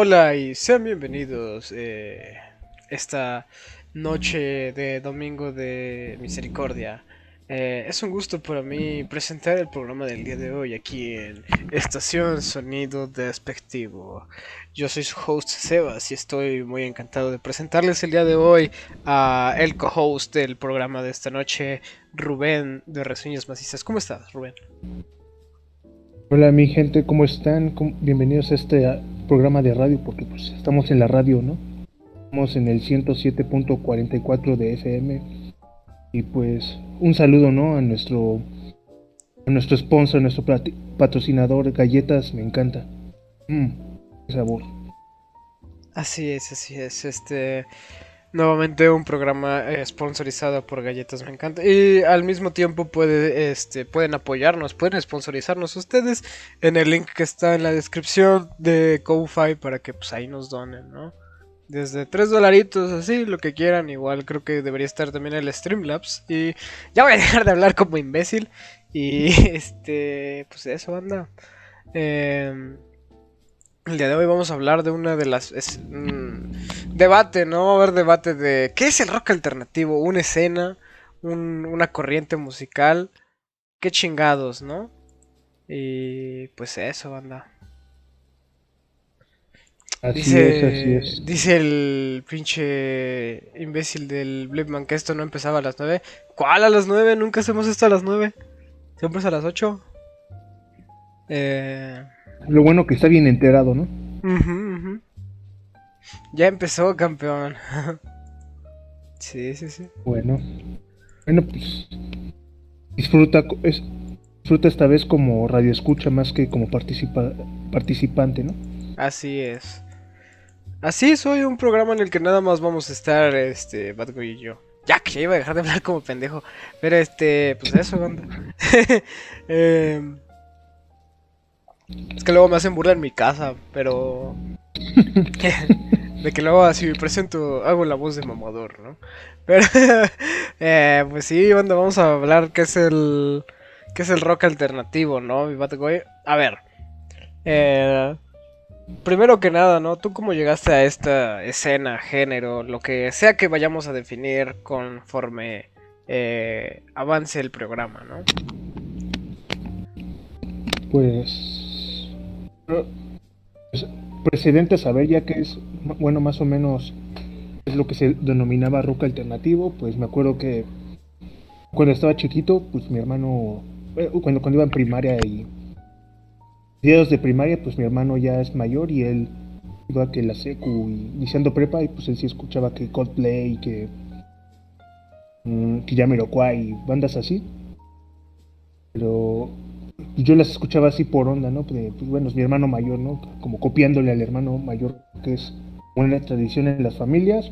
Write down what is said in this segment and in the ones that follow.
Hola y sean bienvenidos eh, esta noche de domingo de misericordia. Eh, es un gusto para mí presentar el programa del día de hoy aquí en Estación Sonido Despectivo. Yo soy su host Sebas y estoy muy encantado de presentarles el día de hoy a el co-host del programa de esta noche, Rubén de Reseñas Macizas. ¿Cómo estás, Rubén? Hola mi gente, ¿cómo están? Bienvenidos a este programa de radio, porque pues estamos en la radio, ¿no? Estamos en el 107.44 de FM. Y pues un saludo, ¿no? A nuestro, a nuestro sponsor, a nuestro patrocinador, Galletas, me encanta. Mmm, sabor. Así es, así es. Este nuevamente un programa eh, sponsorizado por Galletas Me encanta. Y al mismo tiempo puede, este, pueden apoyarnos, pueden sponsorizarnos ustedes en el link que está en la descripción de Ko-Fi para que pues ahí nos donen, ¿no? Desde 3 dolaritos, así, lo que quieran. Igual creo que debería estar también el Streamlabs. Y ya voy a dejar de hablar como imbécil. Y este, pues eso, anda. Eh, el día de hoy vamos a hablar de una de las... Es, debate, ¿no? Va a haber debate de... ¿Qué es el rock alternativo? ¿Una escena? ¿Una corriente musical? ¿Qué chingados, no? Y pues eso, banda. Así dice, es, así es. Dice el pinche imbécil del Blipman que esto no empezaba a las 9. ¿Cuál a las 9? Nunca hacemos esto a las 9. Siempre es a las 8. Eh... Lo bueno que está bien enterado, ¿no? Ya empezó, campeón. sí, sí, sí. Bueno. Bueno, pues. Disfruta, es, disfruta esta vez como radio escucha más que como participa, participante, ¿no? Así es. Así soy un programa en el que nada más vamos a estar, este, Batboy y yo. Ya que iba a dejar de hablar como pendejo. Pero este, pues eso, banda. eh, es que luego me hacen burla en mi casa, pero. de que luego así me presento, hago la voz de mamador, ¿no? Pero. eh, pues sí, vamos a hablar qué es el. qué es el rock alternativo, ¿no? A ver. Eh, primero que nada, ¿no? ¿Tú cómo llegaste a esta escena, género, lo que sea que vayamos a definir conforme eh, avance el programa, ¿no? Pues pues, precedente a saber ya que es, bueno, más o menos es lo que se denominaba rock alternativo, pues me acuerdo que cuando estaba chiquito, pues mi hermano, eh, cuando, cuando iba en primaria y días de primaria, pues mi hermano ya es mayor y él iba que la secu y iniciando prepa y pues él sí escuchaba que Coldplay, que, mm, que Jamiroquai y bandas así. Pero yo las escuchaba así por onda, ¿no? Pues, pues, bueno, es mi hermano mayor, ¿no? Como copiándole al hermano mayor, que es una tradición en las familias.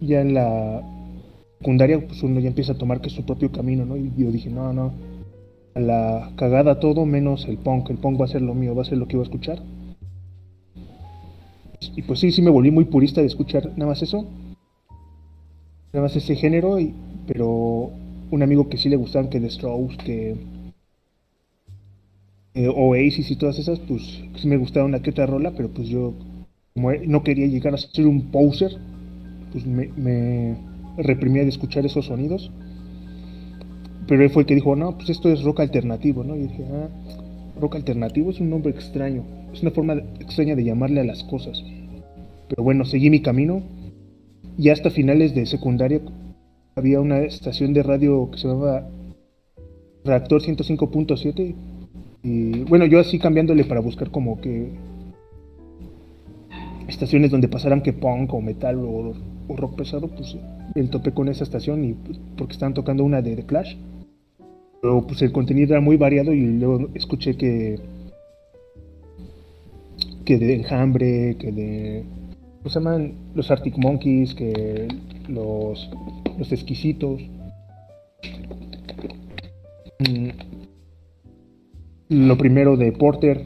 Ya en la secundaria, pues uno ya empieza a tomar que su propio camino, ¿no? Y yo dije, no, no, a la cagada todo menos el punk, el punk va a ser lo mío, va a ser lo que iba a escuchar. Y pues sí, sí me volví muy purista de escuchar nada más eso, nada más ese género, y, pero un amigo que sí le gustaban que The Strokes, que eh, Oasis y todas esas, pues sí me gustaba una que otra rola, pero pues yo como no quería llegar a ser un poser, pues me, reprimía de escuchar esos sonidos. Pero él fue el que dijo, no, pues esto es rock alternativo, ¿no? Y dije, ah, rock alternativo es un nombre extraño, es una forma extraña de llamarle a las cosas. Pero bueno, seguí mi camino y hasta finales de secundaria había una estación de radio que se llamaba Reactor 105.7 y bueno, yo así cambiándole para buscar como que estaciones donde pasaran que punk o metal o, rock pesado, pues el topé con esa estación y pues, porque estaban tocando una de The Clash. Pero pues el contenido era muy variado y luego escuché que que de Enjambre, que de ¿cómo se llaman? Los Arctic Monkeys, que los los exquisitos. Mm. Lo primero de Porter.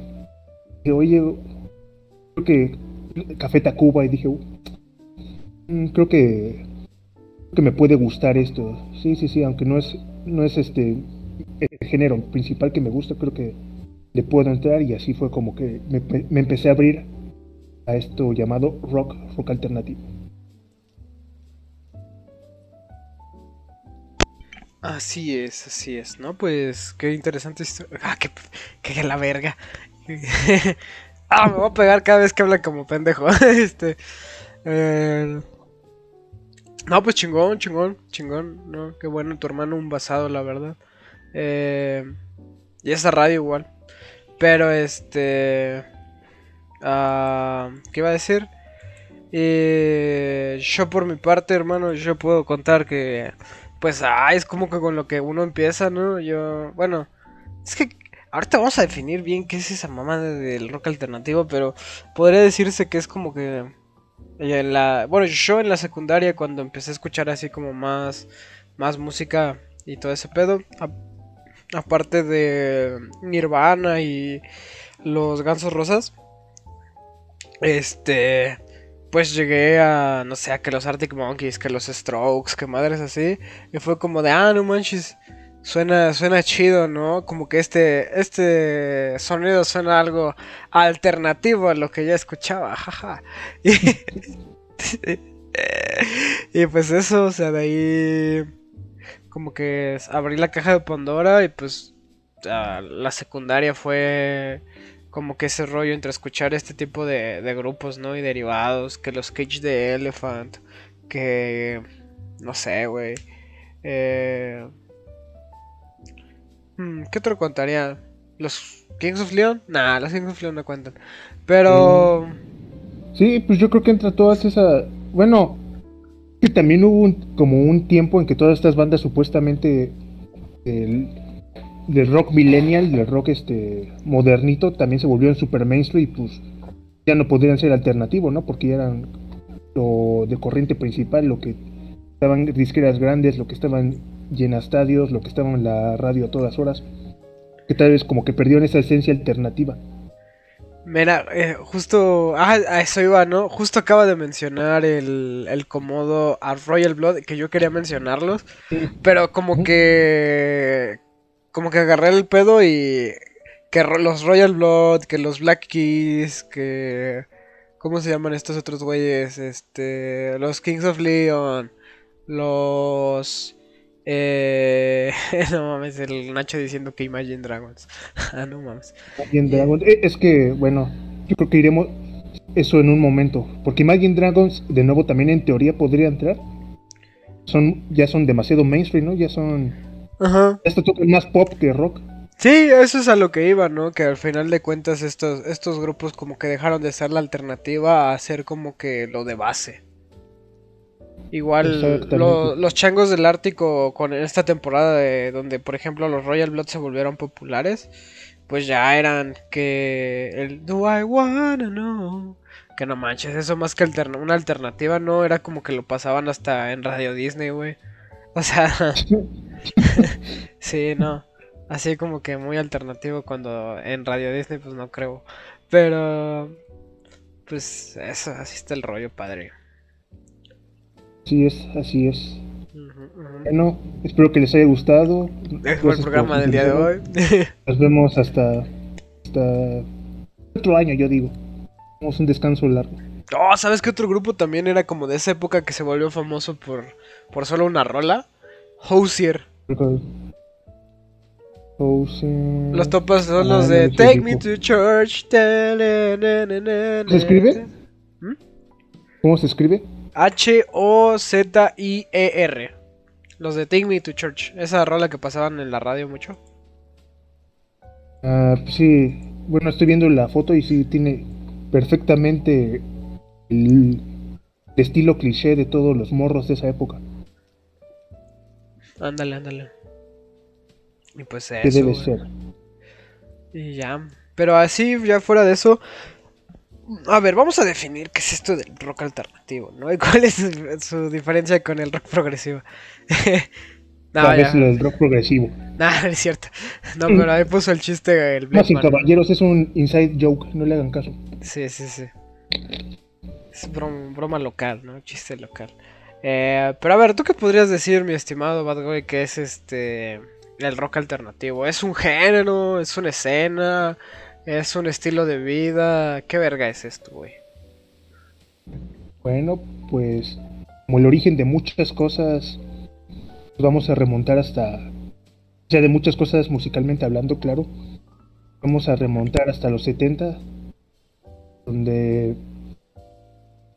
Dije, oye, creo que Café Tacuba y dije, mm, creo que que me puede gustar esto. Sí, sí, sí, aunque no es no es este el género principal que me gusta, creo que le puedo entrar y así fue como que me, me empecé a abrir a esto llamado rock, rock alternativo. Así es, así es, ¿no? Pues qué interesante historia. Ah, qué, qué la verga. ah, me voy a pegar cada vez que habla como pendejo. este. Eh... No, pues chingón, chingón, chingón, ¿no? Qué bueno, tu hermano un basado, la verdad. Eh... Y esa radio igual. Pero este... Uh, ¿Qué iba a decir? Eh, yo por mi parte, hermano, yo puedo contar que... Pues, ah, es como que con lo que uno empieza, ¿no? Yo, bueno, es que ahorita vamos a definir bien qué es esa mamada del rock alternativo, pero podría decirse que es como que la, bueno, yo en la secundaria cuando empecé a escuchar así como más, más música y todo ese pedo, aparte de Nirvana y los Gansos Rosas, este, pues llegué a, no sé, a que los Arctic Monkeys, que los Strokes, que madres así, y fue como de, ah, no manches, Suena, suena chido, ¿no? Como que este, este sonido suena algo alternativo a lo que ya escuchaba, jaja. Y, pues eso, o sea, de ahí como que abrí la caja de Pandora y pues la secundaria fue como que ese rollo entre escuchar este tipo de, de grupos, ¿no? Y derivados, que los Cage de Elephant, que... no sé, güey. Eh, Hmm, ¿Qué otro contaría? ¿Los Kings of Leon? Nah, los Kings of Leon no cuentan. Pero. Mm. Sí, pues yo creo que entra todas esas. Bueno, que también hubo como un tiempo en que todas estas bandas supuestamente del, rock millennial, del rock este modernito, también se volvieron super mainstream y pues ya no podrían ser alternativos, ¿no? Porque ya eran lo de corriente principal, lo que estaban disqueras grandes, lo que estaban llena estadios, lo que estaba en la radio a todas horas, que tal vez como que perdieron esa esencia alternativa. Mira, eh, justo, ah, a eso iba, ¿no? Justo acaba de mencionar el, el comodo a Royal Blood, que yo quería mencionarlos, pero como que, como que agarré el pedo y que los Royal Blood, que los Black Keys, que, ¿cómo se llaman estos otros güeyes? Este, los Kings of Leon, los... Eh, no mames, el Nacho diciendo que Imagine Dragons. ah, no mames. Imagine Dragons. Eh, es que, bueno, yo creo que iremos eso en un momento. Porque Imagine Dragons, de nuevo, también en teoría podría entrar. Son, ya son demasiado mainstream, ¿no? Ya son. Ajá. Esto toca más pop que rock. Sí, eso es a lo que iba, ¿no? Que al final de cuentas estos, estos grupos como que dejaron de ser la alternativa a ser como que lo de base. Igual los changos del Ártico con esta temporada de, donde por ejemplo los Royal Blood se volvieron populares, pues ya eran que el Do I Wanna Know, que no manches, eso más que una alternativa, no, era como que lo pasaban hasta en Radio Disney, güey. O sea, sí, no, así como que muy alternativo cuando en Radio Disney pues no creo, pero pues eso, así está el rollo, padre. Así es, así es. Bueno, espero que les haya gustado. Dejo el programa del día de hoy. Nos vemos hasta, hasta otro año, yo digo. Vamos un descanso largo. Oh, ¿sabes qué otro grupo también era como de esa época que se volvió famoso por, por solo una rola? Hosier. Los topas son los de Take Me to Church. ¿Se escribe? ¿Mm? ¿Cómo se escribe? H-O-Z-I-E-R. Los de Take Me to Church. Esa rola que pasaban en la radio mucho. Ah, pues sí. Bueno, estoy viendo la foto y sí tiene perfectamente el estilo cliché de todos los morros de esa época. Ándale, ándale. Y pues eso. Debe ser. Y ya. Pero así, ya fuera de eso, a ver, vamos a definir qué es esto del rock alternativo, ¿no? ¿Y cuál es su, diferencia con el rock progresivo? no, ya. es el rock progresivo. No, es cierto. No, pero ahí puso el chiste el No, sin caballeros, es un inside joke, no le hagan caso. Sí, sí, sí. Es broma, local, ¿no? Chiste local. Eh, pero a ver, ¿tú qué podrías decir, mi estimado Bad Boy, que es este el rock alternativo? ¿Es un género? ¿Es una escena? ¿Es un estilo de vida? ¿Qué verga es esto, güey? Bueno, pues como el origen de muchas cosas, vamos a remontar hasta, o sea, de muchas cosas musicalmente hablando, claro, vamos a remontar hasta los 70, donde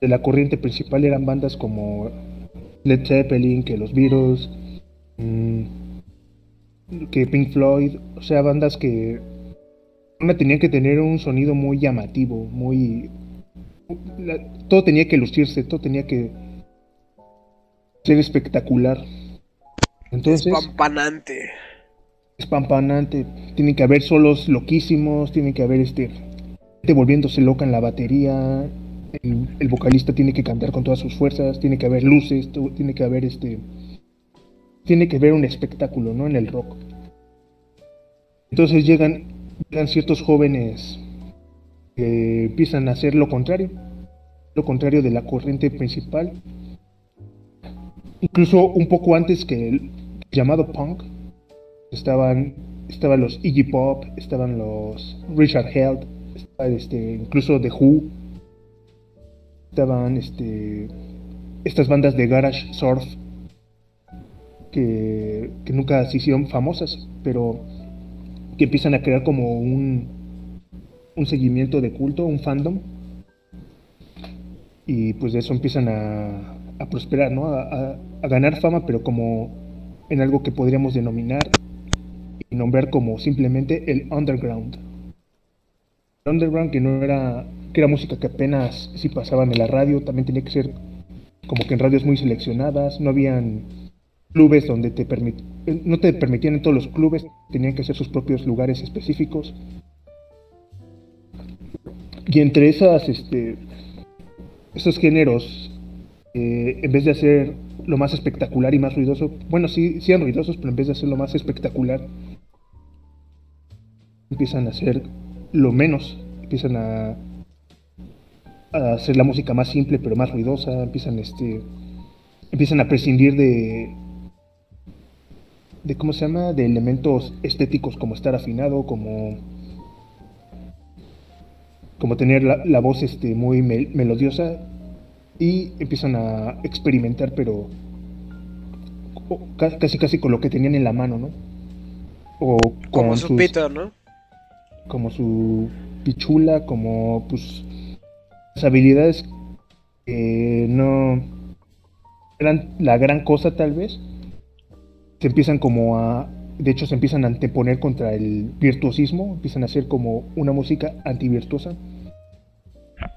de la corriente principal eran bandas como Led Zeppelin, que los Beatles, mm, que Pink Floyd, o sea, bandas que una tenía que tener un sonido muy llamativo, muy todo tenía que lucirse, todo tenía que ser espectacular. Entonces, espampanante. Espampanante. Tiene que haber solos loquísimos, tiene que haber este volviéndose loca en la batería. El, vocalista tiene que cantar con todas sus fuerzas, tiene que haber luces, tiene que haber este tiene que haber un espectáculo, ¿no? En el rock. Entonces llegan, ciertos jóvenes que empiezan a hacer lo contrario, lo contrario de la corriente principal. Incluso un poco antes que el llamado punk, estaban, estaban los Iggy Pop, estaban los Richard Held, este, incluso The Who, estaban este, estas bandas de garage surf que, que nunca se hicieron famosas, pero que empiezan a crear como un, un seguimiento de culto, un fandom. Y pues de eso empiezan a, prosperar, ¿no? A, a, ganar fama, pero como en algo que podríamos denominar y nombrar como simplemente el underground. Underground que no era, que era música que apenas si pasaban en la radio, también tenía que ser como que en radios muy seleccionadas, no habían clubes donde te permit, no te permitían en todos los clubes, tenían que ser sus propios lugares específicos. Y entre esas, este, esos géneros, eh, en vez de hacer lo más espectacular y más ruidoso, bueno, sí, sí ruidosos, pero en vez de hacer lo más espectacular, empiezan a hacer lo menos, empiezan a, a hacer la música más simple pero más ruidosa, empiezan este empiezan a prescindir de de cómo se llama, de elementos estéticos como estar afinado, como como tener la, voz este, muy melodiosa y empiezan a experimentar, pero casi casi con lo que tenían en la mano, ¿no? O como su pito, ¿no? Como su pichula, como pues las habilidades que no eran la gran cosa tal vez, se empiezan como a de hecho se empiezan a anteponer contra el virtuosismo, empiezan a hacer como una música antivirtuosa.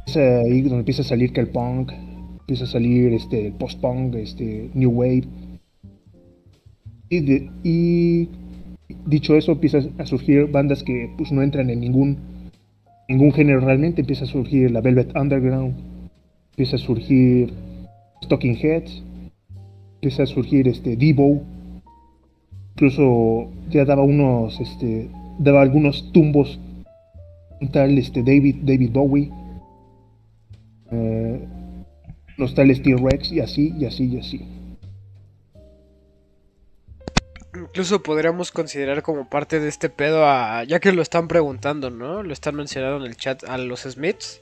Es ahí donde empieza a salir que el punk, empieza a salir este, el post-punk, este, new wave. Y, y, dicho eso, empiezan a surgir bandas que pues, no entran en ningún, ningún género realmente. Empieza a surgir la Velvet Underground, empieza a surgir Talking Heads, empieza a surgir este, Devo, incluso ya daba unos, este, daba algunos tumbos, tal este David, David Bowie, eh, los tales T-Rex y así, y así, y así. Incluso podríamos considerar como parte de este pedo a, ya que lo están preguntando, ¿no? Lo están mencionando en el chat a los Smiths.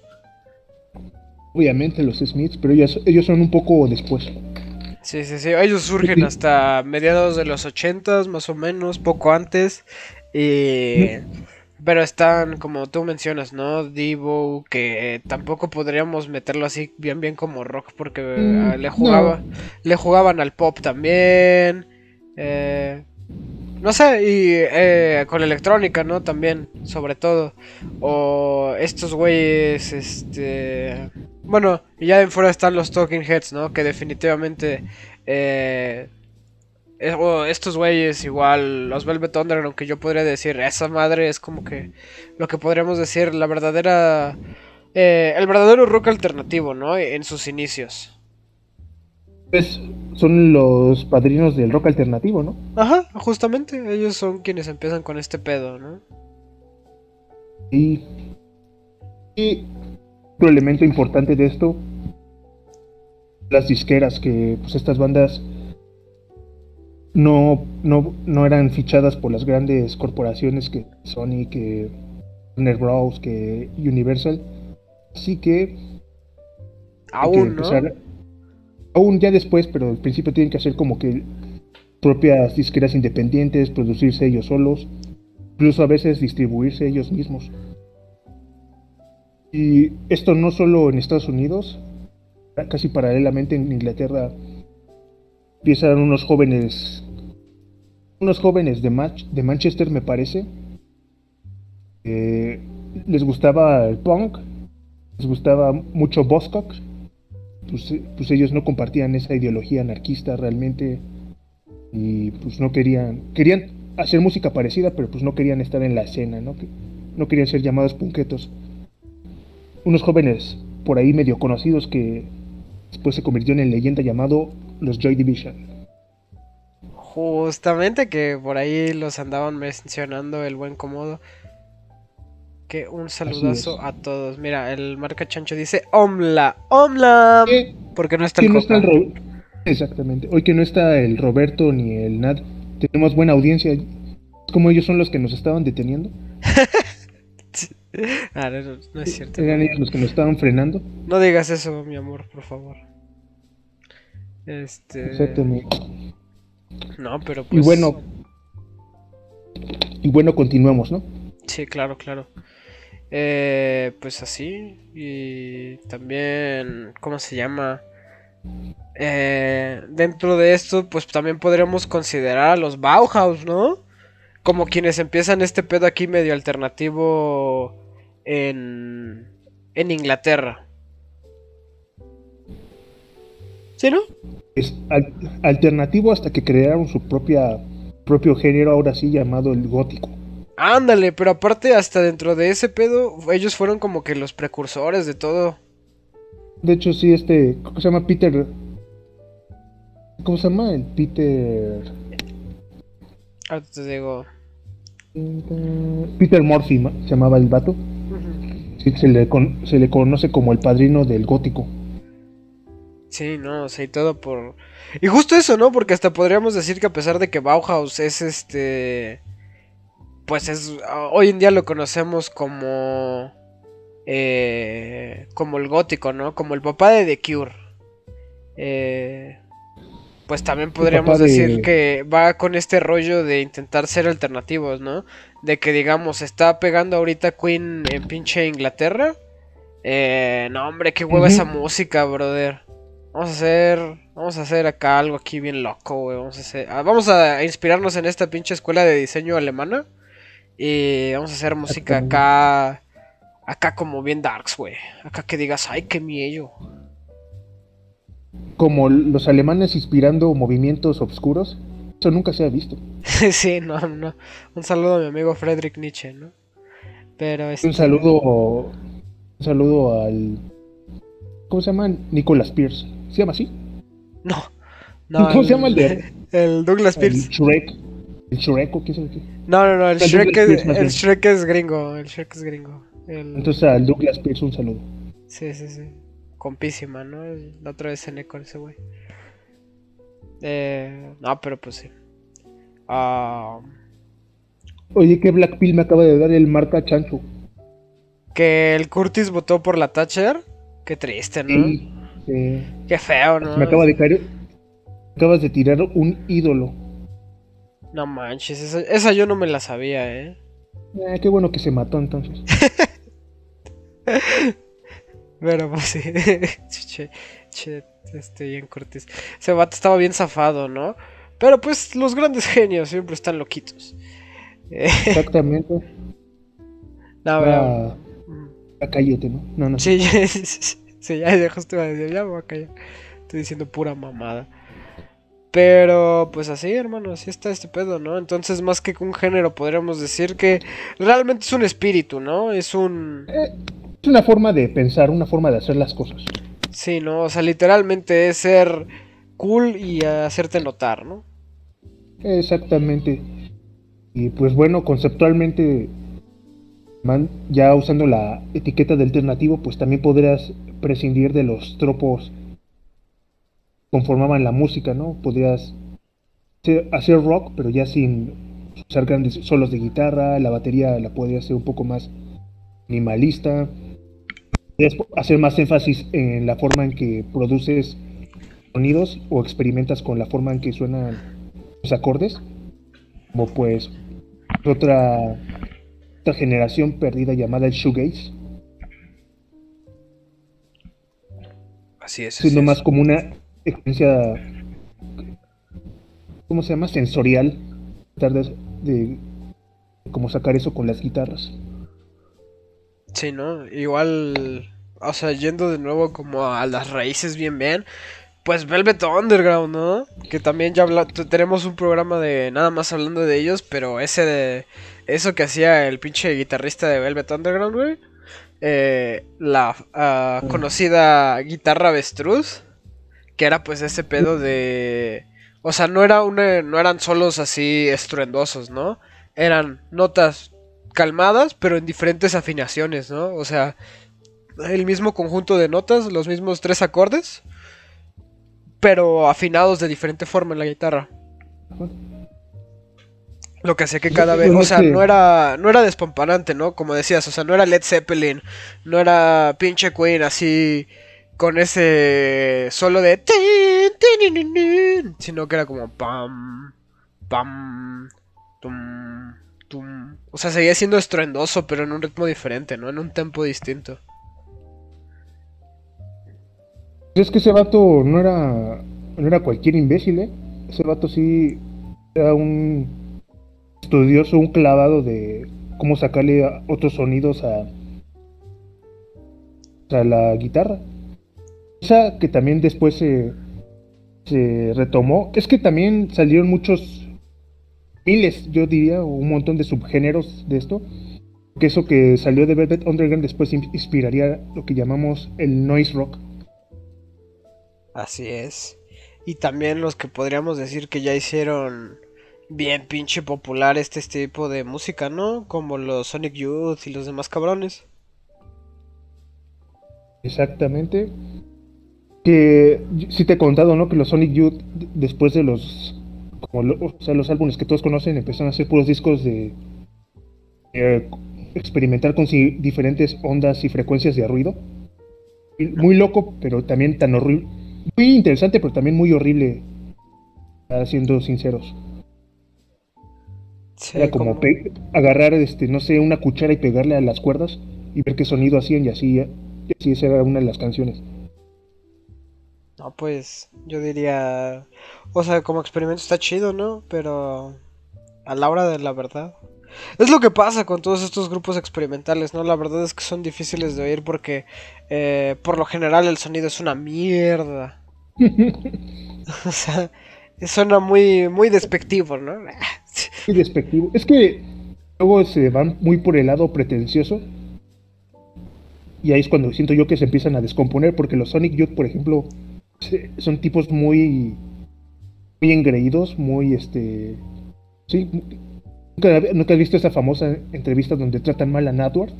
Obviamente los Smiths, pero ellos, ellos son un poco después. Sí, sí, sí. Ellos surgen hasta mediados de los ochentas, más o menos, poco antes. Y... Pero están, como tú mencionas, ¿no? Divo, que tampoco podríamos meterlo así bien bien como rock porque mm, ah, le jugaba, le jugaban al pop también. Eh, no sé, y eh, con electrónica, ¿no? También, sobre todo. O estos güeyes, este... Bueno, y ya de fuera están los Talking Heads, ¿no? Que definitivamente... Eh, estos güeyes igual, los Velvet Underground, que yo podría decir, esa madre es como que lo que podríamos decir, la verdadera... Eh, el verdadero rock alternativo, ¿no? En sus inicios. Pues son los padrinos del rock alternativo, ¿no? Ajá, justamente, ellos son quienes empiezan con este pedo, ¿no? Y, y otro elemento importante de esto, las disqueras, que pues estas bandas no, no, no eran fichadas por las grandes corporaciones que Sony, que Warner Bros, que Universal. Así que... Aún, ¿no? Aún ya después, pero al principio tienen que hacer como que propias disqueras independientes, producirse ellos solos, incluso a veces distribuirse ellos mismos. Y esto no solo en Estados Unidos, casi paralelamente en Inglaterra empiezan unos jóvenes, unos jóvenes de, de Manchester me parece, les gustaba el punk, les gustaba mucho Bostock, pues, pues ellos no compartían esa ideología anarquista realmente y pues no querían, querían hacer música parecida, pero pues no querían estar en la escena, ¿no? No querían ser llamados punquetos. Unos jóvenes por ahí medio conocidos que después se convirtieron en leyenda llamado los Joy Division. Justamente que por ahí los andaban mencionando el buen comodo. Que un saludazo a todos. Mira, el marca chancho dice Omla, Omla. Porque no está el, no Exactamente. Hoy que no está el Roberto ni el Nad, tenemos buena audiencia. Como ellos son los que nos estaban deteniendo. ah, no, es cierto. Eran ellos los que nos estaban frenando. No digas eso, mi amor, por favor. Este. Exactamente. No, pero pues. Y bueno. Y bueno, continuamos, ¿no? Sí, claro, claro. Eh, pues así. Y también. ¿Cómo se llama? Eh, dentro de esto, pues también podríamos considerar a los Bauhaus, ¿no? Como quienes empiezan este pedo aquí medio alternativo en, en Inglaterra. ¿Sí, no? Es alternativo hasta que crearon su propia propio género, ahora sí llamado el gótico. Ándale, pero aparte hasta dentro de ese pedo, ellos fueron como que los precursores de todo. De hecho, sí, este, ¿cómo se llama? Peter. ¿Cómo se llama? El Peter. Ahora te digo. Peter Murphy se llamaba el vato. sí, se, le se le conoce como el padrino del gótico. Sí, no, o sea, y todo por... Y justo eso, ¿no? Porque hasta podríamos decir que a pesar de que Bauhaus es este... Pues es... Hoy en día lo conocemos como... Eh, como el gótico, ¿no? Como el papá de The Cure. Eh, pues también podríamos decir que va con este rollo de intentar ser alternativos, ¿no? De que digamos, está pegando ahorita Queen en pinche Inglaterra. Eh, no, hombre, qué hueva esa música, brother. Vamos a hacer. Vamos a hacer acá algo aquí bien loco, güey. Vamos a hacer. Ah, vamos a inspirarnos en esta pinche escuela de diseño alemana. Y vamos a hacer música acá. Acá como bien darks, güey. Acá que digas, ay, qué miedo. Como los alemanes inspirando movimientos oscuros. Eso nunca se ha visto. sí, no, no. Un saludo a mi amigo Friedrich Nietzsche, ¿no? Pero este... Un saludo. Un saludo al. ¿Cómo se llama? Nicolas Pierce. ¿Se llama así? No. no ¿Cómo se llama el de.? El Douglas Pierce. El Shrek. ¿El Shrek o qué es el No, no, no. El, Shrek, es, el Shrek es gringo. El Shrek es gringo. Entonces al Douglas Pierce un saludo. Sí, sí, sí. Compísima, ¿no? La otra vez cené con ese güey. Eh, no, pero pues sí. Uh... Oye, que Black Pill me acaba de dar el marca chancho. Que el Curtis votó por la Thatcher. Qué triste, ¿no? Sí. Qué feo, ¿no? Me acaba de caer. Acabas de tirar un ídolo. No manches, esa, yo no me la sabía, ¿eh? eh qué bueno que se mató entonces. Pero pues sí. che, che, este bien Cortés. Ese vato estaba bien zafado, ¿no? Pero pues los grandes genios siempre están loquitos. Exactamente. no, ya, cállate, ¿no? No, no. Sí, sí. Sí, ya justo iba a decir, ya me voy a callar. Estoy diciendo pura mamada. Pero pues así, hermano, así está este pedo, ¿no? Entonces, más que un género, podríamos decir que realmente es un espíritu, ¿no? Es un... Eh, es una forma de pensar, una forma de hacer las cosas. Sí, ¿no? O sea, literalmente es ser cool y hacerte notar, ¿no? Exactamente. Y pues bueno, conceptualmente ya usando la etiqueta de alternativo, pues también podrías prescindir de los tropos conformaban la música, ¿no? Podrías hacer rock, pero ya sin usar grandes solos de guitarra, la batería la podría hacer un poco más minimalista, hacer más énfasis en la forma en que produces sonidos o experimentas con la forma en que suenan los acordes, como pues otra, otra generación perdida llamada el shoegaze. Así es. Siendo más como una experiencia, ¿cómo se llama? Sensorial. Tratar de, cómo sacar eso con las guitarras. Sí, ¿no? Igual, o sea, yendo de nuevo como a las raíces bien bien, pues Velvet Underground, ¿no? Que también ya tenemos un programa de nada más hablando de ellos, pero ese de eso que hacía el pinche guitarrista de Velvet Underground, güey. Eh, la ah, mm. conocida guitarra avestruz, que era pues ese pedo de... O sea, no, era una, no eran solos así estruendosos, ¿no? Eran notas calmadas, pero en diferentes afinaciones, ¿no? O sea, el mismo conjunto de notas, los mismos tres acordes, pero afinados de diferente forma en la guitarra. Lo que hacía que cada vez, o sea, no era, no era despampanante, ¿no? Como decías, o sea, no era Led Zeppelin, no era pinche Queen así con ese solo de sino que era como pam pam tum tum, o sea, seguía siendo estruendoso, pero en un ritmo diferente, ¿no? En un tempo distinto. Es que ese vato no era no era cualquier imbécil, ¿eh? Ese vato sí era un estudioso, un clavado de cómo sacarle otros sonidos a, a la guitarra. Que también después se, se retomó. Es que también salieron muchos, miles, yo diría, un montón de subgéneros de esto. Que eso que salió de Velvet Underground después inspiraría lo que llamamos el noise rock. Así es. Y también los que podríamos decir que ya hicieron bien pinche popular este, tipo de música, ¿no? Como los Sonic Youth y los demás cabrones. Exactamente. Que sí te he contado, ¿no? Que los Sonic Youth, después de los. Como o sea, los álbumes que todos conocen, empezaron a hacer puros discos de. experimentar con diferentes ondas y frecuencias de ruido. Muy loco, pero también tan horrible. Muy interesante, pero también muy horrible. Siendo sinceros. Era como, agarrar, este, no sé, una cuchara y pegarle a las cuerdas y ver qué sonido hacían y así, y así esa era una de las canciones. No, pues yo diría, o sea, como experimento está chido, ¿no? Pero a la hora de la verdad. Es lo que pasa con todos estos grupos experimentales, ¿no? La verdad es que son difíciles de oír porque eh, por lo general el sonido es una mierda. o sea, suena muy, muy despectivo, ¿no? Muy despectivo. Es que luego se van muy por el lado pretencioso. Y ahí es cuando siento yo que se empiezan a descomponer, porque los Sonic Youth, por ejemplo, son tipos muy, muy engreídos, muy este. Sí, ¿nunca, has visto esa famosa entrevista donde tratan mal a Nadward?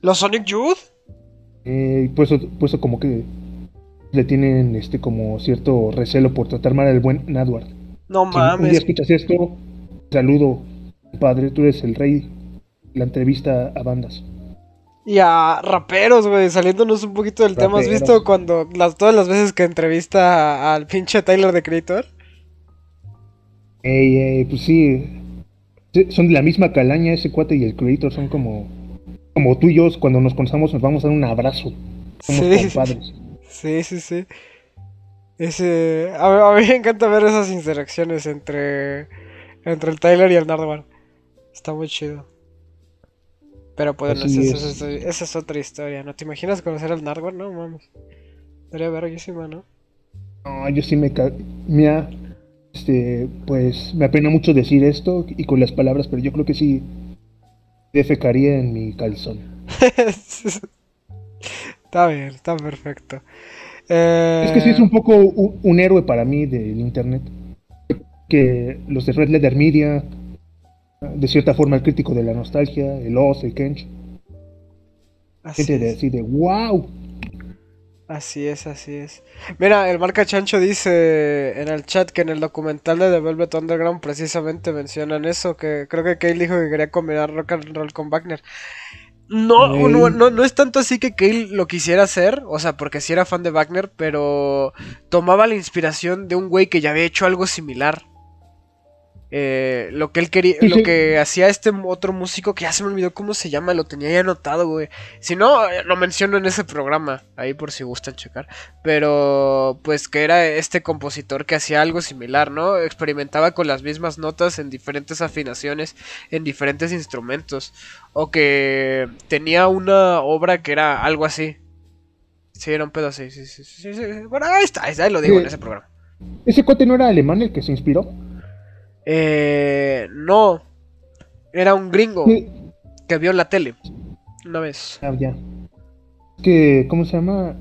¿Los Sonic Youth? Eh, pues, pues como que le tienen este como cierto recelo por tratar mal al buen Nadward. No mames. Si un día escuchas esto, saludo, padre, tú eres el rey. La entrevista a bandas. Y a raperos, güey, saliéndonos un poquito del tema. ¿Has visto cuando las, todas las veces que entrevista al pinche Tyler de Creator? Ey, ey, pues sí. Son de la misma calaña ese cuate y el Creator. Son como, como tú y yo, cuando nos conocemos nos vamos a dar un abrazo. Somos sí. compadres. Sí, sí, sí. Ese, a, mí me encanta ver esas interacciones entre, entre el Tyler y el Nardwar. Está muy chido. Pero pues esa, es. otra historia. ¿No te imaginas conocer al Nardwar? No, mames. Sería verguísima, ¿no? No, yo sí me... Mira, este, pues me apena mucho decir esto y con las palabras, pero yo creo que sí defecaría en mi calzón. Está bien, está perfecto. Es que sí es un poco un, héroe para mí del internet. Que los de Red Letter Media, de cierta forma el crítico de la nostalgia, el Oz, el Kench. Gente de así de wow. Así es, así es. Mira, el marca Chancho dice en el chat que en el documental de The Velvet Underground precisamente mencionan eso, que creo que Kale dijo que quería combinar rock and roll con Wagner. No, no, no, no, es tanto así que Kale lo quisiera hacer, o sea, porque sí era fan de Wagner, pero tomaba la inspiración de un güey que ya había hecho algo similar. Eh, lo que él quería, lo que hacía este otro músico que ya se me olvidó cómo se llama, lo tenía ya anotado, güey. Si no, eh, lo menciono en ese programa, ahí por si gustan checar. Pero, pues que era este compositor que hacía algo similar, ¿no? Experimentaba con las mismas notas en diferentes afinaciones, en diferentes instrumentos. O que tenía una obra que era algo así. Sí, era un pedo así, sí, sí, sí, sí. Bueno, ahí está, ahí lo digo en ese programa. ¿Ese cote no era alemán el que se inspiró? Eh, no, era un gringo que vio la tele una vez. Ah, ya. Que, ¿cómo se llama?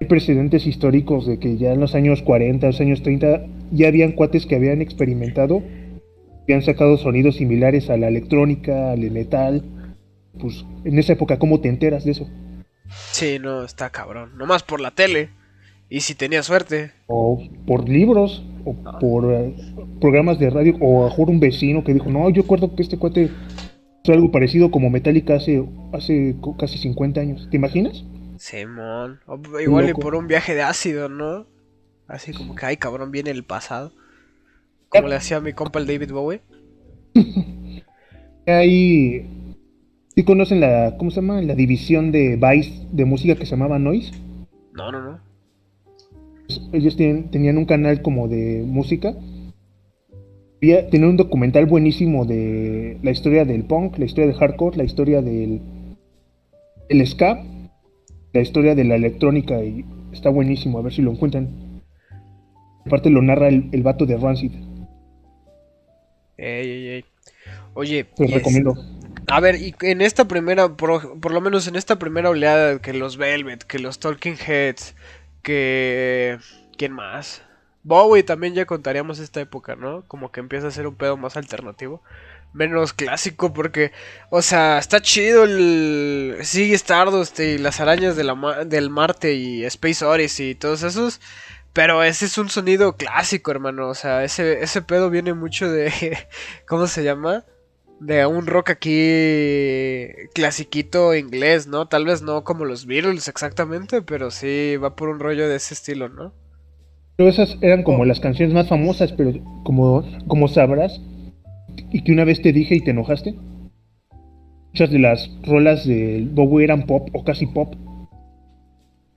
Hay precedentes históricos de que ya en los años 40, los años 30, ya habían cuates que habían experimentado, habían sacado sonidos similares a la electrónica, al metal. Pues en esa época, ¿cómo te enteras de eso? Sí, no, está cabrón. Nomás por la tele. Y si tenía suerte. O por libros, o por eh, programas de radio, o a un vecino que dijo, no, yo recuerdo que este cuate hizo algo parecido como Metallica hace, hace casi 50 años. ¿Te imaginas? Simón. igual y por un viaje de ácido, ¿no? Así como que, ay, cabrón, viene el pasado. Como le hacía a mi compa el David Bowie. Ahí... ¿Sí conocen la, ¿cómo se llama? La división de Vice de música que se llamaba Noise. No, no, no ellos tenían un canal como de música. Tenían un documental buenísimo de la historia del punk, la historia del hardcore, la historia del el ska, la historia de la electrónica y está buenísimo, a ver si lo encuentran. Aparte lo narra el, el vato de Rancid. Ey, ey, ey. Oye, pues recomiendo. A ver, y en esta primera, por, por, lo menos en esta primera oleada, que los Velvet, que los Talking Heads, que... ¿Quién más? Bowie también ya contaríamos esta época, ¿no? Como que empieza a ser un pedo más alternativo. Menos clásico porque, o sea, está chido el Sigue Stardust y las arañas del Marte y Space Odyssey y todos esos. Pero ese es un sonido clásico, hermano. O sea, ese, ese pedo viene mucho de... ¿Cómo se llama? De un rock aquí clasiquito inglés, ¿no? Tal vez no como los Beatles exactamente, pero sí va por un rollo de ese estilo, ¿no? Pero esas eran como las canciones más famosas, pero como, como sabrás, y que una vez te dije y te enojaste, muchas de las rolas de Bobo eran pop o casi pop.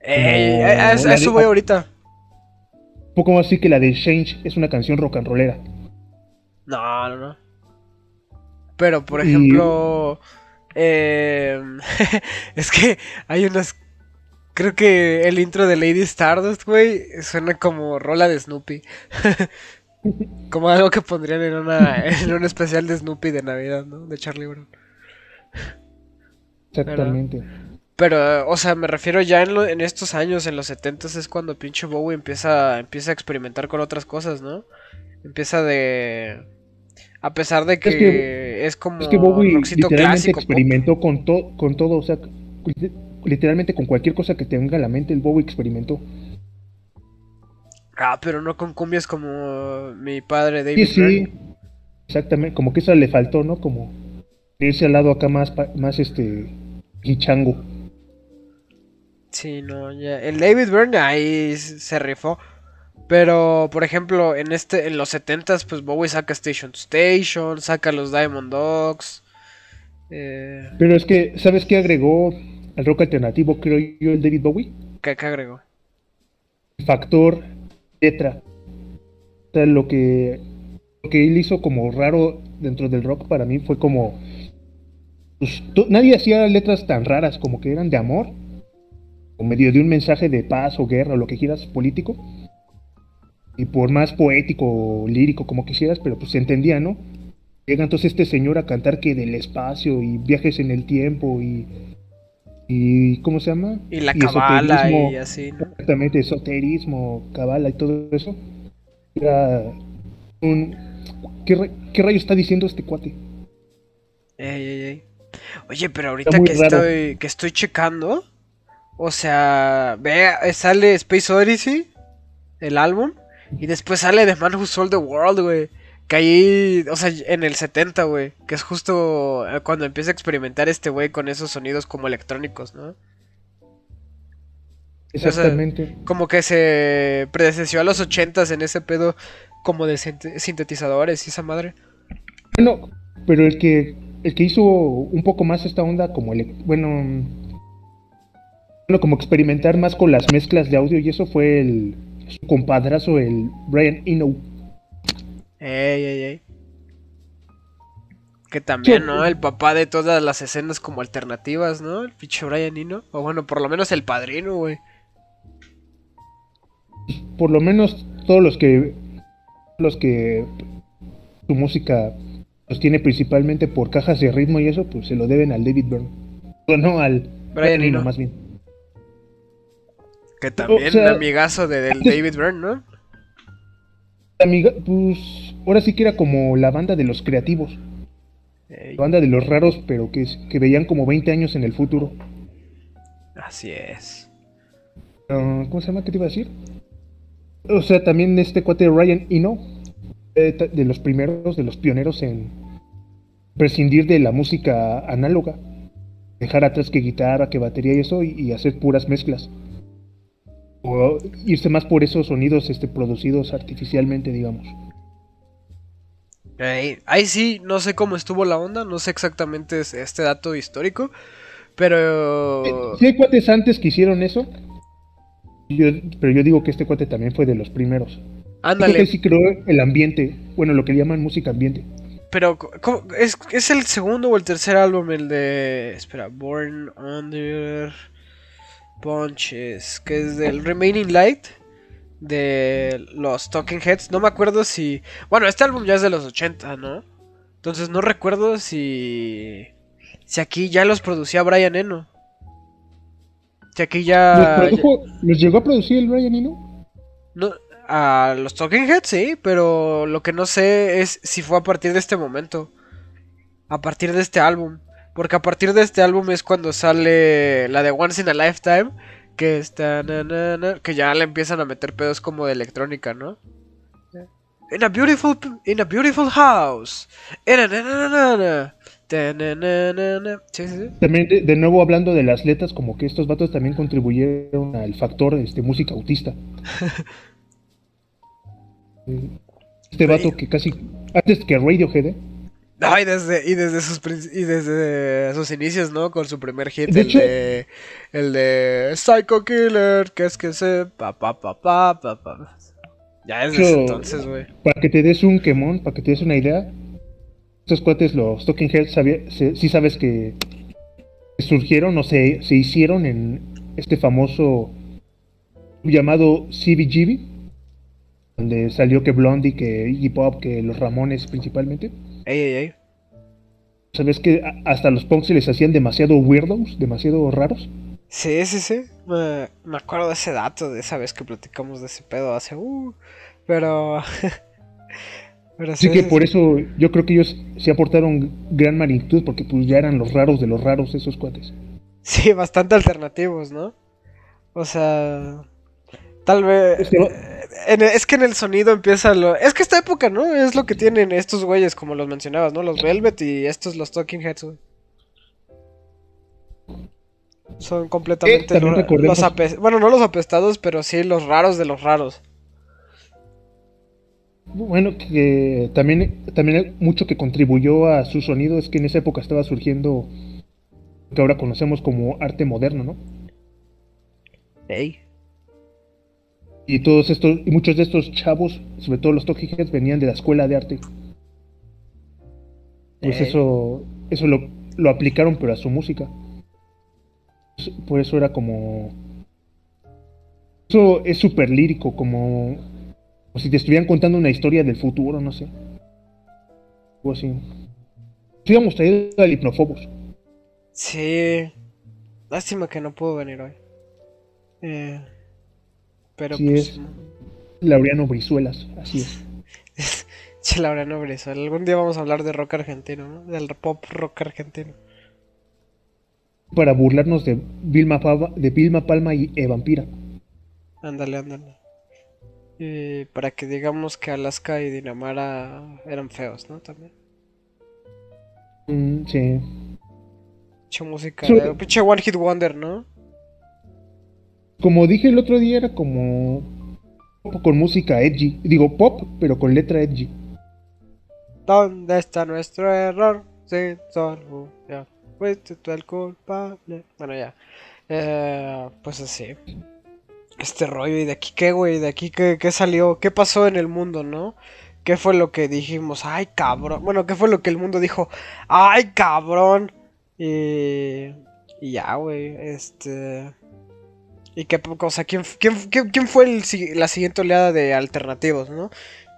Eh, a, eso voy ahorita. Un poco más así que la de Change es una canción rock and rollera. No, no, no. Pero, por ejemplo, em, es que hay unas... Creo que el intro de Lady Stardust, güey, suena como rola de Snoopy. como algo que pondrían en, una, en un especial de Snoopy de Navidad, ¿no? De Charlie Brown. Exactamente. Pero, o sea, me refiero ya en, en estos años, en los 70 es cuando pinche Bowie empieza, empieza a experimentar con otras cosas, ¿no? Empieza de a pesar de que es, como es que Bowie literalmente experimentó con, todo con todo, o sea, literalmente con cualquier cosa que tenga en la mente, el Bowie experimentó. Ah, pero no con cumbias como mi padre David. Sí, sí, exactamente, como que eso le faltó, ¿no? Como irse al lado acá más, más este, guichango. Sí, no, ya. El David Byrne ahí se rifó. Pero, por ejemplo, en este, en los 70s, pues Bowie saca Station to Station, saca los Diamond Dogs. Eh, Pero es que, ¿sabes qué agregó al rock alternativo, creo yo, el David Bowie? ¿Qué, agregó? Factor letra. O sea, lo que, lo que él hizo como raro dentro del rock para mí fue como... Pues, nadie hacía letras tan raras como que eran de amor, o medio de un mensaje de paz o guerra o lo que quieras político y por más poético, lírico como quisieras, pero pues se entendía, ¿no? Llega entonces este señor a cantar que del espacio y viajes en el tiempo y y ¿cómo se llama? Y la cabala y así. Exactamente, esoterismo, cabala y todo eso. Era un ¿qué, ¿qué, rayo está diciendo este cuate? Ey, ey, ey. Oye, pero ahorita que estoy que estoy checando O sea, ve, sale Space Odyssey, el álbum, y después sale The Man Who Sold the World, güey. Que ahí, o sea, en el 70, güey. Que es justo eh, cuando empieza a experimentar este güey con esos sonidos como electrónicos, ¿no? Exactamente. como que se predecesió a los 80 en ese pedo como de sintetizadores y esa madre. Bueno, pero el que el que hizo un poco más esta onda como el bueno bueno como experimentar más con las mezclas de audio y eso fue el su compadrazo el Brian Eno. Ey, ey, ey. Que también, ¿no? El papá de todas las escenas como alternativas, ¿no? El pinche Brian Eno. O bueno, por lo menos el padrino, güey. Por lo menos todos los que los que su música los tiene principalmente por cajas de ritmo y eso, pues se lo deben al David Byrne. O no, al Brian Eno, más bien. Que también o amigazo de, del David Byrne, ¿no? Amiga, pues ahora sí que era como la banda de los creativos. La banda de los raros, pero que, que veían como 20 años en el futuro. Así es. Ah, ¿Cómo se llama? ¿Qué te iba a decir? O sea, también este cuate Ryan Eno, eh, de los primeros, de los pioneros en prescindir de la música análoga, dejar atrás que guitarra, que batería y eso, y, hacer puras mezclas. O irse más por esos sonidos este, producidos artificialmente, digamos. Ahí, sí, no sé cómo estuvo la onda, no sé exactamente este dato histórico, pero... Sí hay cuates antes que hicieron eso, pero yo digo que este cuate también fue de los primeros. Ándale. que sí creó el ambiente, bueno, lo que llaman música ambiente. Pero, ¿Es, ¿es, el segundo o el tercer álbum el de... Espera, Born Under Punches, que es del Remaining Light de los Talking Heads. No me acuerdo si... Bueno, este álbum ya es de los 80, ¿no? Entonces no recuerdo si... Si aquí ya los producía Brian Eno. Si aquí ya... ¿Les, llegó a producir el Brian Eno? No, a los Talking Heads, sí, pero lo que no sé es si fue a partir de este momento. A partir de este álbum. Porque a partir de este álbum es cuando sale la de Once in a Lifetime. Que está. que ya le empiezan a meter pedos como de electrónica, ¿no? In a beautiful, in a beautiful house. También de, nuevo hablando de las letras, como que estos vatos también contribuyeron al factor este, música autista. Este vato que casi. Antes que Radiohead. ¿Eh? y desde, y desde sus y desde sus inicios, ¿no? Con su primer hit, el de. El de Psycho Killer, que es que se. Pa, pa, pa, pa, pa, Ya es desde entonces, güey. Para que te des un quemón, para que te des una idea. Estos cuates, los Talking Heads, sí sabes que surgieron o se, se hicieron en este famoso llamado CBGB donde salió que Blondie, que Iggy Pop, que los Ramones principalmente. Ey, ey, ey. ¿Sabes que hasta los punks se les hacían demasiado weirdos, demasiado raros? Sí, sí, sí. Me, acuerdo de ese dato, de esa vez que platicamos de ese pedo hace... Uh, pero... pero sí, que por eso yo creo que ellos se aportaron gran magnitud, porque pues ya eran los raros de los raros esos cuates. Sí, bastante alternativos, ¿no? O sea... Tal vez... es que en el sonido empieza lo... Es que esta época, ¿no? Es lo que tienen estos güeyes, como los mencionabas, ¿no? Los Velvet y estos los Talking Heads, Son completamente... los Bueno, no los apestados, pero sí los raros de los raros. Bueno, que también, también mucho que contribuyó a su sonido es que en esa época estaba surgiendo lo que ahora conocemos como arte moderno, ¿no? Ey. Y todos estos, y muchos de estos chavos, sobre todo los Talking venían de la escuela de arte. Pues eso, eso lo, lo, aplicaron, pero a su música. Por eso era como. Eso es súper lírico, como, como. si te estuvieran contando una historia del futuro, no sé. O así. Sí, íbamos traído al Hipnofobos. Sí. Lástima que no puedo venir hoy. Eh. Pero sí pues, es Laureano Brizuelas, así es. che, Laureano Brizuelas. Algún día vamos a hablar de rock argentino, ¿no? Del pop rock argentino. para burlarnos de Vilma, de Vilma Palma y e Vampira. Ándale, ándale. Y para que digamos que Alaska y Dinamara eran feos, ¿no? También. Mm, sí. Pinche música. Eh, pinche One Hit Wonder, ¿no? Como dije el otro día, era como. con música edgy. Digo pop, pero con letra edgy. ¿Dónde está nuestro error? Sin ya Fuiste tú el culpable. Bueno, ya. Eh, pues así. Este rollo. ¿Y de aquí qué, güey? ¿De aquí qué, qué salió? ¿Qué pasó en el mundo, no? ¿Qué fue lo que dijimos? ¡Ay, cabrón! Bueno, ¿qué fue lo que el mundo dijo? ¡Ay, cabrón! Y, y ya, güey. Este. ¿Y qué cosa? ¿Quién, quién, quién, fue la siguiente oleada de alternativos, no?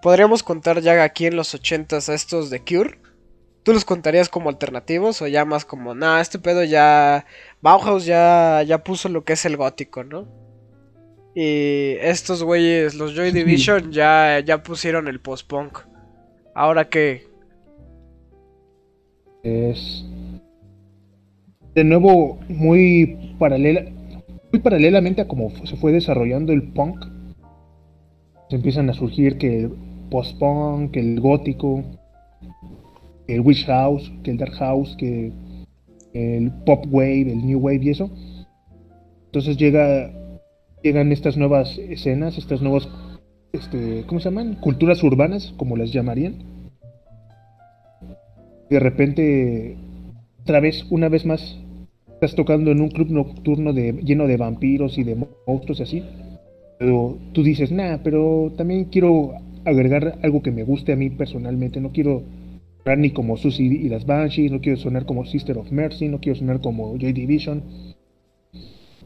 Podríamos contar ya aquí en los 80 a estos de Cure. ¿Tú los contarías como alternativos o ya más como, nah, este pedo ya. Bauhaus ya, ya puso lo que es el gótico, ¿no? Y estos güeyes, los Joy Division, ya, ya pusieron el post-punk. ¿Ahora qué? Es. De nuevo, muy paralela. Muy paralelamente a cómo se fue desarrollando el punk. Se empiezan a surgir que el post-punk, que el gótico, el Wish House, que el Dark House, que el Pop Wave, el New Wave y eso. Entonces llega llegan estas nuevas escenas, estas nuevas, este, ¿cómo se llaman? Culturas urbanas, como las llamarían. De repente, otra vez, una vez más, estás tocando en un club nocturno de, lleno de vampiros y de monstruos y así. Pero tú dices, nah, pero también quiero agregar algo que me guste a mí personalmente. No quiero sonar ni como Susie y las Banshees, no quiero sonar como Sister of Mercy, no quiero sonar como Joy Division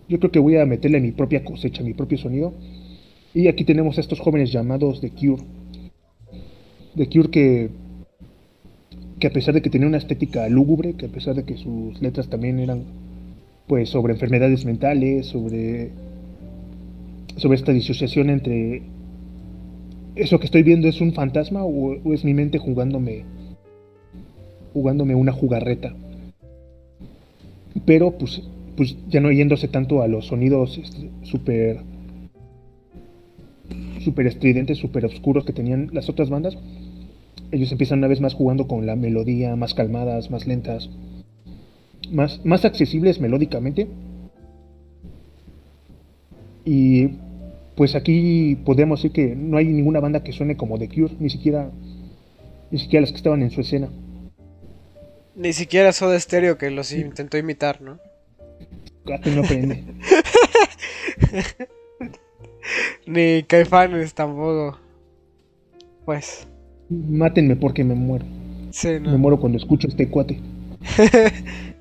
yo creo que voy a meterle mi propia cosecha, mi propio sonido. Y aquí tenemos a estos jóvenes llamados The Cure. The Cure que, que a pesar de que tenía una estética lúgubre, que a pesar de que sus letras también eran pues sobre enfermedades mentales, sobre, sobre esta disociación entre eso que estoy viendo es un fantasma o, es mi mente jugándome jugándome una jugarreta. Pero pues pues ya no yéndose tanto a los sonidos este, súper super estridentes, súper oscuros que tenían las otras bandas, ellos empiezan una vez más jugando con la melodía, más calmadas, más lentas, más, más accesibles melódicamente. Y pues aquí podemos decir que no hay ninguna banda que suene como The Cure, ni siquiera, ni siquiera las que estaban en su escena. Ni siquiera Soda Stereo que los intentó imitar, ¿no? no aprende. Ni Caifanes tampoco. Pues. Mátenme porque me muero. Me muero cuando escucho este cuate.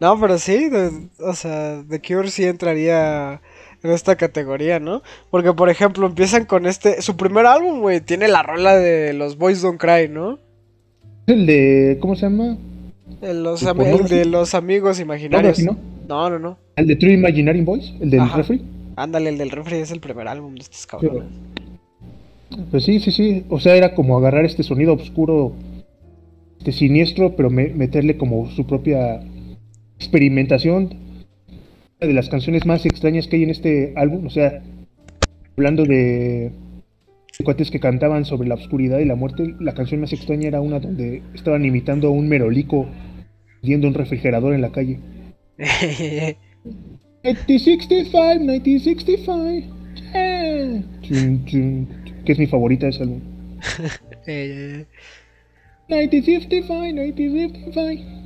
no, pero sí, o sea, The Cure sí entraría en esta categoría, ¿no? Porque, por ejemplo, empiezan con este. Su primer álbum, güey, tiene la rola de los Boys Don't Cry, ¿no? El de. ¿Cómo se llama? El, los de los amigos imaginarios. ¿no? No, no, no. ¿El de True Imaginary Boys? ¿El del refri? Ándale, el del refri es el primer álbum de estos cabrones. Pues sí, sí, sí. O sea, era como agarrar este sonido oscuro, este siniestro, pero meterle como su propia experimentación. Una de las canciones más extrañas que hay en este álbum, o sea, hablando de, de cuates que cantaban sobre la oscuridad y la muerte, la canción más extraña era una donde estaban imitando a un merolico viendo un refrigerador en la calle. 1965, 1965. Que es mi favorita de ese álbum. 1955, 1955.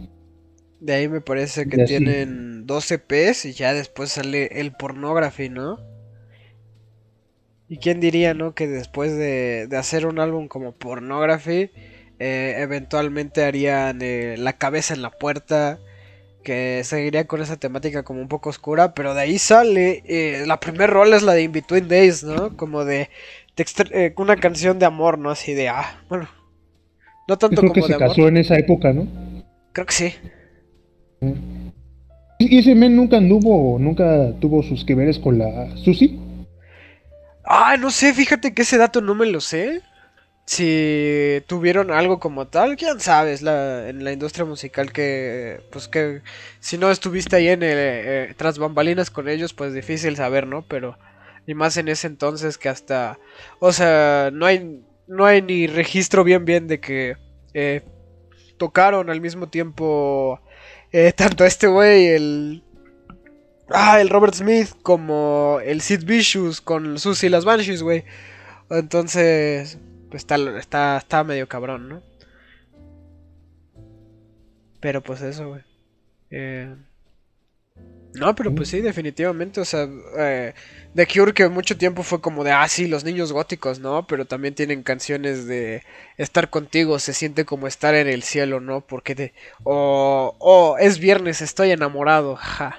De ahí me parece que tienen 12 P's y ya después sale el pornography, ¿no? ¿Y quién diría, no? Que después de, hacer un álbum como pornography, eh, eventualmente harían eh, La cabeza en la puerta, que seguiría con esa temática como un poco oscura, pero de ahí sale, eh, la primer rol es la de In Between Days, ¿no? Como de, eh, una canción de amor, ¿no? Así de, ah, bueno, no tanto creo como que se casó en esa época, ¿no? Creo que sí. ¿Y ese men nunca anduvo, nunca tuvo sus que veres con la Susi? Ah, no sé, fíjate que ese dato no me lo sé. si tuvieron algo como tal, quién sabe, la, en la industria musical que, pues que si no estuviste ahí en el, eh, tras bambalinas con ellos, pues difícil saber, ¿no? Pero, y más en ese entonces que hasta, o sea, no hay, no hay ni registro bien bien de que eh, tocaron al mismo tiempo eh, tanto este güey, el... Ah, el Robert Smith como el Sid Vicious con Susie las Banshees, güey. Entonces, pues está, está, está medio cabrón, ¿no? Pero pues eso, güey. Eh... No, pero pues sí, definitivamente, o sea, eh, The Cure que mucho tiempo fue como de, ah, sí, los niños góticos, ¿no? Pero también tienen canciones de estar contigo, se siente como estar en el cielo, ¿no? Porque te... O, oh, es viernes, estoy enamorado, ja.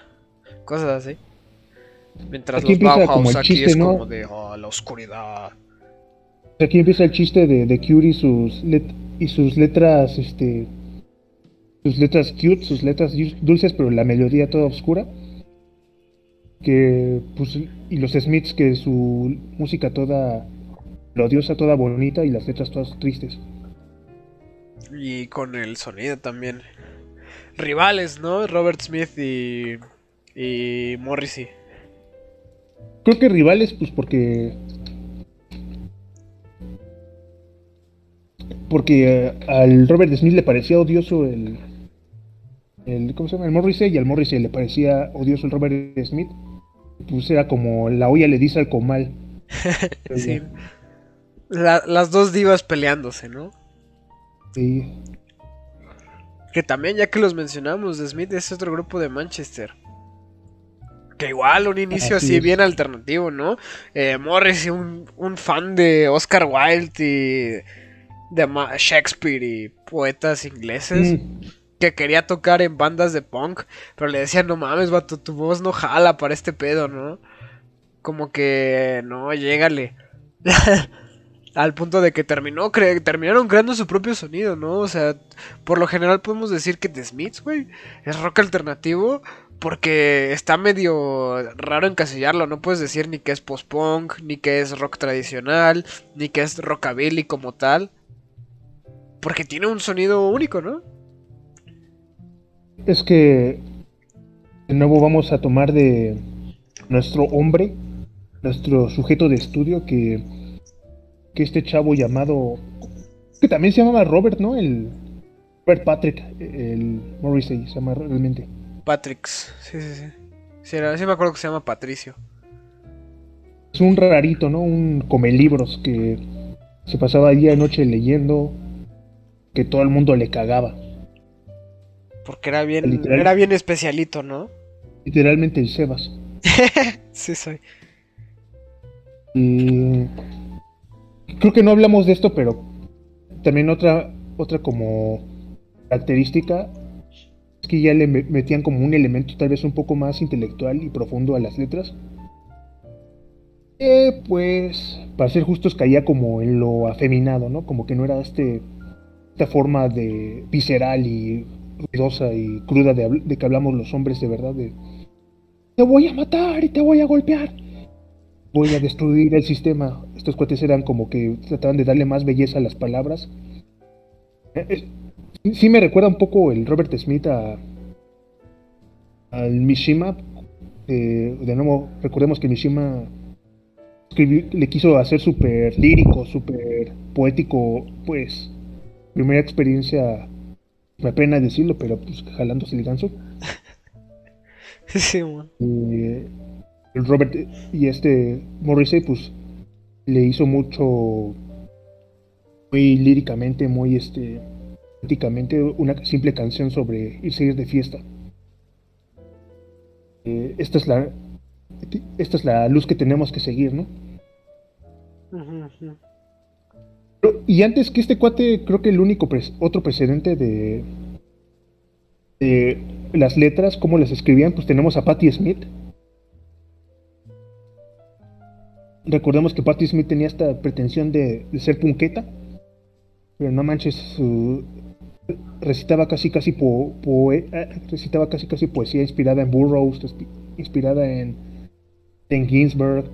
Cosas así. Mientras los Bauhaus aquí es como de, oh, la oscuridad. Aquí empieza el chiste de The Cure y sus, y sus letras, este... Sus letras cute, sus letras dulces, pero la melodía toda oscura que pues y los Smiths que su música toda odiosa, toda bonita y las letras todas tristes. Y con el sonido también. Rivales, ¿no? Robert Smith y y Morrissey. Creo que rivales pues porque porque al Robert Smith le parecía odioso el el, ¿cómo se llama? El Morrissey y al Morrissey le parecía odioso el Robert Smith. Pues era como la olla le dice al comal. sí. las dos divas peleándose, ¿no? Sí. Que también, ya que los mencionamos, The Smith es otro grupo de Manchester. Que igual, un inicio así, bien alternativo, ¿no? Eh, Morrissey, un, un fan de Oscar Wilde y de Shakespeare y poetas ingleses. Mm que quería tocar en bandas de punk, pero le decían, no mames, vato, tu voz no jala para este pedo, ¿no? Como que, no, llégale. Al punto de que terminó, terminaron creando su propio sonido, ¿no? O sea, por lo general podemos decir que The Smiths, güey, es rock alternativo, porque está medio raro encasillarlo, no puedes decir ni que es post-punk, ni que es rock tradicional, ni que es rockabilly como tal, porque tiene un sonido único, ¿no? Es que de nuevo vamos a tomar de nuestro hombre, nuestro sujeto de estudio, que, que este chavo llamado, que también se llamaba Robert, ¿no? El Robert Patrick, el Morrissey, se llama realmente. Patrick, sí, sí, sí. Sí, me acuerdo que se llama Patricio. Es un rarito, ¿no? Un come libros que se pasaba día y noche leyendo, que todo el mundo le cagaba. Porque era bien, era bien especialito, ¿no? Literalmente el Sebas. sí, soy. Y creo que no hablamos de esto, pero también otra, otra como característica es que ya le metían como un elemento tal vez un poco más intelectual y profundo a las letras. Eh, pues, para ser justos, caía como en lo afeminado, ¿no? Como que no era este, esta forma de visceral y ruidosa y cruda de, que hablamos los hombres de verdad, de te voy a matar y te voy a golpear, voy a destruir el sistema. Estos cuates eran como que trataban de darle más belleza a las palabras. Eh, sí me recuerda un poco el Robert Smith a, al Mishima. Eh, de nuevo, recordemos que Mishima le quiso hacer súper lírico, súper poético, pues primera experiencia me pena decirlo, pero pues jalándose el ganso. sí, el Robert y este Morrissey, pues le hizo mucho, muy líricamente, muy este, prácticamente una simple canción sobre irse a ir de fiesta. Eh, esta es la esta es la luz que tenemos que seguir, ¿no? Y antes que este cuate, creo que el único otro precedente de, las letras, cómo las escribían, pues tenemos a Patti Smith. Recordemos que Patti Smith tenía esta pretensión de, ser punqueta, pero no manches, recitaba casi casi eh, recitaba casi casi poesía inspirada en Burroughs, inspirada en Ginsberg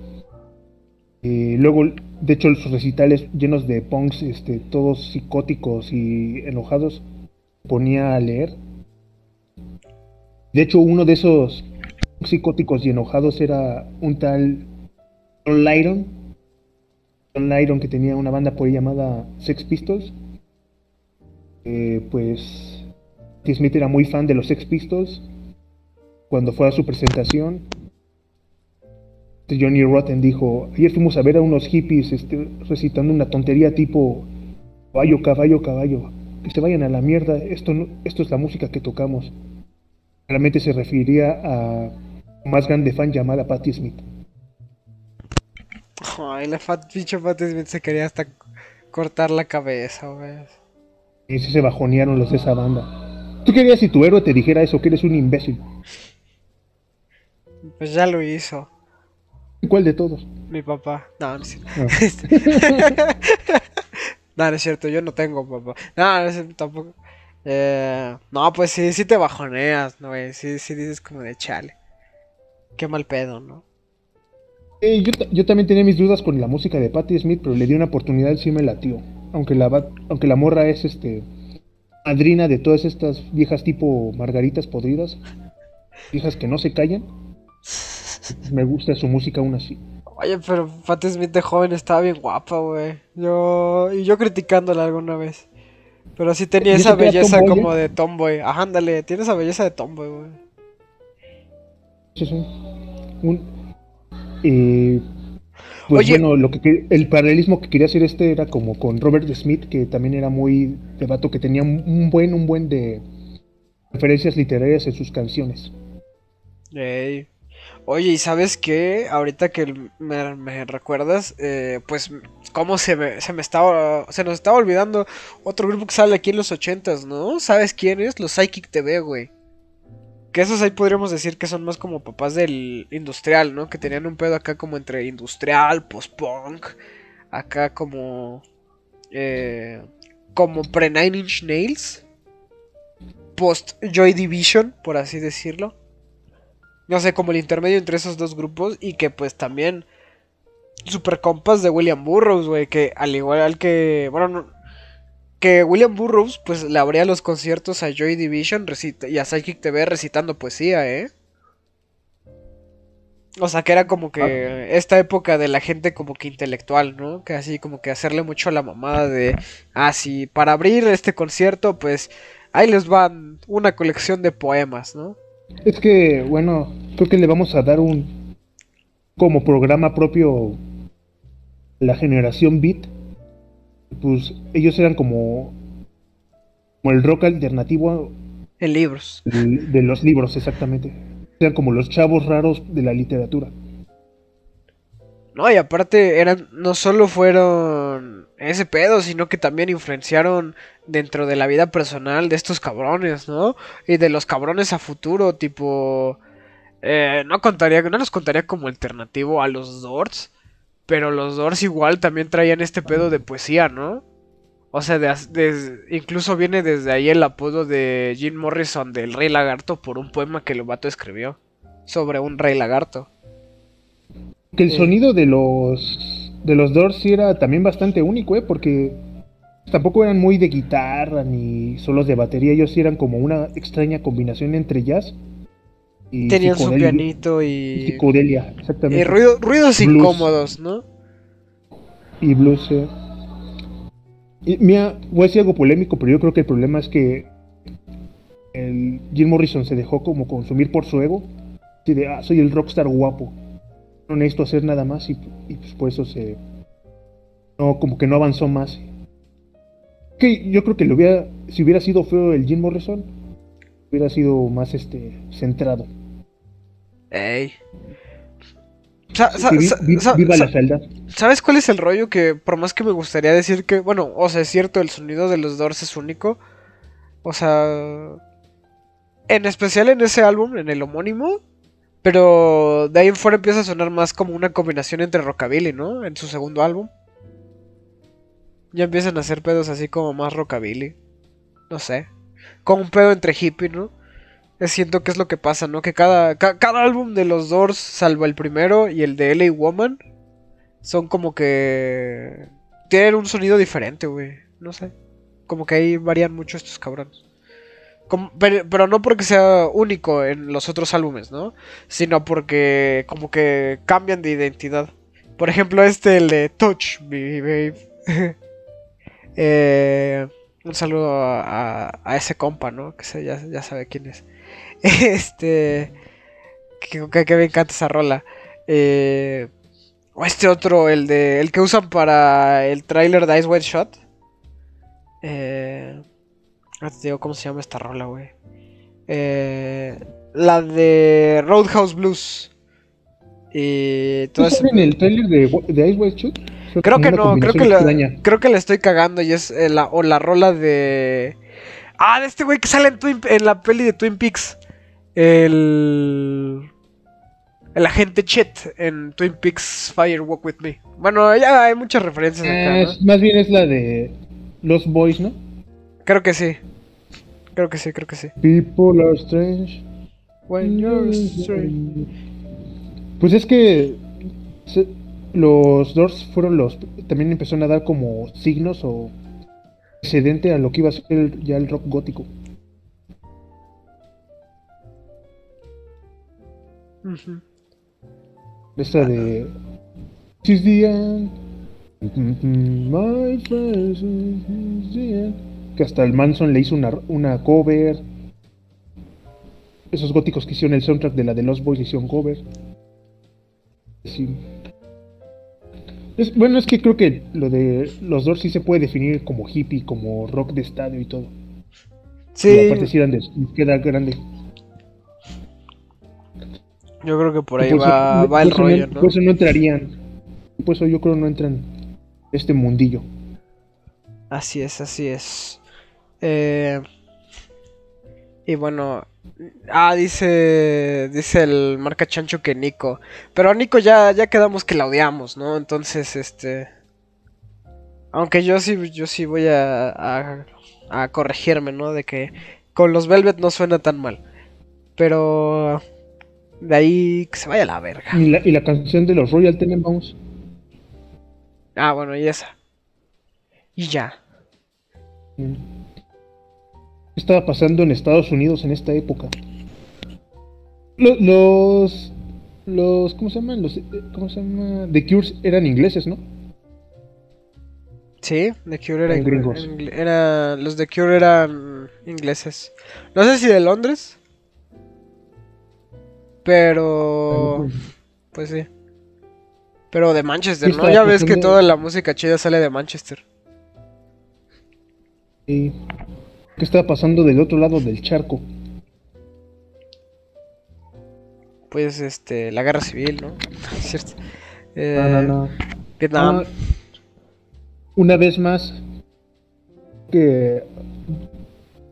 Eh, luego, de hecho, sus recitales llenos de punks, este, todos psicóticos y enojados, ponía a leer. De hecho, uno de esos psicóticos y enojados era un tal John Lydon. John Lydon que tenía una banda por ahí llamada Sex Pistols. Eh, pues T. Smith era muy fan de los Sex Pistols. Cuando fue a su presentación, Johnny Rotten dijo, ayer fuimos a ver a unos hippies este, recitando una tontería tipo caballo, caballo, caballo. Que se vayan a la mierda, esto, esto es la música que tocamos. Realmente se refería a más grande fan llamada Patti Smith. Ay, la fat, bicho Patti Smith se quería hasta cortar la cabeza, güey. Y se bajonearon los de esa banda. ¿Tú querías si tu héroe te dijera eso, que eres un imbécil? Pues ya lo hizo. ¿Cuál de todos? Mi papá. No, no es cierto. No, no, es cierto, yo no tengo papá. No, no es cierto, tampoco. Eh, no, pues sí, sí te bajoneas, ¿no, güey? Sí, sí dices como de chale. Qué mal pedo, ¿no? Eh, yo, yo, también tenía mis dudas con la música de Patti Smith, pero le di una oportunidad y sí me latió. Aunque la, aunque la morra es este madrina de todas estas viejas tipo margaritas podridas, viejas que no se callan. Me gusta su música aún así. Oye, pero Patti Smith de joven estaba bien guapa, güey. Yo. Y yo criticándola alguna vez. Pero sí tenía esa belleza como de tomboy. Ajá, ándale, tiene esa belleza de tomboy, güey. Sí, sí. Un, eh, pues Oye, bueno, lo que, el paralelismo que quería hacer este era como con Robert Smith, que también era muy debato, que tenía un buen, un buen de referencias literarias en sus canciones. Ey. Oye, ¿y sabes qué? Ahorita que me, recuerdas, eh, pues, cómo se me, se me estaba, se nos estaba olvidando otro grupo que sale aquí en los ochentas, ¿no? ¿Sabes quién es? Los Psychic TV, güey. Que esos ahí podríamos decir que son más como papás del industrial, ¿no? Que tenían un pedo acá como entre industrial, post-punk, acá como... Eh, como pre-Nine Inch Nails, post-Joy Division, por así decirlo no sé, como el intermedio entre esos dos grupos y que pues también super compas de William Burroughs, güey, que al igual que, bueno, que William Burroughs pues le abría los conciertos a Joy Division y a Psychic TV recitando poesía, ¿eh? O sea, que era como que ah. esta época de la gente como que intelectual, ¿no? Que así como que hacerle mucho a la mamada de, ah, sí, para abrir este concierto, pues ahí les van una colección de poemas, ¿no? Es que, bueno, creo que le vamos a dar un como programa propio la generación beat. Pues ellos eran como, como el rock alternativo. En libros. De, los libros, exactamente. Eran como los chavos raros de la literatura. No, y aparte eran, no solo fueron ese pedo, sino que también influenciaron dentro de la vida personal de estos cabrones, ¿no? Y de los cabrones a futuro, tipo... Eh, no contaría, no los contaría como alternativo a los Doors, pero los Doors igual también traían este pedo de poesía, ¿no? O sea, incluso viene desde ahí el apodo de Jim Morrison del Rey Lagarto por un poema que el vato escribió sobre un Rey Lagarto. Que el sonido de los de los Doors sí era también bastante único, ¿eh? Porque tampoco eran muy de guitarra ni solos de batería, ellos sí eran como una extraña combinación entre jazz y Tenían su pianito y... y psicodelia, exactamente. Y ruidos incómodos, ¿no? Y blues. Eh. Y, mira, voy a decir algo polémico, pero yo creo que el problema es que el Jim Morrison se dejó como consumir por su ego. Así de, ah, soy el rockstar guapo. No necesito hacer nada más y, y pues por eso se... No, como que no avanzó más que yo creo que lo hubiera, si hubiera sido feo el Jim Morrison, hubiera sido más este centrado. Ey. viva la celda. ¿Sabes cuál es el rollo? Que por más que me gustaría decir que, bueno, o sea, es cierto, el sonido de los Doors es único. O sea, en especial en ese álbum, en el homónimo. Pero de ahí en fuera empieza a sonar más como una combinación entre rockabilly, ¿no? En su segundo álbum. Ya empiezan a hacer pedos así como más rockabilly. No sé. Como un pedo entre hippie, ¿no? Siento que es lo que pasa, ¿no? Que cada, cada álbum de los Doors, salvo el primero y el de LA Woman, son como que tienen un sonido diferente, güey. No sé. Como que ahí varían mucho estos cabrones. pero, pero, no porque sea único en los otros álbumes, ¿no? Sino porque como que cambian de identidad. Por ejemplo, este, el de Touch Me Babe. eh, un saludo a, ese compa, ¿no? Que ya, ya sabe quién es. Este. Que, que, me encanta esa rola. Eh, o este otro, el de. El que usan para el trailer de Ice White Shot. Eh. No te digo cómo se llama esta rola, güey. Eh, la de Roadhouse Blues. Y todo eso. en el trailer de, de Ice White Shot? Creo que no, creo que, la, creo que le estoy cagando y es eh, la, o la rola de... Ah, de este güey que sale en, en la peli de Twin Peaks. El... El agente Chet en Twin Peaks Fire Walk With Me. Bueno, ya hay muchas referencias acá, Más bien es la de Los Boys, ¿no? Creo que sí. Creo que sí, creo que sí. People are strange. When you're strange. Pues es que los Doors fueron los. También empezaron a dar como signos o precedente a lo que iba a ser ya el rock gótico. Esta de. She's the end. My Que hasta el Manson le hizo una, una cover. Esos góticos que hicieron el soundtrack de la de Los Boys hicieron cover. Sí bueno, es que creo que lo de los dos sí se puede definir como hippie, como rock de estadio y todo. Sí. Y aparte sí eran queda grande. Yo creo que por ahí va, va, el rollo, no, Por eso no entrarían. Por eso yo creo no entran este mundillo. Así es, así es. Eh, y bueno, Ah, dice. Dice el marca chancho que Nico. Pero a Nico ya, ya quedamos que la odiamos, ¿no? Entonces, este. Aunque yo sí, yo sí voy a, a, corregirme, ¿no? De que con los Velvet no suena tan mal. Pero. De ahí que se vaya a la verga. ¿Y la, y la canción de los Royal Tenenbaums? Ah, bueno, y esa. Y ya. Mm. ¿Qué estaba pasando en Estados Unidos en esta época? Los. Los. ¿Cómo se llaman? Los, ¿Cómo se llama? The Cures eran ingleses, ¿no? Sí, The Cure era, gringos. Era, los The Cure eran ingleses. No sé si de Londres. Pero. Pues sí. Pero de Manchester, ¿no? Ya ves que toda la música chida sale de Manchester. Sí. ¿Qué está pasando del otro lado del charco? Pues este, la guerra civil, ¿no? ¿Cierto? Eh, no, no, no. Vietnam. Ah, una vez más, que,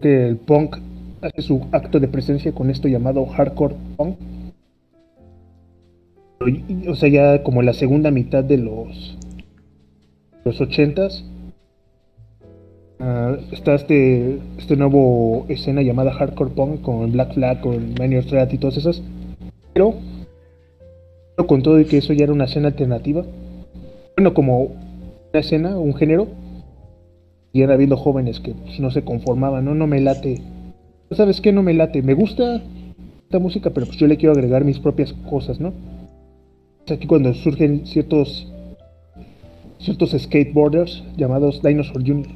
que el punk hace su acto de presencia con esto llamado hardcore punk. O sea, ya como la segunda mitad de los, los ochentas, Uh, está este, este nuevo escena llamada Hardcore Punk con Black Flag, con Manio Strat y todas esas. Pero, con todo y que eso ya era una escena alternativa, bueno, como una escena, un género, y era habiendo jóvenes que pues, no se conformaban, no, no me late. ¿Sabes qué? No me late. Me gusta esta música, pero pues yo le quiero agregar mis propias cosas, ¿no? Es aquí cuando surgen ciertos ciertos skateboarders llamados Dinosaur Jr.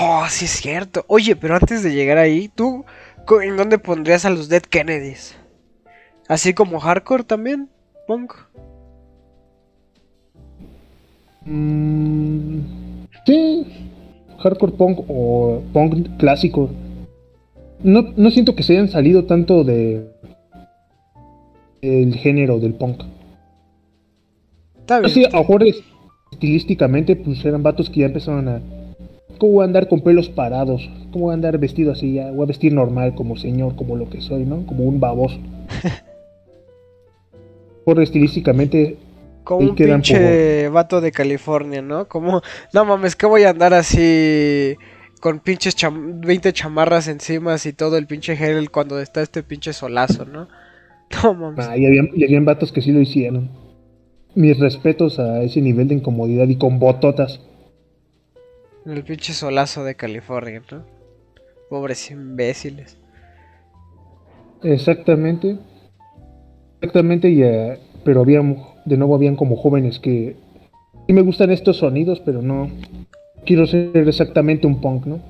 Oh, sí es cierto. Oye, pero antes de llegar ahí, ¿tú en dónde pondrías a los Dead Kennedys? ¿Así como hardcore también? ¿Punk? Mm, sí, hardcore punk o punk clásico. No, no siento que se hayan salido tanto de el género del punk. Está bien. Sí, a mejor estilísticamente, pues eran vatos que ya empezaron a ¿Cómo voy a andar con pelos parados? ¿Cómo voy a andar vestido así? Ya? Voy a vestir normal, como señor, como lo que soy, ¿no? Como un baboso. por estilísticamente. Como un pinche vato de California, ¿no? Como, no mames, que voy a andar así con pinches 20 chamarras encima y todo el pinche gel cuando está este pinche solazo, ¿no? No mames. Ah, y habían, y habían vatos que sí lo hicieron. Mis respetos a ese nivel de incomodidad y con bototas. El pinche solazo de California, ¿no? Pobres imbéciles. Exactamente. Exactamente, y, eh, pero había, de nuevo habían como jóvenes que sí me gustan estos sonidos, pero no quiero ser exactamente un punk, ¿no?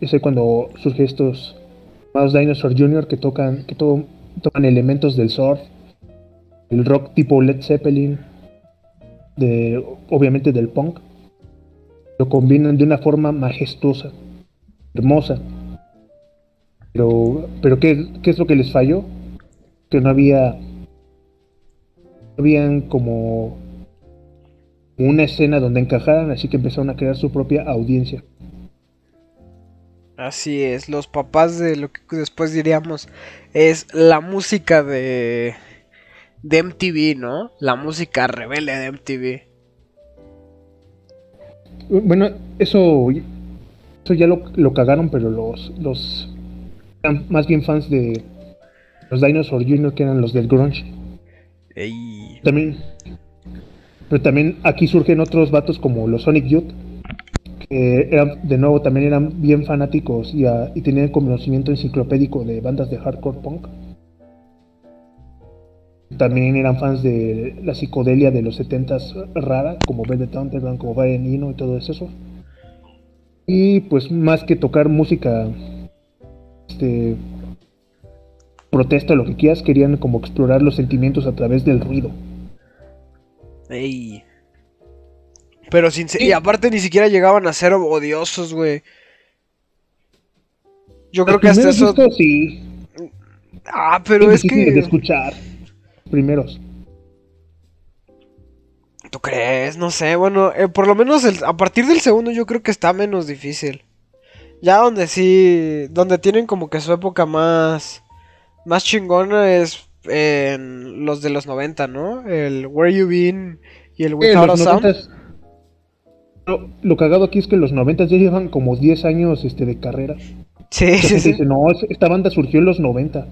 Es ahí cuando surge estos más Dinosaur Jr. que tocan, que todo, tocan elementos del surf, el rock tipo Led Zeppelin, de, obviamente del punk, lo combinan de una forma majestuosa, hermosa. Pero, pero ¿qué, ¿qué, es lo que les falló? Que no había, no habían como una escena donde encajaran, así que empezaron a crear su propia audiencia. Así es, los papás de lo que después diríamos es la música de, de MTV, ¿no? La música rebelde de MTV. Bueno, eso, eso ya lo, lo cagaron, pero los, los eran más bien fans de los Dinosaur Jr. que eran los del grunge. También, pero también aquí surgen otros vatos como los Sonic Youth eran, de nuevo, también eran bien fanáticos y, uh, y tenían conocimiento enciclopédico de bandas de hardcore punk. También eran fans de la psicodelia de los 70s rara, como Velvet Underground, como Brian Eno y todo eso. Y pues más que tocar música este, protesta, lo que quieras, querían como explorar los sentimientos a través del ruido. Ey. Pero sin y aparte ni siquiera llegaban a ser odiosos, güey. Yo creo que hasta eso. sí. Ah, pero es, que. de escuchar. Primeros. ¿Tú crees? No sé. Bueno, eh, por lo menos a partir del segundo yo creo que está menos difícil. Ya donde sí. Donde tienen como que su época más. Más chingona es en los de los 90, ¿no? El Where You Been y el Without a Sound. Lo, cagado aquí es que los 90 ya llevan como 10 años este, de carrera. Sí, sí, sí. Dice, no, esta banda surgió en los 90.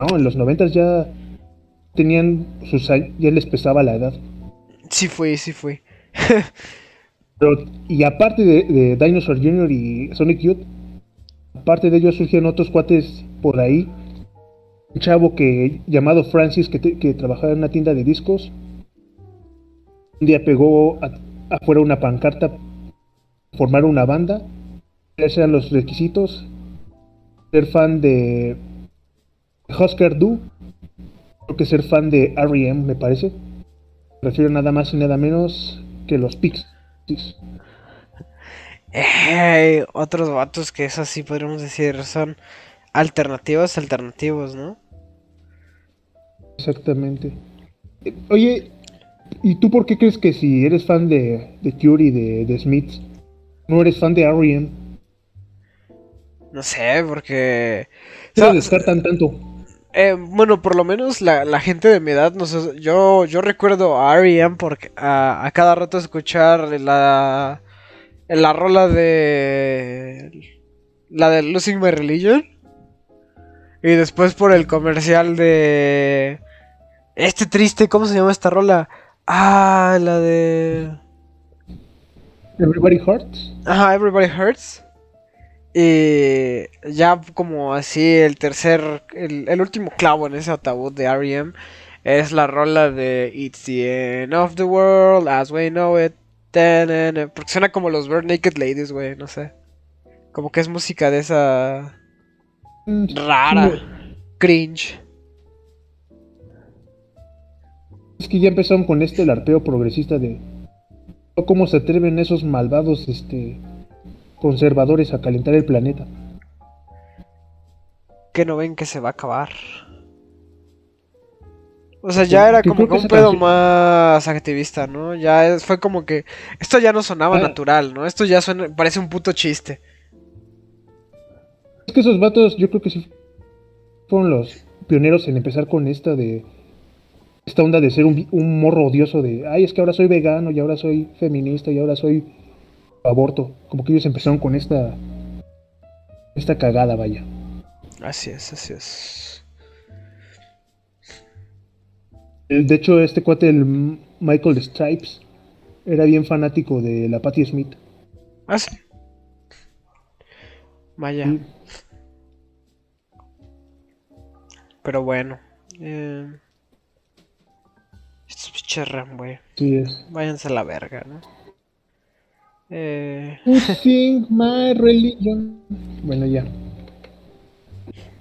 No, en los 90 ya tenían sus ya les pesaba la edad. Sí fue, sí fue. Pero, y aparte de, Dinosaur Jr. y Sonic Youth, aparte de ellos surgieron otros cuates por ahí. Un chavo que llamado Francis que, que trabajaba en una tienda de discos. Un día pegó a, afuera una pancarta, formar una banda, esos eran los requisitos, ser fan de Husker Du, que ser fan de R.E.M. me parece, prefiero nada más y nada menos que los Pixies. otros vatos que es así podríamos decir son alternativas alternativos, ¿no? Exactamente. Oye, ¿Y tú por qué crees que si eres fan de, de Cure y de, de Smith, no eres fan de R.E.M.? No sé, porque... ¿Qué lo descartan tanto? Eh, bueno, por lo menos la, la, gente de mi edad, no sé, yo, yo recuerdo a R.E.M. porque a, a, cada rato escuchar la, la rola de... La de Losing My Religion. Y después por el comercial de... Este triste, ¿cómo se llama esta rola? Ah, la de. Everybody Hurts. Ajá, Everybody Hurts. Y ya como así el tercer, el, último clavo en ese ataúd de R.E.M. es la rola de It's the end of the world as we know it. Porque suena como los Bird Naked Ladies, güey, no sé. Como que es música de esa... Mm, rara. Cringe. Es que ya empezaron con este larpeo progresista de cómo se atreven esos malvados este conservadores a calentar el planeta. Que no ven que se va a acabar. O sea, ya era como que un pedo más activista, ¿no? Ya fue como que esto ya no sonaba ah. natural, ¿no? Esto ya suena, parece un puto chiste. Es que esos vatos, yo creo que sí fueron los pioneros en empezar con esta de esta onda de ser un, un, morro odioso de, ay, es que ahora soy vegano y ahora soy feminista y ahora soy aborto. Como que ellos empezaron con esta, esta cagada, vaya. Así es, así es. De hecho, este cuate, el Michael Stripes, era bien fanático de la Patti Smith. Ah, sí. Vaya. Sí. Pero bueno. Eh... Estos pinches güey. Sí es. Váyanse a la verga, ¿no? Eh... My religion. Bueno, ya.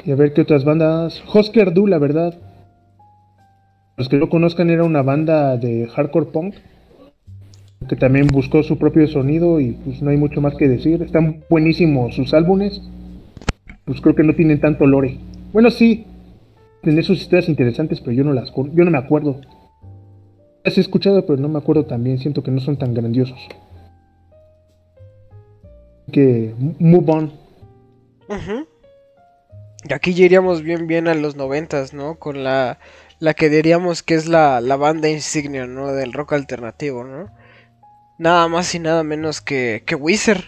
Y a ver qué otras bandas. Husker Du, la verdad. Los que no conozcan, era una banda de hardcore punk. Que también buscó su propio sonido y pues no hay mucho más que decir. Están buenísimos sus álbumes. Pues creo que no tienen tanto lore. Bueno, sí. Tienen sus historias interesantes, pero yo no las yo no me acuerdo. Las he escuchado, pero no me acuerdo también. Siento que no son tan grandiosos. Que move on. Y aquí ya iríamos bien bien a los noventas, ¿no? Con la, la que diríamos que es la, la banda insignia, ¿no? Del rock alternativo, ¿no? Nada más y nada menos que, que Wizard.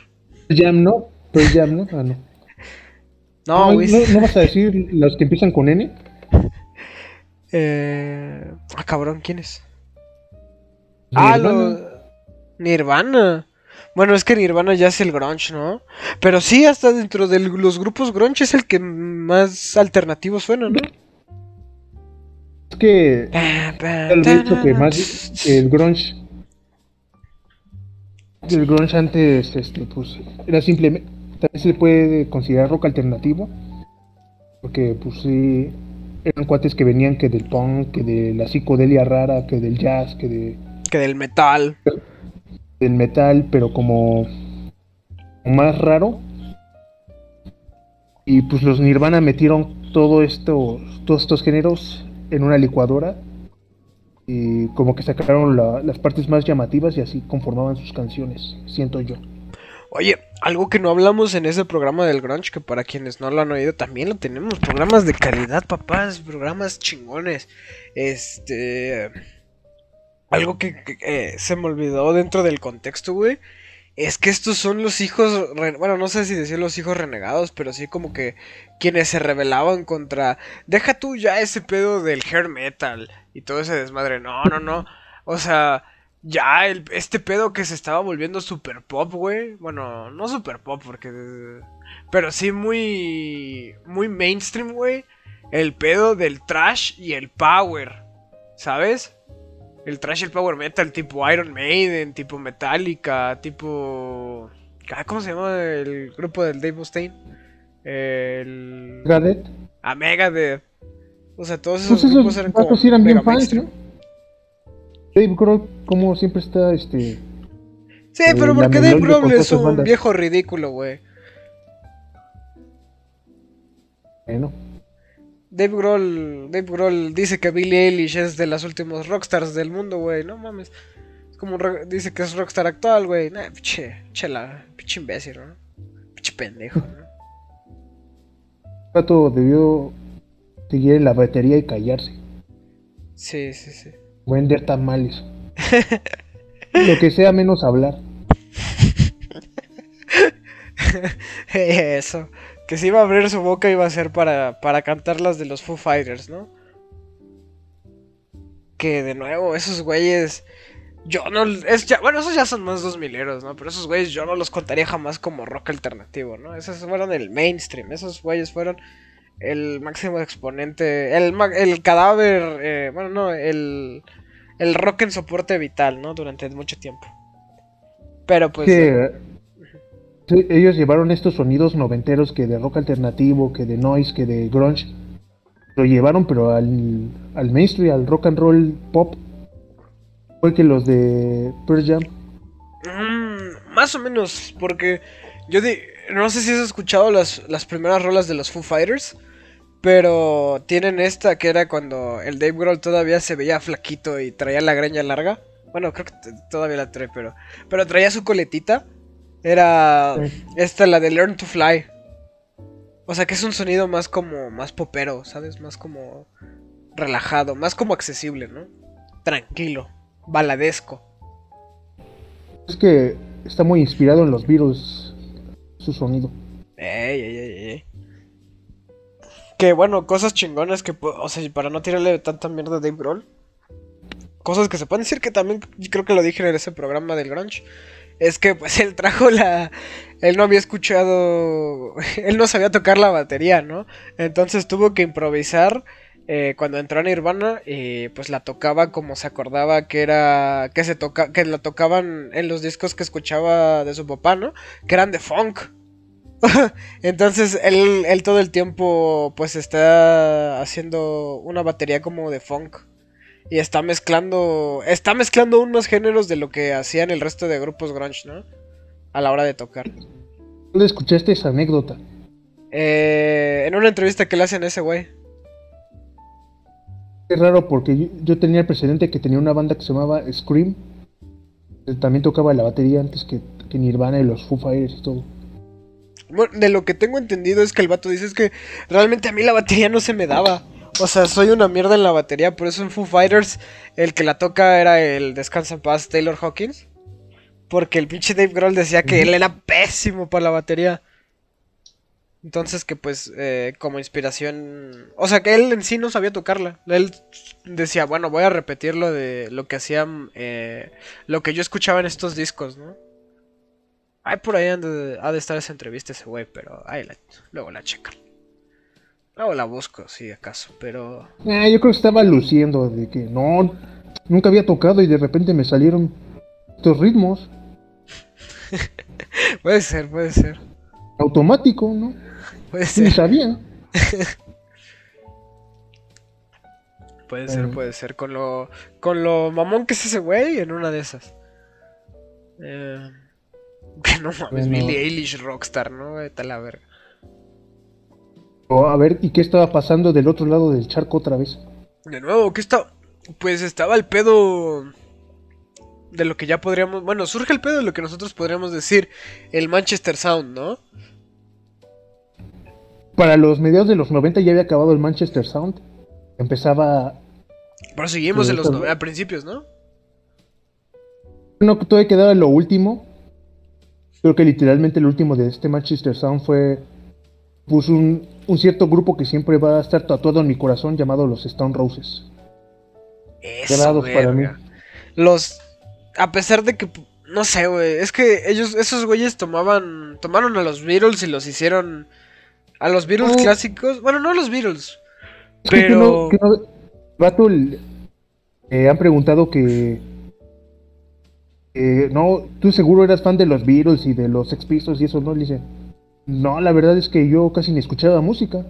Jam, ¿no? Pearl Jam, ¿no? Ah, no. No, no, Wizard. no- no vas a decir los que empiezan con N? Eh... Ah, cabrón, ¿quién es? Ah, lo... Nirvana. Bueno, es que Nirvana ya es el grunge, ¿no? Pero sí, hasta dentro de los grupos grunge es el que más alternativo suena, ¿no? Es que Tal vez que más el grunge el grunge antes este pues era simplemente también se le puede considerar rock alternativo porque pues sí eran cuates que venían que del punk que de la psicodelia rara que del jazz que de Que del metal. Del metal pero como más raro y pues los Nirvana metieron todo esto todos estos géneros en una licuadora y como que sacaron la- las partes más llamativas y así conformaban sus canciones, siento yo. Oye, algo que no hablamos en ese programa del grunge, que para quienes no lo han oído, también lo tenemos. Programas de calidad, papás, programas chingones. Este... Algo que, se me olvidó dentro del contexto, güey. Es que estos son los hijos, bueno, no sé si decir los hijos renegados, pero sí como que quienes se rebelaban contra... Deja tú ya ese pedo del hair metal y todo ese desmadre. No, no, no. O sea, ya este pedo que se estaba volviendo super pop, güey. Bueno, no super pop porque... Pero sí muy... Muy mainstream, güey. El pedo del trash y el power. ¿Sabes? El trash el power metal tipo Iron Maiden, tipo Metallica, tipo... ah, ¿Cómo se llama el grupo del Dave Mustaine? El... Megadeth, A Megadeth. O sea, todos esos pues grupos esos eran como eran bien fans. ¿no? Dave Grohl como siempre está este Sí, Eh, pero porque Dave Grohl es un bandas. viejo ridículo, güey. bueno, Dave Grohl, Dave Grohl dice que Billie Eilish es de las últimos rockstars del mundo, güey. No mames. Es como dice que es rockstar actual, güey. Nah, pinche, chela, pinche imbécil, ¿no? Pinche pendejo, ¿no? Pato debió seguir en la batería y callarse. Sí, sí, sí. Vender tamales. Lo que sea menos hablar. Eso. Que si iba a abrir su boca iba a ser para, para cantar las de los Foo Fighters, ¿no? Que de nuevo, esos güeyes. Yo no. Es ya, bueno, esos ya son más dos mileros, ¿no? Pero esos güeyes yo no los contaría jamás como rock alternativo, ¿no? Esos fueron el mainstream. Esos güeyes fueron el máximo exponente. El, el cadáver. eh, bueno, no, el. El rock en soporte vital, ¿no? Durante mucho tiempo. Pero pues. que ellos llevaron estos sonidos noventeros que de rock alternativo, que de noise, que de grunge. Lo llevaron pero al, al mainstream, al rock and roll pop. Fue que los de Pearl Jam. Mm, más o menos, porque yo di- no sé si has escuchado las, las primeras rolas de los Foo Fighters, pero tienen esta que era cuando el Dave Grohl todavía se veía flaquito y traía la greña larga. Bueno, creo que todavía la trae, pero, pero traía su coletita. Era esta, la de Learn to Fly. O sea que es un sonido más como, más popero, ¿sabes? Más como relajado, más como accesible, ¿no? Tranquilo, baladesco. Es que está muy inspirado en los Beatles, su sonido. Ey, ey, ey, ey. Que bueno, cosas chingonas que, o sea, para no tirarle tanta mierda a Dave Grohl, cosas que se pueden decir que también creo que lo dije en ese programa del grunge es que pues él trajo la él no había escuchado él no sabía tocar la batería no entonces tuvo que improvisar eh, cuando entró a Nirvana y pues la tocaba como se acordaba que era que se toca que la tocaban en los discos que escuchaba de su papá no que eran de funk. Entonces él, él todo el tiempo pues está haciendo una batería como de funk y está mezclando está mezclando unos géneros de lo que hacían el resto de grupos grunge, ¿no? A la hora de tocar. ¿Dónde escuchaste esa anécdota? Eh, en una entrevista que le hacen a ese güey. Es raro porque yo, tenía el precedente que tenía una banda que se llamaba Scream. También tocaba la batería antes que, que Nirvana y los Foo Fighters y todo. Bueno, de lo que tengo entendido es que el vato dice es que realmente a mí la batería no se me daba. O sea, soy una mierda en la batería, por eso en Foo Fighters el que la toca era el Descansa en paz Taylor Hawkins. Porque el pinche Dave Grohl decía que él era pésimo para la batería. Entonces que pues eh, como inspiración... O sea que él en sí no sabía tocarla. Él decía, bueno, voy a repetir lo de lo que hacían... Eh, lo que yo escuchaba en estos discos, ¿no? Ay, por ahí ha de, estar esa entrevista ese güey, pero ahí luego la checan. Luego la busco, si acaso, pero... Ah, yo creo que estaba luciendo de que no, nunca había tocado y de repente me salieron estos ritmos. puede ser, puede ser. Automático, ¿no? Puede ser. Ni sabía. puede ser, puede ser. Con lo, con lo mamón que es ese güey en una de esas. Eh, que no mames, Billy Eilish Rockstar, ¿no? Está la verga a ver, ¿y qué estaba pasando del otro lado del charco otra vez? De nuevo, ¿qué está? Pues estaba el pedo de lo que ya podríamos... Bueno, surge el pedo de lo que nosotros podríamos decir el Manchester Sound, ¿no? Para los mediados de los 90 ya había acabado el Manchester Sound. Empezaba... Pero seguimos en los a principios, ¿no? No, todavía quedaba lo último. Creo que literalmente el último de este Manchester Sound fue pues un, cierto grupo que siempre va a estar tatuado en mi corazón llamado los Stone Roses. Eso, para mí. Los a pesar de que no sé, güey, es que ellos esos güeyes tomaban tomaron a los Beatles y los hicieron a los Beatles clásicos, bueno, no a los Beatles. pero que Vato, eh, han preguntado que no, tú seguro eras fan de los Beatles y de los Sex Pistols y eso, ¿no? Le dicen, no, la verdad es que yo casi ni escuchaba música.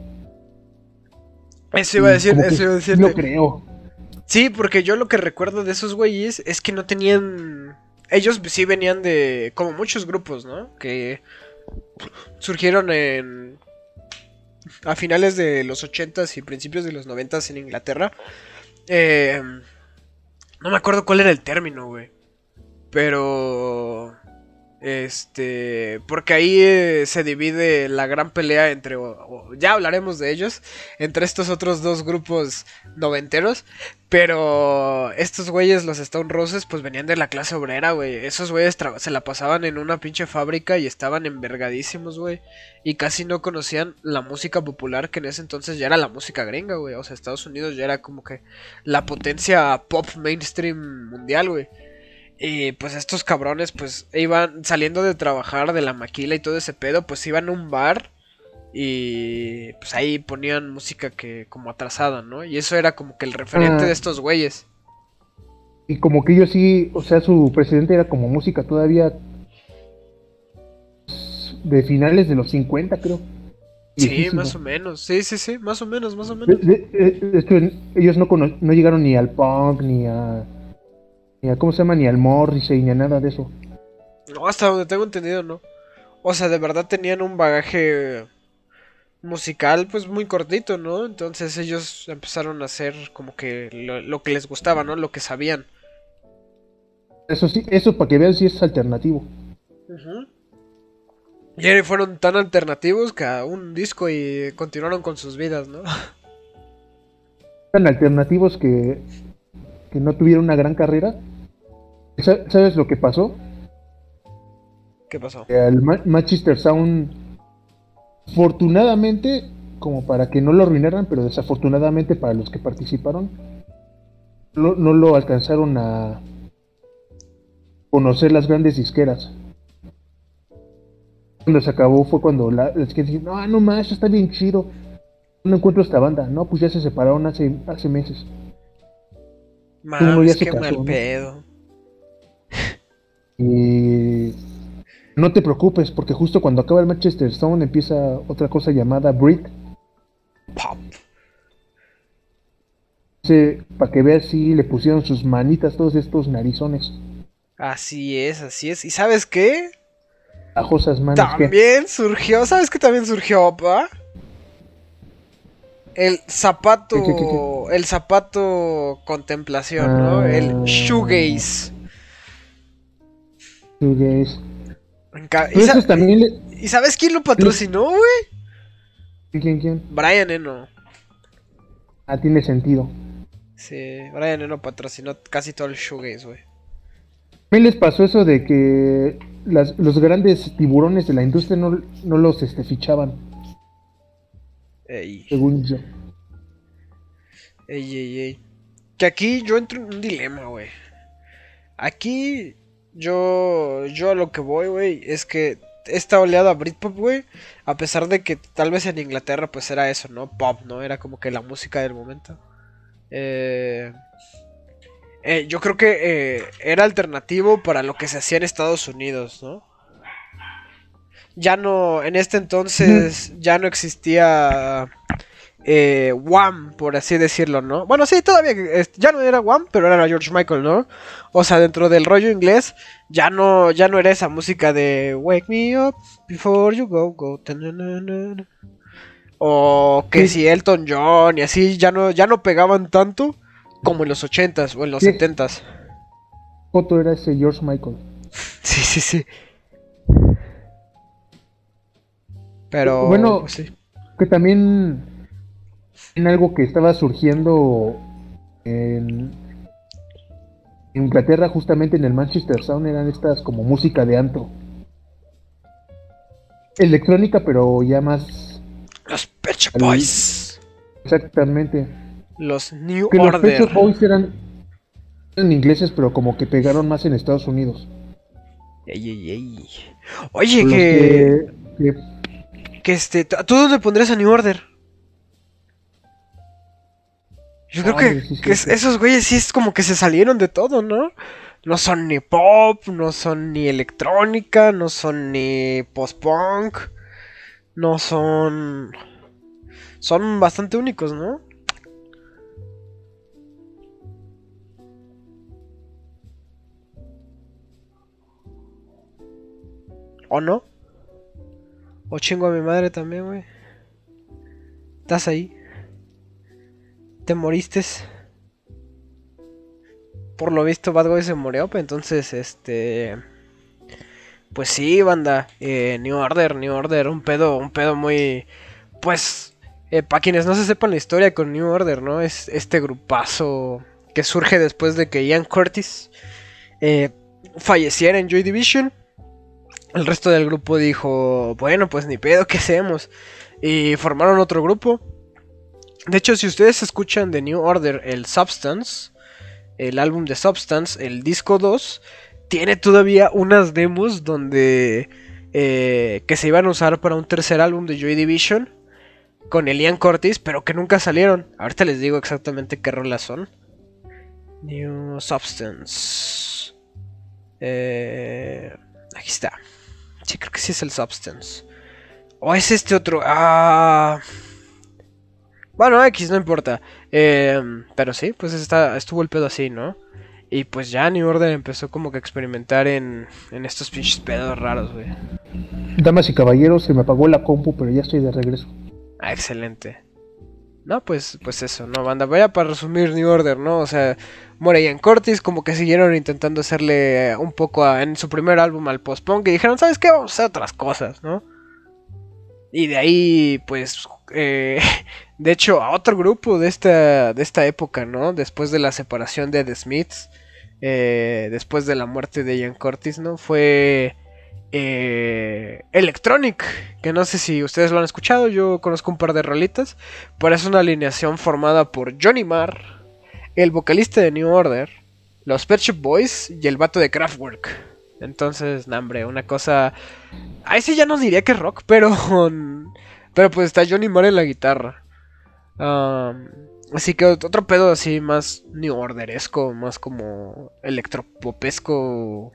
Eso iba a decir, eso iba a decir. No creo. Sí, porque yo lo que recuerdo de esos güeyes es que no tenían. Ellos sí venían de. como muchos grupos, ¿no? Que surgieron en. a finales de los 80s y principios de los 90s en Inglaterra. Eh, no me acuerdo cuál era el término, güey. Pero. Este, porque ahí eh, se divide la gran pelea entre, ya hablaremos de ellos, entre estos otros dos grupos noventeros. Pero estos güeyes, los Stone Roses, pues venían de la clase obrera, güey. Esos güeyes se la pasaban en una pinche fábrica y estaban envergadísimos, güey. Y casi no conocían la música popular que en ese entonces ya era la música gringa, güey. O sea, Estados Unidos ya era como que la potencia pop mainstream mundial, güey. Y pues estos cabrones pues iban saliendo de trabajar de la maquila y todo ese pedo, pues iban a un bar y pues ahí ponían música que como atrasada, ¿no? Y eso era como que el referente ah. de estos güeyes. Y como que ellos sí, o sea, su presidente era como música todavía de finales de los 50, creo. Sí, más o menos. Sí, sí, sí, más o menos, más o menos. ellos no, no llegaron ni al punk ni a ni ¿cómo se llama? Ni al Morrissey, ni a nada de eso. No, hasta donde tengo entendido, no. O sea, de verdad tenían un bagaje musical pues muy cortito, ¿no? Entonces ellos empezaron a hacer como que lo, que les gustaba, ¿no? Lo que sabían. Eso sí, eso para que vean si es alternativo. Y fueron tan alternativos que a un disco y continuaron con sus vidas, ¿no? Tan alternativos que, que no tuvieron una gran carrera ¿Sabes lo que pasó? ¿Qué pasó? El Manchester Sound, afortunadamente, como para que no lo arruinaran, pero desafortunadamente para los que participaron, no, no lo alcanzaron a conocer las grandes disqueras. Cuando se acabó fue cuando la- las disqueras dijeron, no, no más, está bien chido. No encuentro esta banda. No, pues ya se separaron hace, hace meses. Se qué casó, mal ¿no? pedo. Y no te preocupes, porque justo cuando acaba el Manchester Stone empieza otra cosa llamada Breed. Pop. Para que veas si le pusieron sus manitas todos estos narizones. Así es, así es. ¿Y sabes qué? Ajosas manos. ¿qué? También surgió, ¿sabes qué también surgió, pa? El zapato, ¿Qué, qué, qué, el zapato contemplación, ¿no? Ah. El shoegaze. ¿Y, Pero sa- esos también le- ¿Y sabes quién lo patrocinó, güey? ¿Quién, quién? Brian Eno. Ah, tiene sentido. Sí, Brian Eno patrocinó casi todo el shoegaze, güey. ¿Qué les pasó eso de que las- los grandes tiburones de la industria no, no los este, fichaban, Ey, según yo? ey, ey, ey. Que aquí yo entro en un dilema, güey. Aquí yo, yo a lo que voy, güey, es que esta oleada Britpop, güey, a pesar de que tal vez en Inglaterra pues era eso, ¿no? Pop, ¿no? Era como que la música del momento. Eh, eh, yo creo que eh, era alternativo para lo que se hacía en Estados Unidos, ¿no? Ya no, en este entonces ya no existía eh, Wham, por así decirlo, ¿no? Bueno, sí, todavía ya no era Wham, pero era George Michael, ¿no? O sea, dentro del rollo inglés ya no ya no era esa música de Wake me up before you go go. O que Sí. si Elton John y así ya no ya no pegaban tanto como en los 80s o en los Sí. 70s. Foto era ese George Michael. Sí, sí, sí. Pero Bueno, pues sí. Que también en algo que estaba surgiendo en Inglaterra, justamente en el Manchester Sound, eran estas como música de antro. Electrónica, pero ya más Los Pet Boys. exactamente. Los New Que los Pet Boys eran, eran ingleses, pero como que pegaron más en Estados Unidos. Ey, ey, ey. Oye, que- que- que este, ¿tú dónde pondrías a New Order? Yo creo que, sí, sí, que es- sí. esos güeyes sí es como que se salieron de todo, ¿no? No son ni pop, no son ni electrónica, no son ni post-punk, no son... Son bastante únicos, ¿no? ¿O no? O chingo a mi madre también, güey. ¿Estás ahí? ¿Te moriste? Por lo visto Bad Boy se murió, pues entonces, este... Pues sí, banda. eh, New Order, New Order, un pedo, un pedo muy... Pues... para quienes no se sepan la historia con New Order, ¿no? Es este grupazo que surge después de que Ian Curtis eh, falleciera en Joy Division. El resto del grupo dijo, bueno, pues ni pedo, ¿qué hacemos? Y formaron otro grupo. De hecho, si ustedes escuchan de New Order el Substance, el álbum de Substance, el disco 2, tiene todavía unas demos donde eh, que se iban a usar para un tercer álbum de Joy Division con Elian Curtis, pero que nunca salieron. Ahorita les digo exactamente qué rolas son. New Substance. Eh, aquí está. Sí, creo que sí es el Substance. O es este otro. Ah. Bueno, X, no importa. Eh, pero sí, pues está, estuvo el pedo así, ¿no? Y pues ya New Order empezó como que a experimentar en, en estos pinches pedos raros, güey. Damas y caballeros, se me apagó la compu, pero ya estoy de regreso. Ah, excelente. No, pues, pues eso, no, banda. Vaya para resumir New Order, ¿no? O sea, Morey y Cortis como que siguieron intentando hacerle un poco a- en su primer álbum al post-punk y dijeron, ¿sabes qué? Vamos a hacer otras cosas, ¿no? Y de ahí, pues, eh, de hecho, a otro grupo de esta, de esta época, ¿no? Después de la separación de The Smiths, eh, después de la muerte de Ian Curtis, ¿no? Fue eh, Electronic, que no sé si ustedes lo han escuchado, yo conozco un par de rolitas, pero es una alineación formada por Johnny Marr, el vocalista de New Order, los Pet Boys y el vato de Kraftwerk. Entonces, nah, hombre, una cosa. Ahí sí ya no diría que es rock, pero. Pero pues está Johnny Marr en la guitarra. Así que otro pedo así más New Orderesco, más como electropopesco.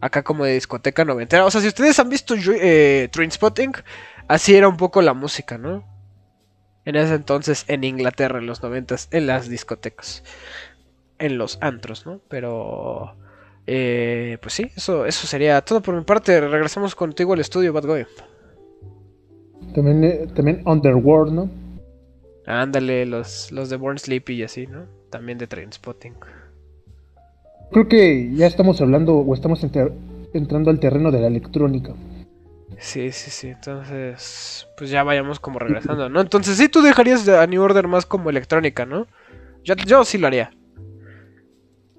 Acá como de discoteca noventera. O sea, si ustedes han visto eh, Trainspotting, así era un poco la música, ¿no? En ese entonces en Inglaterra, en los noventas, en las discotecas. En los antros, ¿no? Pero... Eh, pues sí, eso, eso sería todo por mi parte. Regresamos contigo al estudio, Bad Boy. También, eh, también Underworld, ¿no? Ándale, los, los de Born Sleepy y así, ¿no? También de Trainspotting. Creo que ya estamos hablando o estamos entrando al terreno de la electrónica. Sí, sí, sí. Entonces, pues ya vayamos como regresando, ¿no? Entonces, sí, tú dejarías a New Order más como electrónica, ¿no? Yo, yo sí lo haría.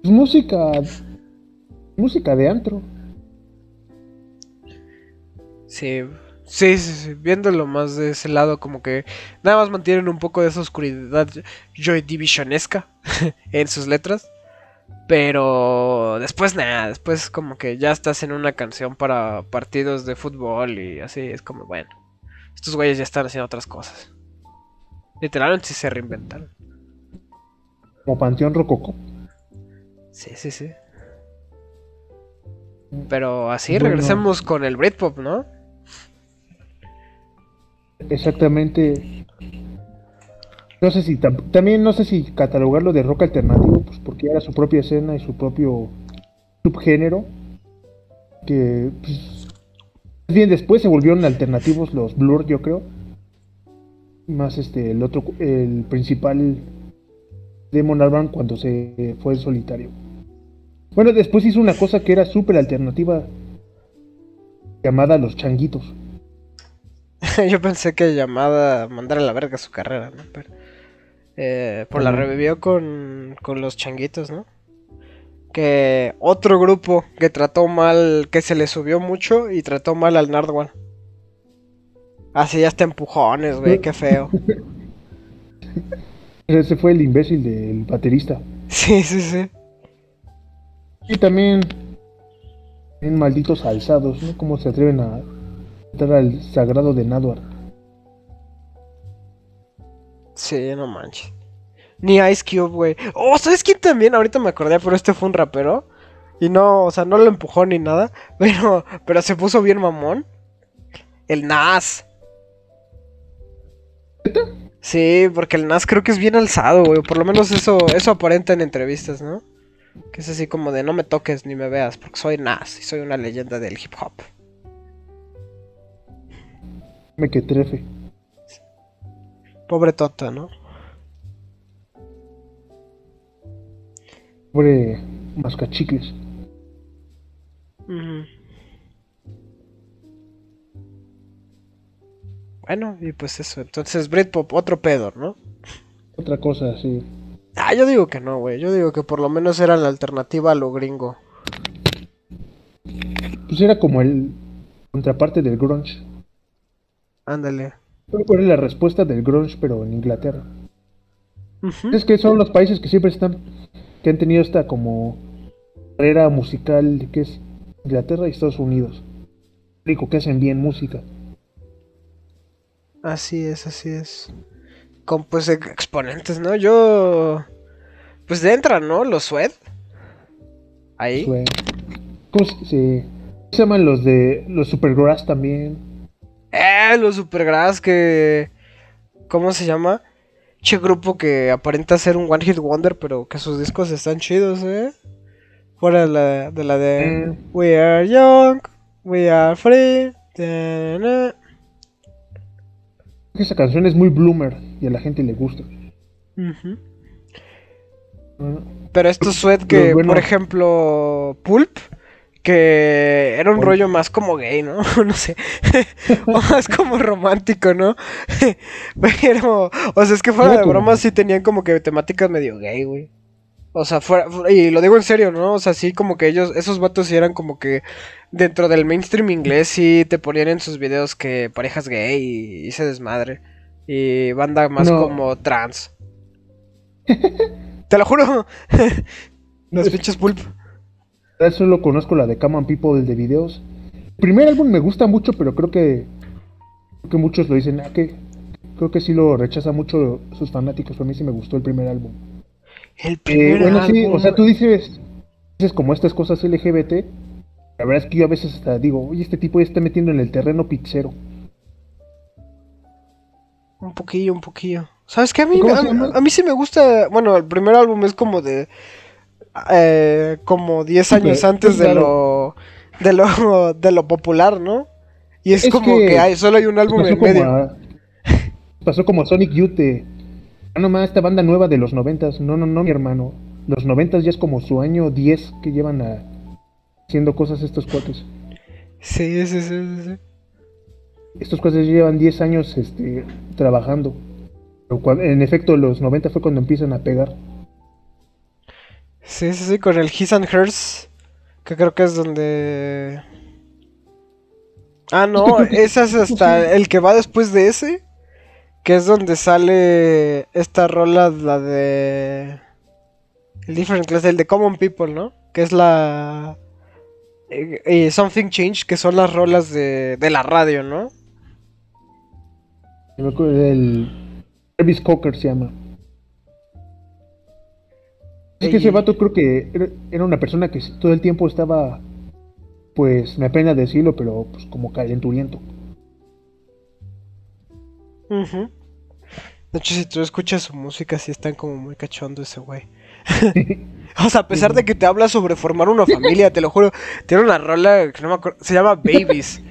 Pues música música de antro. Sí, sí, sí, viéndolo más de ese lado, como que nada más mantienen un poco de esa oscuridad Joy Divisionesca en sus letras. Pero después nada, después como que ya estás en una canción para partidos de fútbol y así, es como, bueno, estos güeyes ya están haciendo otras cosas. Literalmente sí se reinventaron. Como Panteón Rococo. Sí, sí, sí. Pero así regresemos con el Britpop, ¿no? Exactamente. No sé si también no sé si catalogarlo de rock alternativo, pues porque era su propia escena y su propio subgénero. Que pues, bien después se volvieron alternativos los Blur, yo creo. Más este el otro el principal Demon Albarn cuando se fue en solitario. Bueno, después hizo una cosa que era súper alternativa, llamada Los Changuitos. Yo pensé que llamada mandar a la verga su carrera, ¿no? Pero, eh, por la revivió con, con Los Changuitos, ¿no? Que otro grupo que trató mal, que se le subió mucho y trató mal al Nardwan. Así hasta empujones, güey, qué feo. Ese fue el imbécil del baterista. Sí, sí, sí. Y también en malditos alzados, ¿no? Cómo se atreven a entrar al sagrado de Nadwar. Sí, no manches. Ni Ice Cube, güey. Oh, ¿sabes quién también? Ahorita me acordé, pero este fue un rapero. Y no, o sea, no lo empujó ni nada. Pero, pero se puso bien mamón. El Nas. Sí, porque el Nas creo que es bien alzado, güey. Por lo menos eso, eso aparenta en entrevistas, ¿no? Que es así como de no me toques ni me veas, porque soy Nas y soy una leyenda del hip hop. Me que trefe. Pobre Tota, ¿no? Pobre mascachicles. Bueno, y pues eso. Entonces, Britpop, otro pedo, ¿no? Otra cosa, sí. Ah, yo digo que no, güey. Yo digo que por lo menos era la alternativa a lo gringo. Pues era como el contraparte del grunge. Ándale. Era la respuesta del grunge, pero en Inglaterra. Es que son los países que siempre están, que han tenido esta como carrera musical que es Inglaterra y Estados Unidos. Rico, que hacen bien música. Así es, así es con pues exponentes, ¿no? Yo pues de entra, ¿no? Los Sweat. Ahí. ¿Cómo se, se, llaman los de los Supergrass también? Eh, los Supergrass que ¿cómo se llama? Che grupo que aparenta ser un One Hit Wonder, pero que sus discos están chidos, ¿eh? Fuera de la de, la de eh. We Are Young, We Are Free. Esa canción es muy bloomer y a la gente le gusta. Pero estos sweat que, por ejemplo, Pulp, que era un rollo más como gay, ¿no? no sé. o más como romántico, ¿no? Pero, o sea, es que fuera de broma sí tenían como que temáticas medio gay, güey. O sea, fuera, y lo digo en serio, ¿no? O sea, sí como que ellos, esos vatos sí eran como que dentro del mainstream inglés sí te ponían en sus videos que parejas gay y, se desmadre. Y banda más como trans. Te lo juro. Los pinches pulp. Solo conozco la de Common People de videos. El primer álbum me gusta mucho, pero creo que, creo que muchos lo dicen. Ah, que creo que sí lo rechaza mucho sus fanáticos. A mí sí me gustó el primer álbum. El primer Eh, bueno, sí, o sea, tú dices, dices como estas cosas LGBT. La verdad es que yo a veces hasta digo, oye, este tipo ya está metiendo en el terreno pizzero. Un poquillo, un poquillo. ¿Sabes qué? A mí, a mí sí me gusta. Bueno, el primer álbum es como de. Eh, como 10 Sí, años antes de lo. De lo, de lo popular, ¿no? Y es, Es como que que, hay, solo hay un álbum en medio. a- pasó como Sonic Youth ah, nomás esta banda nueva de los noventas. No, no, no, mi hermano. Los noventas ya es como su año 10 que llevan a, haciendo cosas estos cuates. Sí, sí, sí, sí, sí. Estos cuates ya llevan 10 años este, trabajando. En efecto, los 90 fue cuando empiezan a pegar. Sí, sí, sí, con el His and Hers. Que creo que es donde. Ah, no, ese es hasta el que va después de ese. Que es donde sale esta rola, la de. El Different Class, el de Common People, ¿no? Que es la. eh, eh, Something Change, que son las rolas de, de la radio, ¿no? Yo me acuerdo del Travis Cocker se llama. Es que ese vato creo que era, una persona que todo el tiempo estaba, pues me apena decirlo, pero pues como calenturiento. Ujú. De hecho, si tú escuchas su música, sí están como muy cachondo ese güey. O sea, a pesar de que te habla sobre formar una familia, te lo juro, tiene una rola que no me acuerdo, se llama Babies.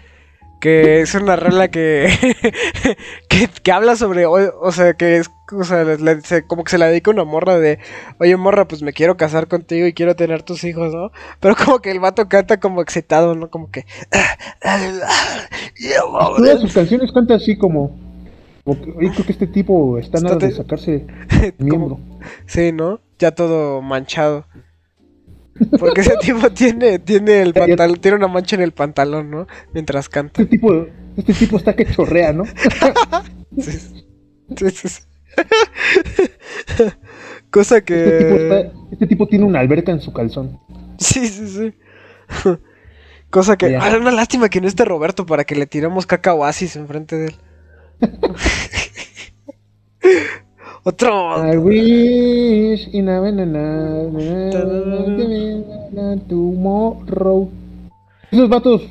Que es una rola que, que, que habla sobre, o, o sea, que es, o sea, le- le- se- como que se la dedica a una morra de, oye morra, pues me quiero casar contigo y quiero tener tus hijos, ¿no? Pero como que el vato canta como excitado, ¿no? Como que... Todas sus canciones canta así como, como que, oye, creo que este tipo está Está nada de sacarse como- miembro. Sí, ¿no? Ya todo manchado. Porque ese tipo tiene, tiene el pantalón, tiene una mancha en el pantalón, ¿no? Mientras canta. Este tipo, este tipo está que chorrea, ¿no? Sí, sí, sí. Cosa que. Este tipo, está- este tipo tiene una alberca en su calzón. Sí, sí, sí. Cosa que. Ah, una lástima que no esté Roberto para que le tiremos caca oasis enfrente de él. Otro. I wish in a banana, tomorrow. Esos vatos,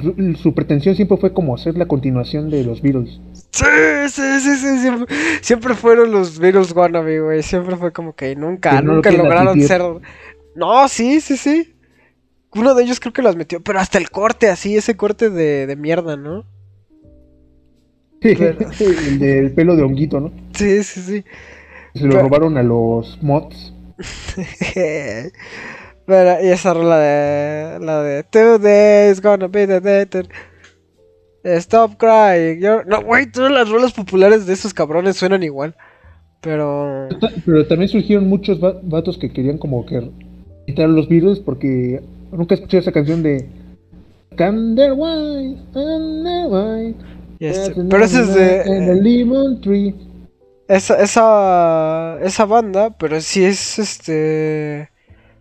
su, su pretensión siempre fue como hacer la continuación de los Beatles. Sí, sí, sí, sí, siempre, siempre fueron los Beatles wannabe, güey. Siempre fue como que nunca, Que no lo nunca lograron admitir. ser. No, sí, sí, sí. Uno de ellos creo que las metió, pero hasta el corte, así, ese corte de, de mierda, ¿no? El del pelo de honguito, ¿no? Sí, sí, sí. Se lo Pero- robaron a los mods. Pero, y esa rola de. La de. Today's gonna be the day. to- Stop crying. you're-" No, güey, todas las rolas populares de esos cabrones suenan igual. Pero. Pero también surgieron muchos va- vatos que querían como que quitar los Beatles porque nunca escuché esa canción de White, Thunder White. Y este- pero ese es En de. el lemon tree. Esa, esa, esa banda, pero sí es este.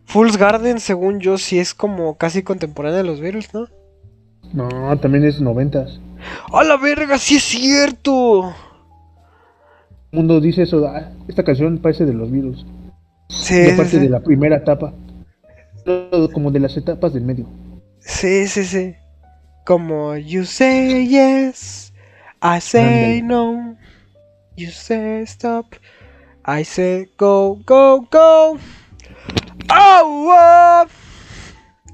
Fool's Garden, según yo, sí es como casi contemporánea de los Beatles, ¿no? No, también es noventas. ¡A la verga! ¡Sí es cierto! El mundo dice eso, "Ah, esta canción parece de los Beatles. Sí, aparte sí. de la primera etapa. Como de las etapas del medio. Sí, sí, sí. Como You say yes, I say no. You say stop, I say go, go, go. Oh, oh.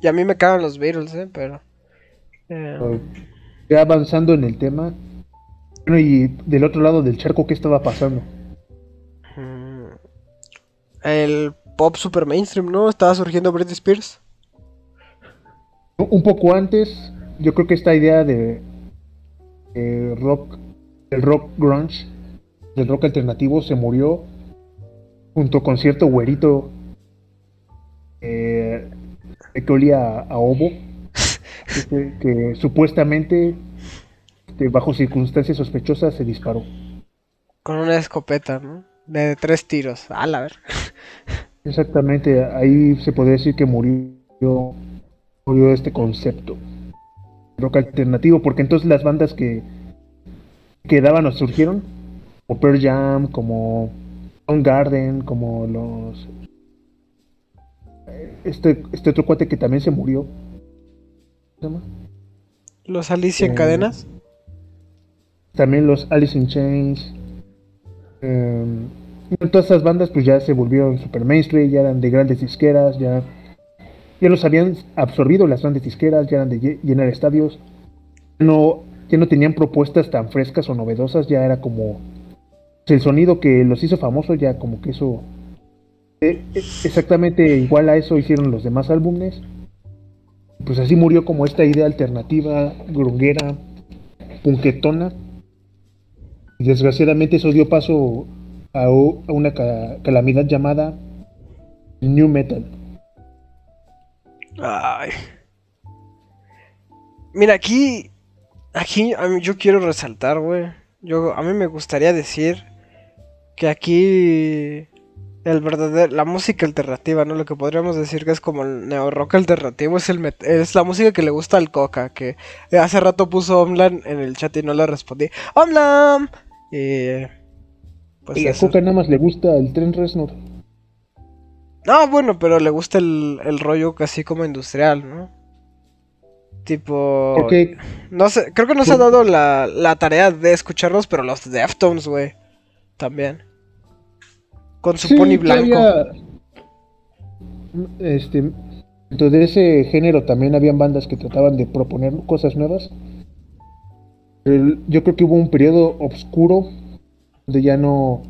Y a mí me cagan los Beatles, eh, pero. eh, Ya avanzando en el tema. Bueno, y del otro lado del charco, ¿qué estaba pasando? mm, el pop super mainstream, ¿no? Estaba surgiendo Britney Spears. Un poco antes, yo creo que esta idea de, de rock, del rock grunge, del rock alternativo, se murió junto con cierto güerito eh, que olía a, a ovo, este, que supuestamente, este, bajo circunstancias sospechosas, se disparó. Con una escopeta, ¿no? De tres tiros. A la ver. Exactamente, ahí se podría decir que murió, murió este concepto. Rock alternativo, porque entonces las bandas que quedaban o surgieron, como Pearl Jam, como Garden, como los este, este otro cuate que también se murió. ¿Se llama? ¿Los Alice en eh, cadenas? También los Alice in Chains. Eh, todas esas bandas pues ya se volvieron super mainstream, ya eran de grandes disqueras, ya, ya los habían absorbido las grandes disqueras, ya eran de llenar estadios. No, ya no tenían propuestas tan frescas o novedosas, ya era como el sonido que los hizo famosos, ya como que eso eh, exactamente igual a eso hicieron los demás álbumes. Pues así murió como esta idea alternativa, grunguera, punquetona. Y desgraciadamente eso dio paso a, una calamidad llamada New Metal. Ay. Mira, aquí, aquí yo quiero resaltar, güey. Yo, a mí me gustaría decir que aquí el verdadero, la música alternativa, ¿no? Lo que podríamos decir que es como el neo rock alternativo es el es la música que le gusta al Coca, que hace rato puso Omlan en el chat y no le respondí. ¡Omlan! Y pues y a Coca nada más le gusta el tren Reznor. No, bueno, pero le gusta el, el rollo casi como industrial, ¿no? Tipo. No sé, creo que nos ha dado la, la tarea de escucharlos, pero los Deftones, güey. También con su pony blanco. este, dentro de ese género también habían bandas que trataban de proponer cosas nuevas. yo creo que hubo un periodo oscuro donde ya no,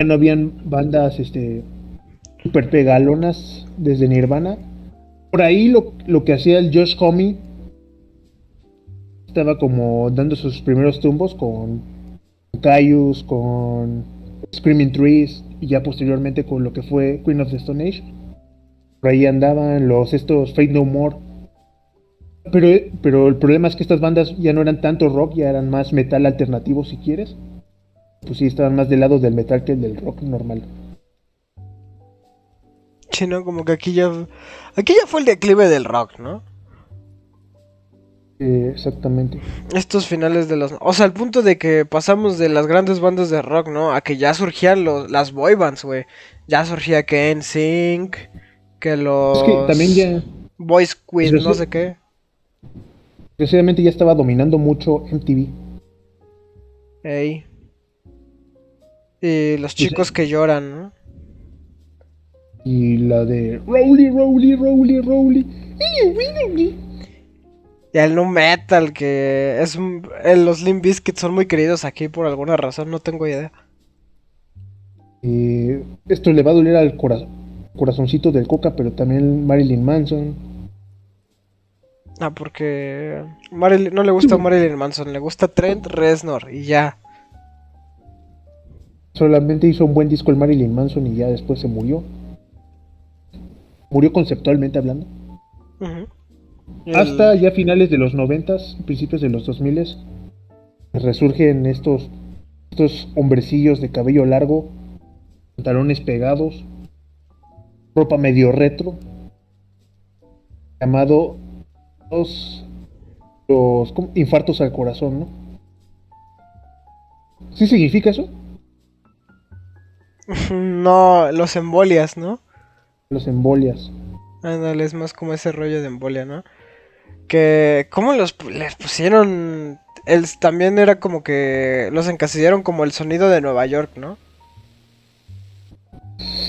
ya no habían bandas este, super pegalonas desde Nirvana. Por ahí lo, lo que hacía el Josh Homme estaba como dando sus primeros tumbos con Caius, con Screaming Trees y ya posteriormente con lo que fue Queen of the Stone Age. Por ahí andaban los estos Fate No More. Pero, pero el problema es que estas bandas ya no eran tanto rock, ya eran más metal alternativo si quieres. Pues sí, estaban más del lado del metal que del rock normal. Sí, no, como que aquí ya. Aquí ya fue el declive del rock, ¿no? exactamente. Estos finales de los... O sea, el punto de que pasamos de las grandes bandas de rock, ¿no? A que ya surgían los, las boy bands, güey. Ya surgía que NSYNC, que los... Es que también ya... Boys Queen, no sé qué. Precisamente ya estaba dominando mucho MTV. Ey. Y los chicos que lloran, ¿no? Y la de Rowley, Rowley, Rowley, Rowley. Y el nu metal, que es los Limp Bizkit son muy queridos aquí por alguna razón, no tengo idea. esto le va a doler al corazoncito del Coca, pero también Marilyn Manson. Ah, porque Marilyn, no le gusta Marilyn Manson, le gusta Trent Reznor y ya. Solamente hizo un buen disco el Marilyn Manson y ya después se murió. Murió conceptualmente hablando. Hasta ya finales de los noventas, principios de los 2000 resurgen estos, estos hombrecillos de cabello largo, pantalones pegados, ropa medio retro, llamado los, los infartos al corazón, ¿no? ¿Sí significa eso? No, los embolias, ¿no? Los embolias. Ándale, es más como ese rollo de embolia, ¿no? Que, ¿cómo los les pusieron? El, también era como que los encasillaron como el sonido de Nueva York, ¿no?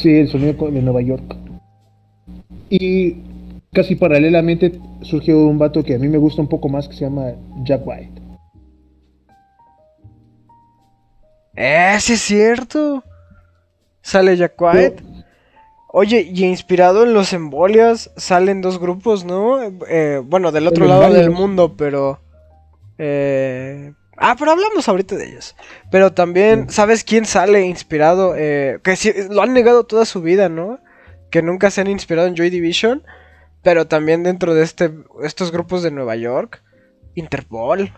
Sí, el sonido de Nueva York. Y casi paralelamente surgió un vato que a mí me gusta un poco más que se llama Jack White. Eh, sí es cierto. Sale Jack White. Oye, y inspirado en los embolias salen dos grupos, ¿no? Eh, bueno, del otro lado del mundo, pero... Eh... Ah, pero hablamos ahorita de ellos. Pero también, ¿sabes quién sale inspirado? Eh, que sí, lo han negado toda su vida, ¿no? Que nunca se han inspirado en Joy Division. Pero también dentro de este, estos grupos de Nueva York. Interpol.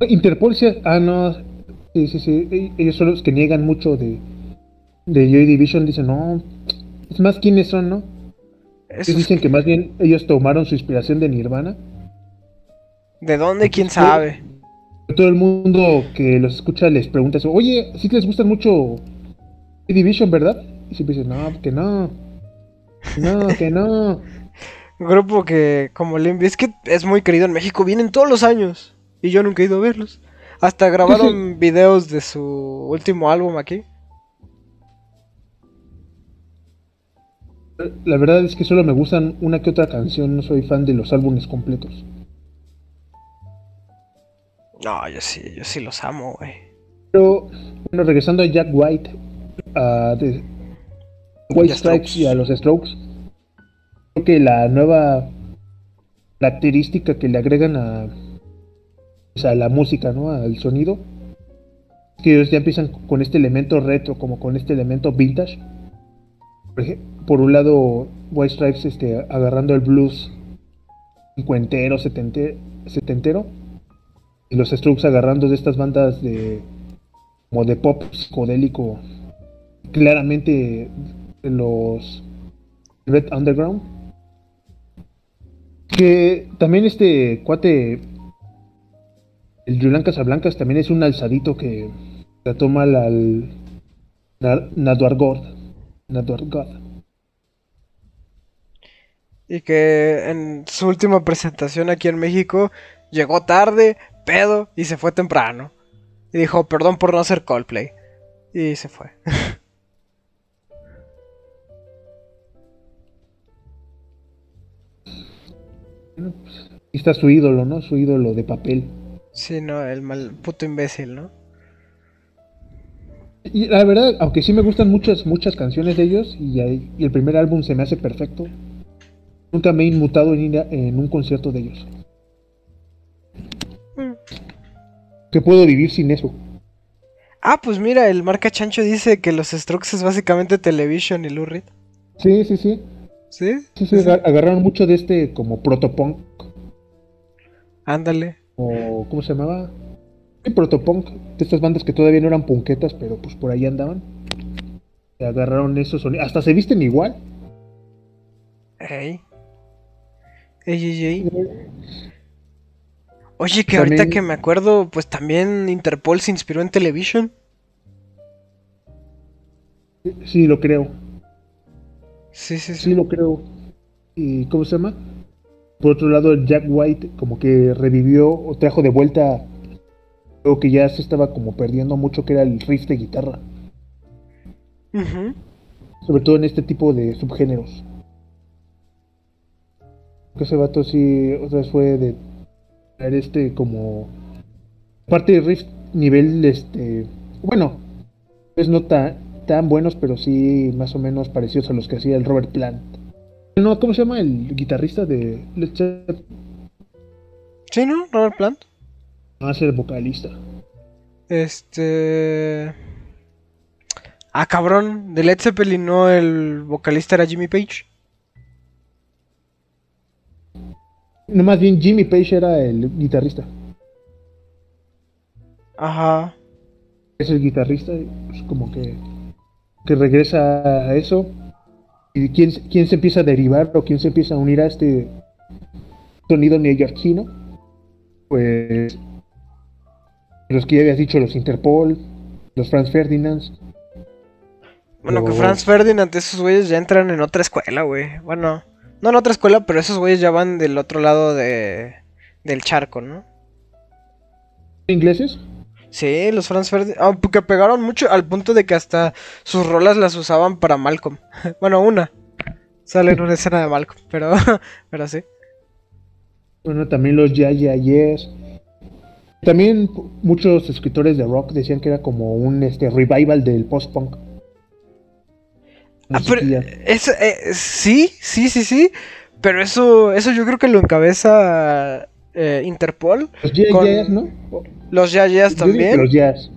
Interpol sí, ah no, Sí, sí, sí. Ellos son los que niegan mucho de, de Joy Division. Dicen, no, es más quiénes son, ¿no? Es- dicen que más bien ellos tomaron su inspiración de Nirvana. ¿De dónde? ¿Quién sabe? Todo el mundo que los escucha les pregunta eso, oye, sí que les gusta mucho Joy Division, ¿verdad? Y siempre dicen, no, que no. No, que no. Grupo que, como Limp Bizkit, es muy querido en México. Vienen todos los años. Y yo nunca he ido a verlos. Hasta grabaron videos de su último álbum aquí. La verdad es que solo me gustan una que otra canción, no soy fan de los álbumes completos. No, yo sí, yo sí los amo, güey. Pero, bueno, regresando a Jack White, a White Stripes y a los Strokes, creo que la nueva característica que le agregan a, pues, a la música, ¿no? Al sonido, es que ellos ya empiezan con este elemento retro, como con este elemento vintage. Por, ej- por un lado, White Stripes este, agarrando el blues cincuentero, setente- setentero, y los Strokes agarrando de estas bandas de como de pop psicodélico, claramente los Red Underground. Que también este cuate, el Julián Casablancas, también es un alzadito que la toma al, al Na- Naduargod. Naduargod. Y que en su última presentación aquí en México llegó tarde, pedo, y se fue temprano. Y dijo, perdón por no hacer Coldplay. Y se fue. Y está su ídolo, ¿no? Su ídolo de papel. Sí, no, el mal puto imbécil, ¿no? Y la verdad, aunque sí me gustan muchas, muchas canciones de ellos, y el primer álbum se me hace perfecto, nunca me he inmutado en ir a- en un concierto de ellos. Mm. Que puedo vivir sin eso. Ah, pues mira, el marca Chancho dice que los Strokes es básicamente Television y Lou Reed. Sí, sí, sí. ¿Sí? Sí, sí, agar- agarraron mucho de este como protopunk, Ándale. o ¿cómo se llamaba? Sí, protopunk, de estas bandas que todavía no eran punquetas, pero pues por ahí andaban. Y agarraron esos sonidos. Hasta se visten igual. Ey. Ey, ey, ey. Oye, que ahorita que me acuerdo, pues también Interpol se inspiró en Television. Sí, lo creo. Sí, sí, sí. Sí, lo creo. ¿Y cómo se llama? Por otro lado, Jack White como que revivió o trajo de vuelta algo que ya se estaba como perdiendo mucho, que era el riff de guitarra. Sobre todo en este tipo de subgéneros. Que ese vato sí otra vez fue de este como... Parte de riff nivel este... Bueno, pues no tan, tan buenos, pero sí más o menos parecidos a los que hacía el Robert Plant. No, ¿cómo se llama el guitarrista de Led Zeppelin? Sí, ¿no? Robert Plant. No, es el vocalista. Este. Ah, cabrón. De Led Zeppelin, ¿no? El vocalista era Jimmy Page. No, más bien Jimmy Page era el guitarrista. Ajá. Es el guitarrista, pues, como que, que regresa a eso. ¿Y quién, se- quién se empieza a derivar o quién se empieza a unir a este sonido neoyorquino? Pues los que ya habías dicho, los Interpol, los Franz Ferdinands. Bueno, que Oh. Franz Ferdinand, esos güeyes ya entran en otra escuela, güey. Bueno, no en otra escuela, pero esos güeyes ya van del otro lado de, del charco, ¿no? ¿Ingleses? Sí, los Franz Ferdinand. Ah, porque pegaron mucho al punto de que hasta sus rolas las usaban para Malcolm. bueno, una. Sale en una escena de Malcolm, pero, pero sí. Bueno, también los Ya Ya Yes. También muchos escritores de rock decían que era como un este revival del post-punk. Ah, pero eso, eh, sí, sí, sí, sí. Pero eso, eso yo creo que lo encabeza eh, Interpol. Los Ya con- Yes, ¿no? Los Ya Yeahs yo digo que también. Los Jazz.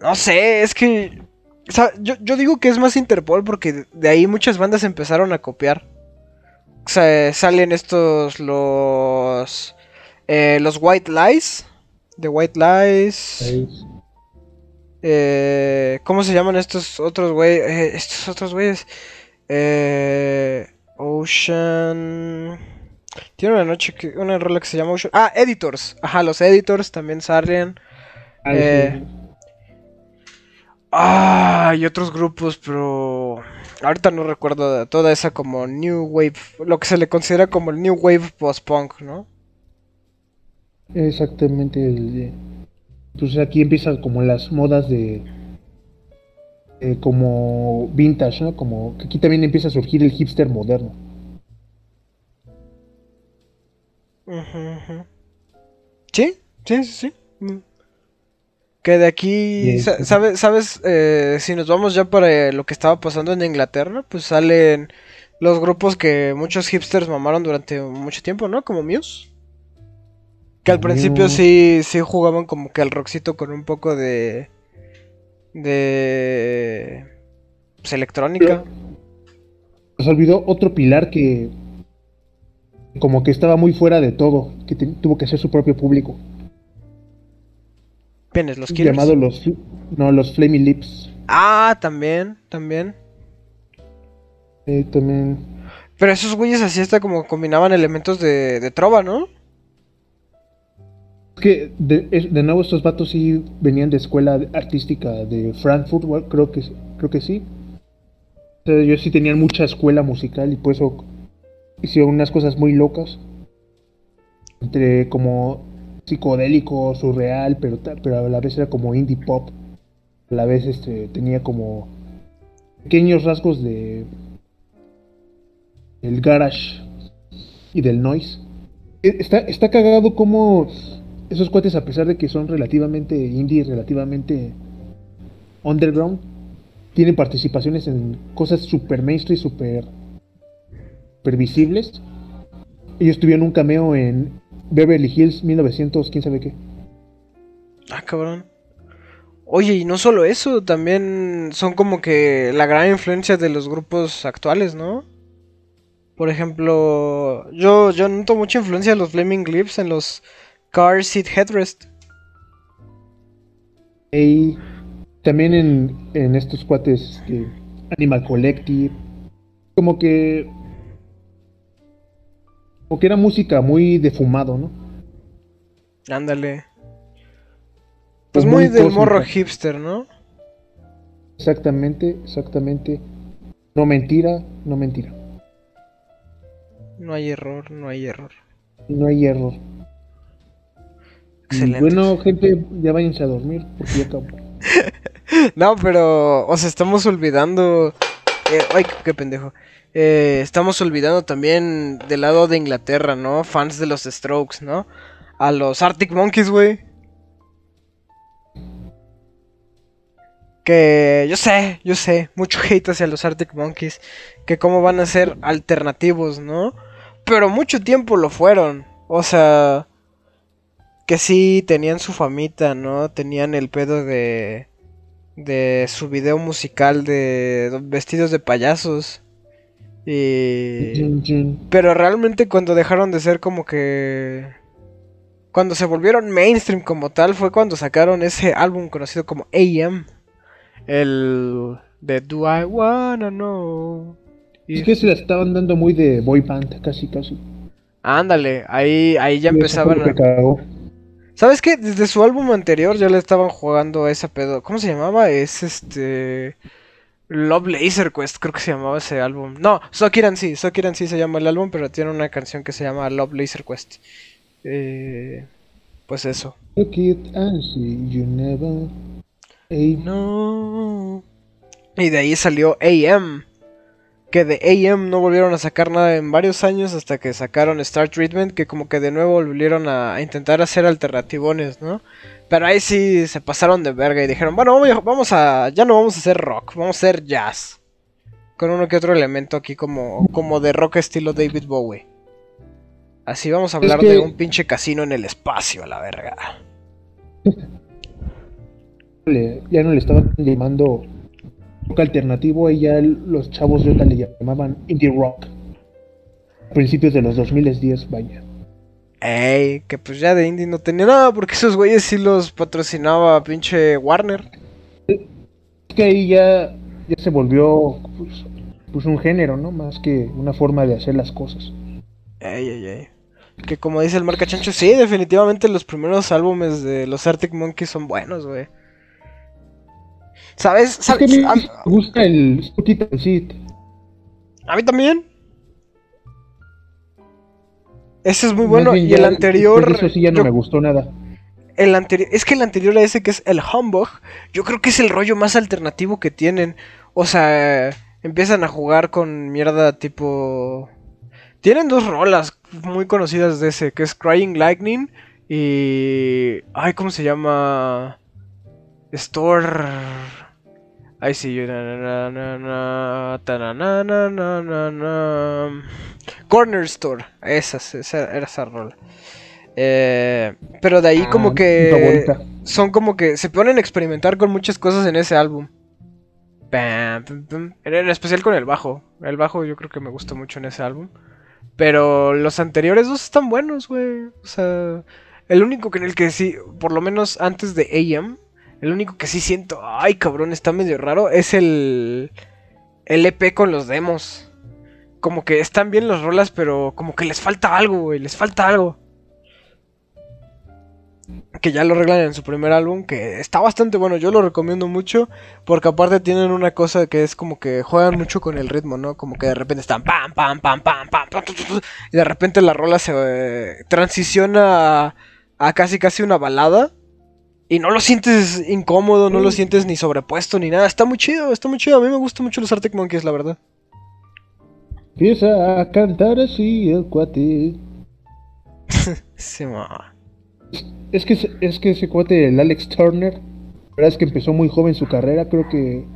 No sé, es que. o sea, yo, yo digo que es más Interpol porque de- ahí muchas bandas empezaron a copiar. O sea, salen estos. Los. eh, los White Lies. The White Lies. Eh, ¿Cómo se llaman estos otros güeyes? Eh, estos otros güeyes. Eh, Ocean. Tiene una noche que. Una rola que se llama Ocean. Ah, Editors. Ajá, los Editors también salen. Ah, Eh, sí. Ah, y otros grupos, pero ahorita no recuerdo toda esa como New Wave, lo que se le considera como el New Wave post-punk, ¿no? Exactamente. el de- Pues aquí empiezan como las modas de. eh, como vintage, ¿no? Como que aquí también empieza a surgir el hipster moderno. Ujú, ujú. Sí, sí, sí, sí. Mm. Que de aquí. ¿sabes? ¿Sabes? Eh, si nos vamos ya para lo que estaba pasando en Inglaterra, pues salen los grupos que muchos hipsters mamaron durante mucho tiempo, ¿no? Como Muse. Que al principio sí, sí jugaban como que al rockcito con un poco de... de... pues electrónica. Nos olvidó otro pilar que. como que estaba muy fuera de todo, que te- tuvo que hacer su propio público. ¿Quiénes? ¿Los Killers? Llamado los. No, los Flaming Lips. Ah, también, también. Eh, también. Pero esos güeyes así hasta como combinaban elementos de, de trova, ¿no? Es que de, nuevo estos vatos sí venían de escuela artística de Frankfurt, creo que creo que sí. O sea, ellos sí tenían mucha escuela musical y por eso hicieron unas cosas muy locas. Entre como psicodélico, surreal, pero, pero a la vez era como indie pop. A la vez este, tenía como pequeños rasgos de el garage y del noise. Eh, Está, está cagado como esos cuates, a pesar de que son relativamente indie, relativamente underground, tienen participaciones en cosas super mainstream, super, super visibles. Ellos tuvieron un cameo en Beverly Hills 1900, quién sabe qué. Ah, cabrón. Oye, y no solo eso, también son como que la gran influencia de los grupos actuales, ¿no? Por ejemplo, yo, yo noto mucha influencia de los Flaming Lips en los Car Seat Headrest. Y también en, en estos cuates que Animal Collective, como que como que era música muy de fumado, ¿no? Ándale. Pues Muy muy del cósmica. morro hipster, ¿no? Exactamente, exactamente. No mentira, no mentira. No hay error, no hay error. No hay error. Excelente. Bueno, gente, ya váyanse a dormir porque ya. No, pero, o sea, estamos olvidando. eh, ay, qué pendejo. Eh, estamos olvidando también del lado de Inglaterra, ¿no? Fans de los Strokes, ¿no? A los Arctic Monkeys, güey. Que yo sé, yo sé, mucho hate hacia los Arctic Monkeys. Que cómo van a ser alternativos, ¿no? Pero mucho tiempo lo fueron. O sea, que sí tenían su famita, ¿no? Tenían el pedo de de su video musical de vestidos de payasos. Y pero realmente cuando dejaron de ser como que cuando se volvieron mainstream como tal fue cuando sacaron ese álbum conocido como AM. El de Do I Wanna Know. Es que se la estaban dando muy de boy band, casi, casi. Ándale, ahí, ahí ya Y empezaban a... ¿Sabes qué? Desde su álbum anterior ya le estaban jugando a ese pedo. ¿Cómo se llamaba? Es este. Love Laser Quest, creo que se llamaba ese álbum. No, Sokiran sí, Sokiran sí se llama el álbum, pero tiene una canción que se llama Love Laser Quest. Eh, pues eso. Look it and see you never. No. Y de ahí salió AM. Que de AM no volvieron a sacar nada en varios años hasta que sacaron Star Treatment, que como que de nuevo volvieron a, intentar hacer alternativones, ¿no? Pero ahí sí se pasaron de verga y dijeron, bueno, vamos a- ya no vamos a hacer rock, vamos a hacer jazz. Con uno que otro elemento aquí como, como de rock estilo David Bowie. Así vamos a Es hablar que- de un pinche casino en el espacio, a la verga. ya no le estaban llamando rock alternativo, y ya el- los chavos de ahorita le llamaban indie rock. A principios de los 2010, vaya. Ey, que pues ya de indie no tenía nada porque esos güeyes sí los patrocinaba pinche Warner. Es que ahí ya, ya se volvió pues, pues un género, ¿no? Más que una forma de hacer las cosas. Ay, ay, ay. Que como dice el marca chancho, sí, definitivamente los primeros álbumes de los Arctic Monkeys son buenos, güey. ¿Sabes? Es que a ¿Sabes? mí me gusta el Transit. a mí también. Ese es muy bueno. bien Y el anterior. Eso sí ya no yo- me gustó nada. el anterior. Es que el anterior a ese que es el Humbug. Yo creo que es el rollo más alternativo que tienen. O sea, empiezan a jugar con mierda tipo. Tienen dos rolas muy conocidas de ese, que es Crying Lightning y... Ay, ¿cómo se llama? Store... Ay, sí, yo... na, na, na, na, ta, na, na, na, na, na, na. Corner Store, esa, esa era esa rola. Eh, pero de ahí Ah, como que... Son como que se ponen a experimentar con muchas cosas en ese álbum. En en especial con el bajo. El bajo yo creo que me gusta mucho en ese álbum. Pero los anteriores dos están buenos, güey. O sea, el único que en el que sí, por lo menos antes de AM, el único que sí siento, ay cabrón, está medio raro, es el, el EP con los demos. Como que están bien los rolas, pero como que les falta algo, güey, les falta algo. Que ya lo arreglan en su primer álbum, que está bastante bueno, yo lo recomiendo mucho, porque aparte tienen una cosa que es como que juegan mucho con el ritmo, ¿no? Como que de repente están pam, pam, pam, pam, pam, pam, y de repente la rola se eh, transiciona a, a casi casi una balada y no lo sientes incómodo, no lo sientes ni sobrepuesto ni nada. Está muy chido, está muy chido. A mí me gustan mucho los Arctic Monkeys, la verdad. Empieza a cantar así el cuate. Sí, ma. Es que, ese- es que ese cuate, el Alex Turner, la verdad es que empezó muy joven su carrera, creo que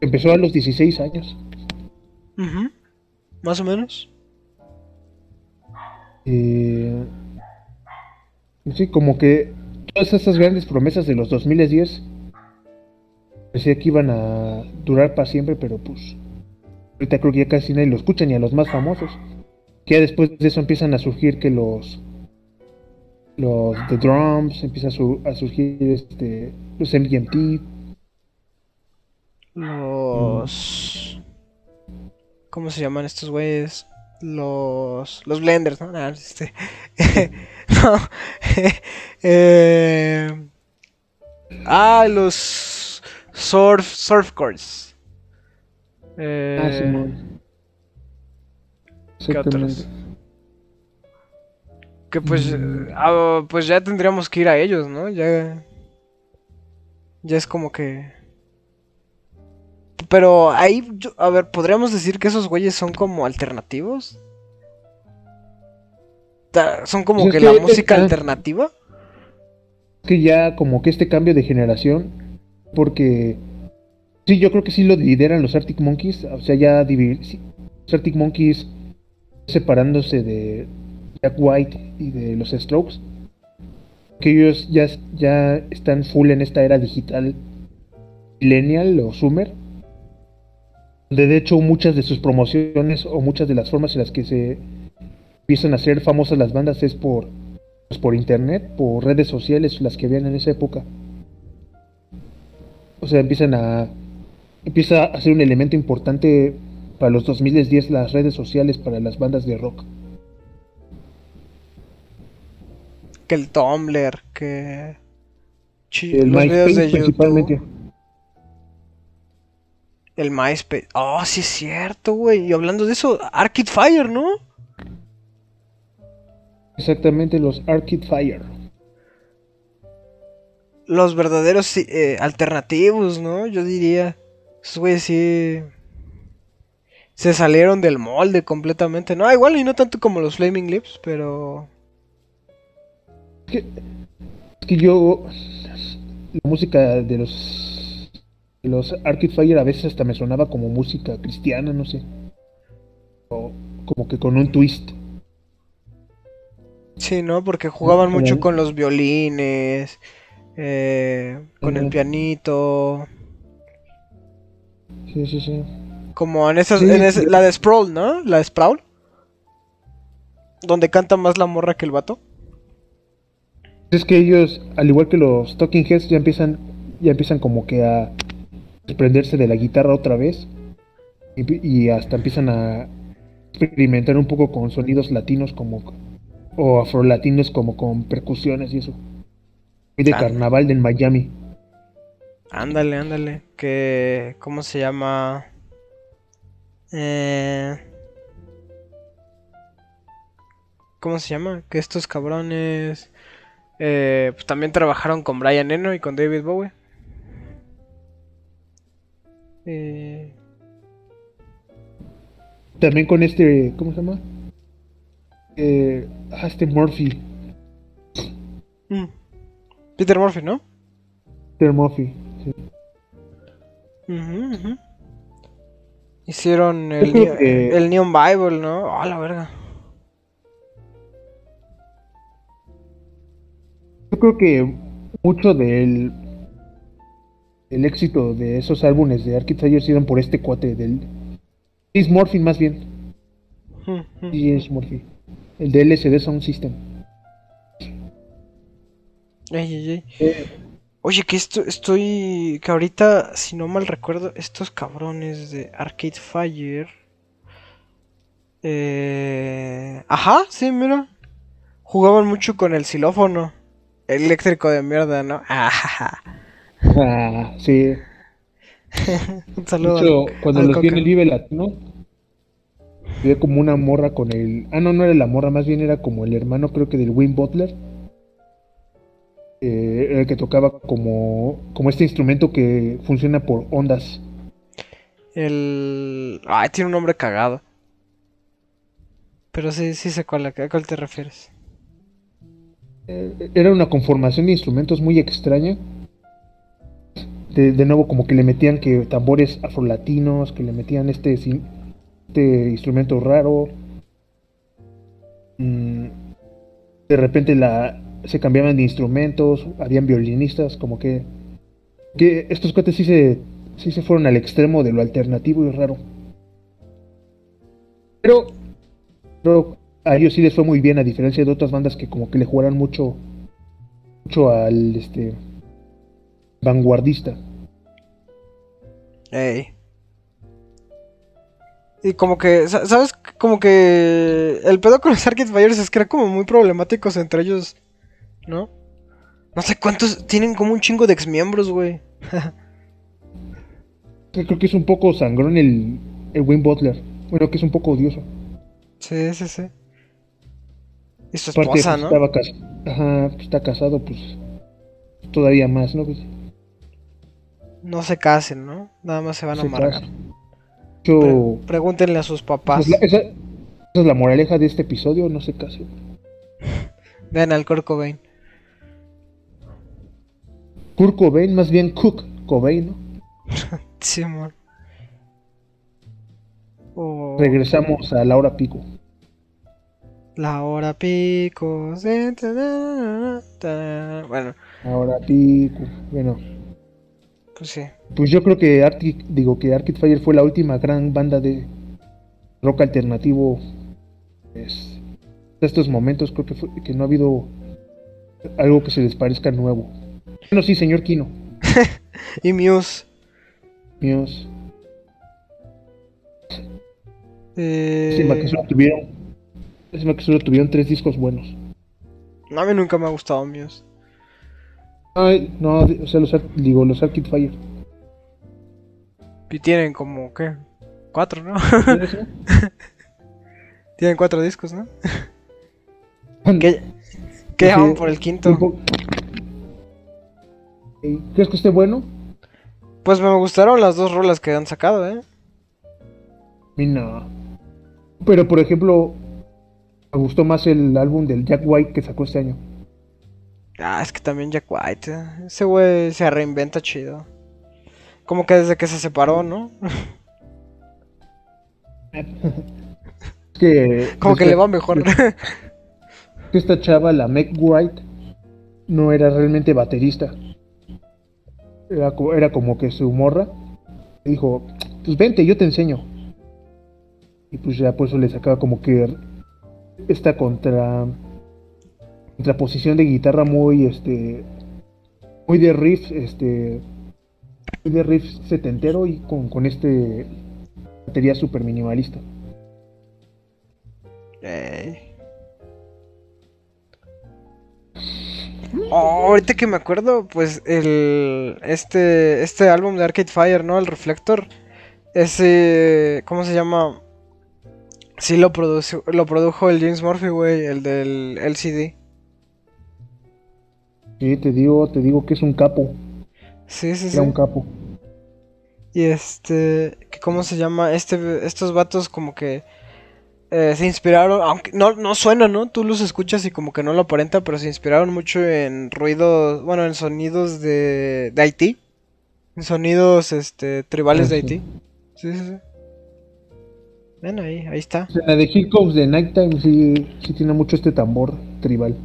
empezó a los 16 años. Más o menos. Eh, sí, como que todas esas grandes promesas de los 2010 parecía que iban a durar para siempre, pero pues ahorita creo que ya casi nadie lo escucha ni a los más famosos. Que ya después de eso empiezan a surgir que los los The Drums, empieza a surgir este los MGMT, Los. ¿Cómo se llaman estos güeyes? Los. Los blenders, ¿no? Nah, este. no. eh... Ah, los. Surf. Surfcourts. Eh... Ah, Simón. ¿Qué otros? Que pues. Mm. ah, pues ya tendríamos que ir a ellos, ¿no? Ya. Ya es como que. Pero ahí, yo- a ver, ¿podríamos decir que esos güeyes son como alternativos? ¿Son como Pues que la que- música alternativa? que ya como que este cambio de generación, porque sí, yo creo que sí lo lideran los Arctic Monkeys, o sea, ya sí, los Arctic Monkeys separándose de Jack White y de los Strokes, que ellos ya, ya están full en esta era digital millennial o Summer, donde de hecho muchas de sus promociones o muchas de las formas en las que se empiezan a hacer famosas las bandas es por pues, por internet, por redes sociales, las que habían en esa época. O sea, empiezan a empieza a ser un elemento importante para los 2010 las redes sociales para las bandas de rock. Que el Tumblr, que... El los videos de YouTube, principalmente. El MySpace. Oh, sí es cierto, güey. Y hablando de eso, Arcade Fire, ¿no? Exactamente los Arcade Fire. Los verdaderos eh, alternativos, ¿no? Yo diría. Esos güeyes sí. Se salieron del molde completamente. No, igual y no tanto como los Flaming Lips, pero. Es que, es que yo la música de los los Arcade Fire a veces hasta me sonaba como música cristiana, no sé. O como que con un twist. Sí, ¿no? Porque jugaban mucho con los violines. eh, con el pianito. Sí, sí, sí. Como en esas. Sí, en ese- sí. la de Sprawl, ¿no? La de Sprawl. Donde canta más la morra que el vato. Es que ellos, al igual que los Talking Heads, ya empiezan ya empiezan como que a desprenderse de la guitarra otra vez y, y hasta empiezan a experimentar un poco con sonidos latinos como o afrolatinos como con percusiones y eso. Y de Ah. carnaval de Miami. Ándale, ándale. Que. ¿Cómo se llama? Eh... ¿Cómo se llama? Que estos cabrones. eh, pues también trabajaron con Brian Eno y con David Bowie. Eh, También con este, ¿cómo se llama? Eh, ah, este Murphy, mm. Peter Murphy, ¿no? Peter Murphy. sí. Hicieron el, que- el Neon Bible, ¿no? A la verga. Yo creo que mucho del el éxito de esos álbumes de Arcade Fire se dieron por este cuate del James Murphy más bien. Mm, mm. Sí, James Murphy. El de LCD Sound System. Ey, ey, ey. Oye, que esto, estoy. Que ahorita, si no mal recuerdo, estos cabrones de Arcade Fire. Eh... Ajá, sí, mira. Jugaban mucho con el xilófono. Eléctrico de mierda, ¿no? Ajaja. Ah, sí. Un De saludo. hecho, al- cuando al los vi en el Vive Latino, había como una morra con el. Ah, no, no era la morra, más bien era como el hermano, creo que del Wayne Butler. eh, era el que tocaba como, como este instrumento que funciona por ondas. El. Ay, tiene un nombre cagado. Pero sí, sí sé cuál, a cuál te refieres. Eh, era una conformación de instrumentos muy extraña. De, de nuevo, como que le metían que tambores afrolatinos, que le metían este, este instrumento raro. Mm, de repente la, se cambiaban de instrumentos, habían violinistas, como que, que estos cuates sí se, sí se fueron al extremo de lo alternativo y raro. Pero, pero a ellos sí les fue muy bien, a diferencia de otras bandas que como que le jugaran mucho, mucho al este vanguardista. Ey. Y como que, sa- ¿sabes? Como que el pedo con los Arcade Fires es que eran como muy problemáticos entre ellos, ¿no? No sé cuántos, tienen como un chingo de exmiembros, güey. Creo que es un poco sangrón el, el Wayne Butler. Bueno, que es un poco odioso. Sí, sí, sí. Y su Aparte, esposa, pues, ¿no? estaba cas- Ajá, pues, está casado, pues todavía más, ¿no? Pues, No se casen, ¿no? Nada más se van a amargar. casa. Yo- Pre- pregúntenle a sus papás. es la, esa- esa es la moraleja de este episodio, no se case. Vean al Kurt Cobain. Kurt Cobain, más bien Cook Cobain, ¿no? Sí, amor. Regresamos a Laura Pico. la hora pico. ta- ta- Bueno, Ahora Pico. Bueno, pues sí. pues yo creo que Arctic, digo que Arcade Fire fue la última gran banda de rock alternativo. pues, de estos momentos creo que, fue- que no ha habido algo que se les parezca nuevo. Bueno, sí, señor Kino. Y Muse. Míos. Eh, Lástima que solo tuvieron. lástima que solo tuvieron tres discos buenos. A mí nunca me ha gustado Muse. Ay, no, o sea, los, digo, los Arcade Fire. Y tienen como, ¿qué? Cuatro, ¿no? tienen cuatro discos, ¿no? Que, que ya Sí, van por el quinto. ¿Crees que esté bueno? Pues me gustaron las dos rolas que han sacado, ¿eh? No. Pero por ejemplo, me gustó más el álbum del Jack White que sacó este año. Ah, es que también Jack White. eh, Ese güey se reinventa chido. Como que desde que se separó, ¿no? Es que, Como que esta- le va mejor. esta chava, la Meg White, no era realmente baterista. Era, era como que su morra dijo, pues vente, yo te enseño. Y pues ya por eso le sacaba como que esta contra contraposición de guitarra muy este muy de riff, este, muy de riff setentero y con, con este batería super minimalista. Oh, ahorita que me acuerdo, pues el este este álbum de Arcade Fire, ¿no? El Reflector. Ese ¿cómo se llama? Sí lo produjo lo produjo el James Murphy, güey, el del LCD. Sí, te digo, te digo que es un capo. Sí, sí, sí. Era un capo. Y este, ¿cómo se llama? Este estos vatos como que eh, se inspiraron, aunque no, no suena, ¿no? Tú los escuchas y como que no lo aparenta, pero se inspiraron mucho en ruidos, bueno, en sonidos de, de Haití, en sonidos este, tribales de Haití. Sí, sí, sí. Ven ahí, ahí está. la de Hiccups de Nighttime sí, sí tiene mucho este tambor tribal.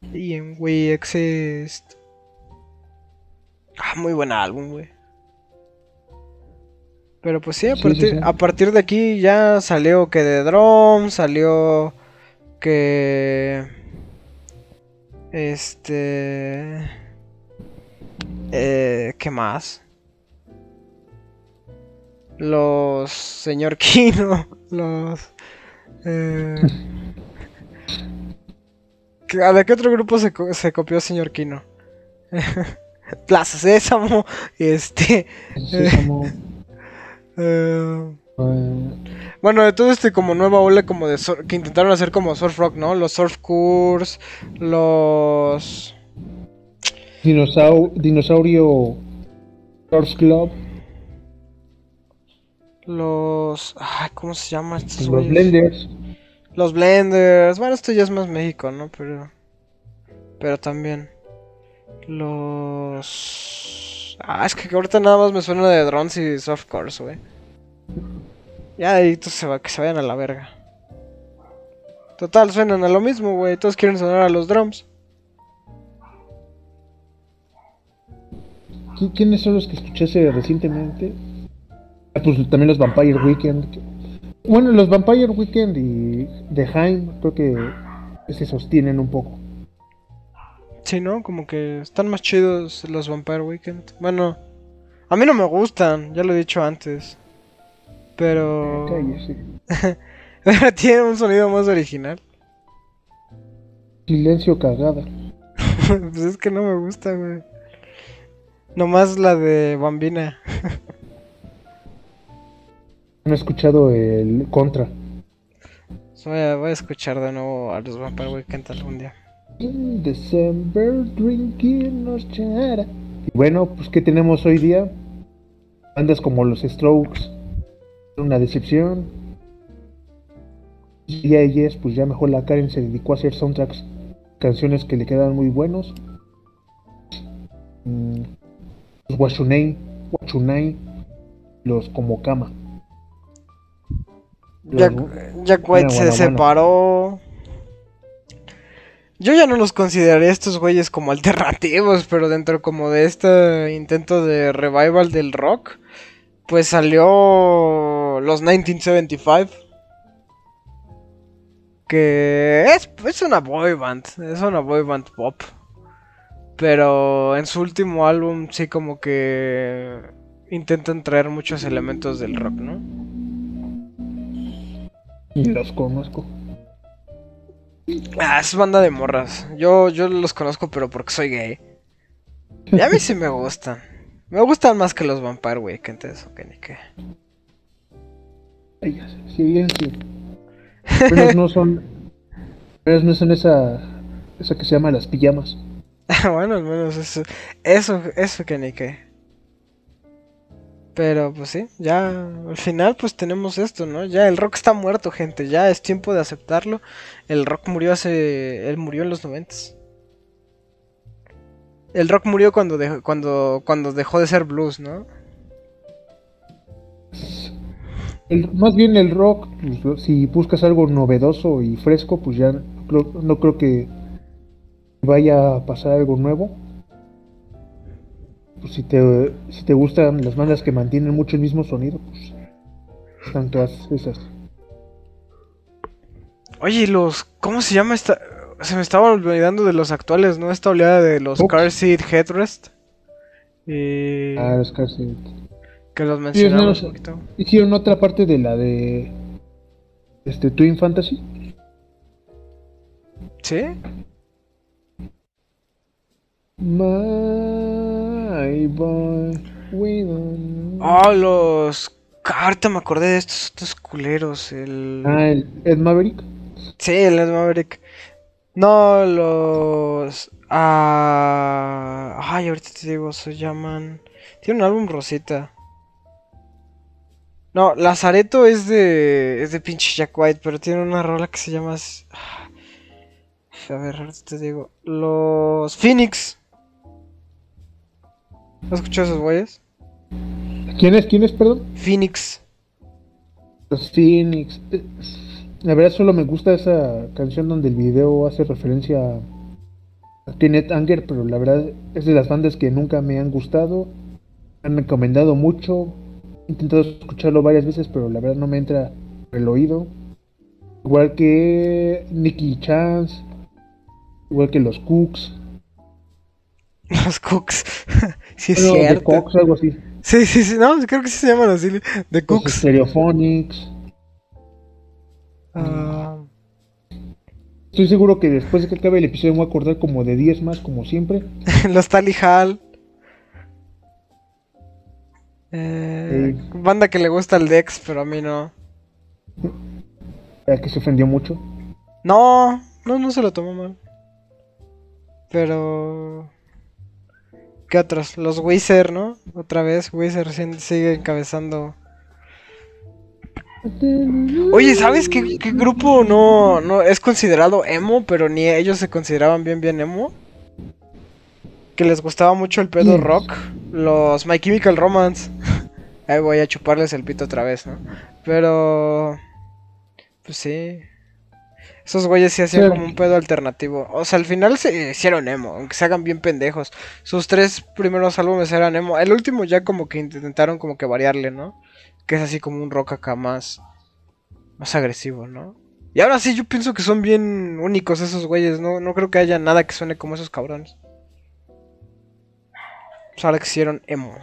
Y en We Exist. Ah, muy buen álbum, güey. Pero pues sí, a, partir, a partir de aquí ya salió que de Drum, salió que... Este... Eh, ¿Qué más? Los señor Kino, los... Eh... ¿De qué otro grupo se, se copió señor Kino? Plaza Sésamo, este... Sésamo. Eh, bueno, de todo este como nueva ola como de que intentaron hacer como surf rock, ¿no? Los surf cours, los dinosaurio surf club, los ay, ¿cómo se llama? los blenders. Los blenders. Bueno, esto ya es más México, ¿no? Pero pero también los Ah, es que ahorita nada más me suena de drones y softcores, güey. Ya ahí se va, que se vayan a la verga. Total, suenan a lo mismo, güey. Todos quieren sonar a los drums. ¿Quiénes son los que escuché recientemente? Ah, pues también los Vampire Weekend. Bueno, los Vampire Weekend y The Haim creo que se sostienen un poco. Sí, ¿no? Como que están más chidos los Vampire Weekend. Bueno, a mí no me gustan, ya lo he dicho antes. Pero... pero tiene un sonido más original. Silencio cagada. pues es que no me gusta, güey. Nomás la de Bambina. no he escuchado el contra. Voy a, voy a escuchar de nuevo a los Vampire Weekend algún día. December drinking Y bueno, pues ¿qué tenemos hoy día? Bandas como los Strokes, una decepción. Y a ellas, pues ya mejor la Karen se dedicó a hacer soundtracks, canciones que le quedan muy buenos. Mm, los Washunei, Wachunai, los como Jack, White se separó. Yo ya no los consideraría estos güeyes como alternativos, pero dentro como de este intento de revival del rock, pues salió los 1975. Que es, es una boy band, es una boy band pop. Pero en su último álbum sí como que intentan traer muchos elementos del rock, ¿no? Los conozco. Ah, es banda de morras. Yo, yo los conozco, pero porque soy gay. Y a mí sí me gustan. Me gustan más que los Vampire Weekend, eso que ni qué. Sí, bien, sí. Pero no son. Pero no son esa. Esa que se llama las pijamas. bueno, al menos eso. Eso, eso que ni qué. Pero pues sí, ya al final pues tenemos esto, ¿no? Ya el rock está muerto, gente, ya es tiempo de aceptarlo. El rock murió hace... Él murió en los noventas. El rock murió cuando, dejó, cuando, cuando dejó de ser blues, ¿no? más bien el rock, pues, si buscas algo novedoso y fresco, pues ya no creo que vaya a pasar algo nuevo pues si te, si te gustan las bandas que mantienen mucho el mismo sonido, pues están todas esas. Oye, los. ¿Cómo se llama esta? se me estaba olvidando de los actuales, ¿no? Esta oleada de los. Car Seat Headrest. Y... Ah, los car seat. que los Sí, mencionamos no, un poquito. Hicieron otra parte de la de. Este, Twin Fantasy. ¿Sí? My boy, we don't know. Ah, los... Ahorita me acordé de estos otros culeros. El... Ah, el Ed Maverick. Sí, el Ed Maverick. No, los... Ah... Ay, ahorita te digo, se llaman... Tiene un álbum rosita. No, Lazareto es de... Es de pinche Jack White, pero tiene una rola que se llama... Ah, A ver, ahorita te digo. Los Phoenix. ¿Has escuchado esos güeyes? ¿Quién es? ¿Quién es, perdón? Phoenix. Los Phoenix. La verdad solo me gusta esa canción donde el video hace referencia a Kenneth Anger, pero la verdad es de las bandas que nunca me han gustado. Me han recomendado mucho. He intentado escucharlo varias veces, pero la verdad no me entra por el oído. Igual que Nicky Chance. Igual que los Cooks. Los Cooks. sí, es cierto. Cooks, algo así. Sí, sí, sí, no, creo que sí se llaman así. The Los Cooks. Stereophonics. Ah, Estoy seguro que después de que acabe el episodio me voy a acordar como de 10 más, como siempre. los Tally Hall. Eh, Banda que le gusta el Dex, pero a mí no. Ya que se ofendió mucho. No, no, no se lo tomó mal. Pero. ¿Qué otros? Los Wizard, ¿no? Otra vez, Wizard sigue encabezando. Oye, ¿sabes qué, qué grupo no, no es considerado emo, pero ni ellos se consideraban bien bien emo? Que les gustaba mucho el pedo rock. Los My Chemical Romance. Ahí voy a chuparles el pito otra vez, ¿no? Pero... Pues sí. Esos güeyes sí hacían Sí. como un pedo alternativo. O sea, al final se hicieron emo, aunque se hagan bien pendejos. Sus tres primeros álbumes eran emo. El último ya como que intentaron como que variarle, ¿no? Que es así como un rock acá más... Más agresivo, ¿no? Y ahora sí, yo pienso que son bien únicos esos güeyes. No, no creo que haya nada que suene como esos cabrones. Pues ahora que hicieron emo.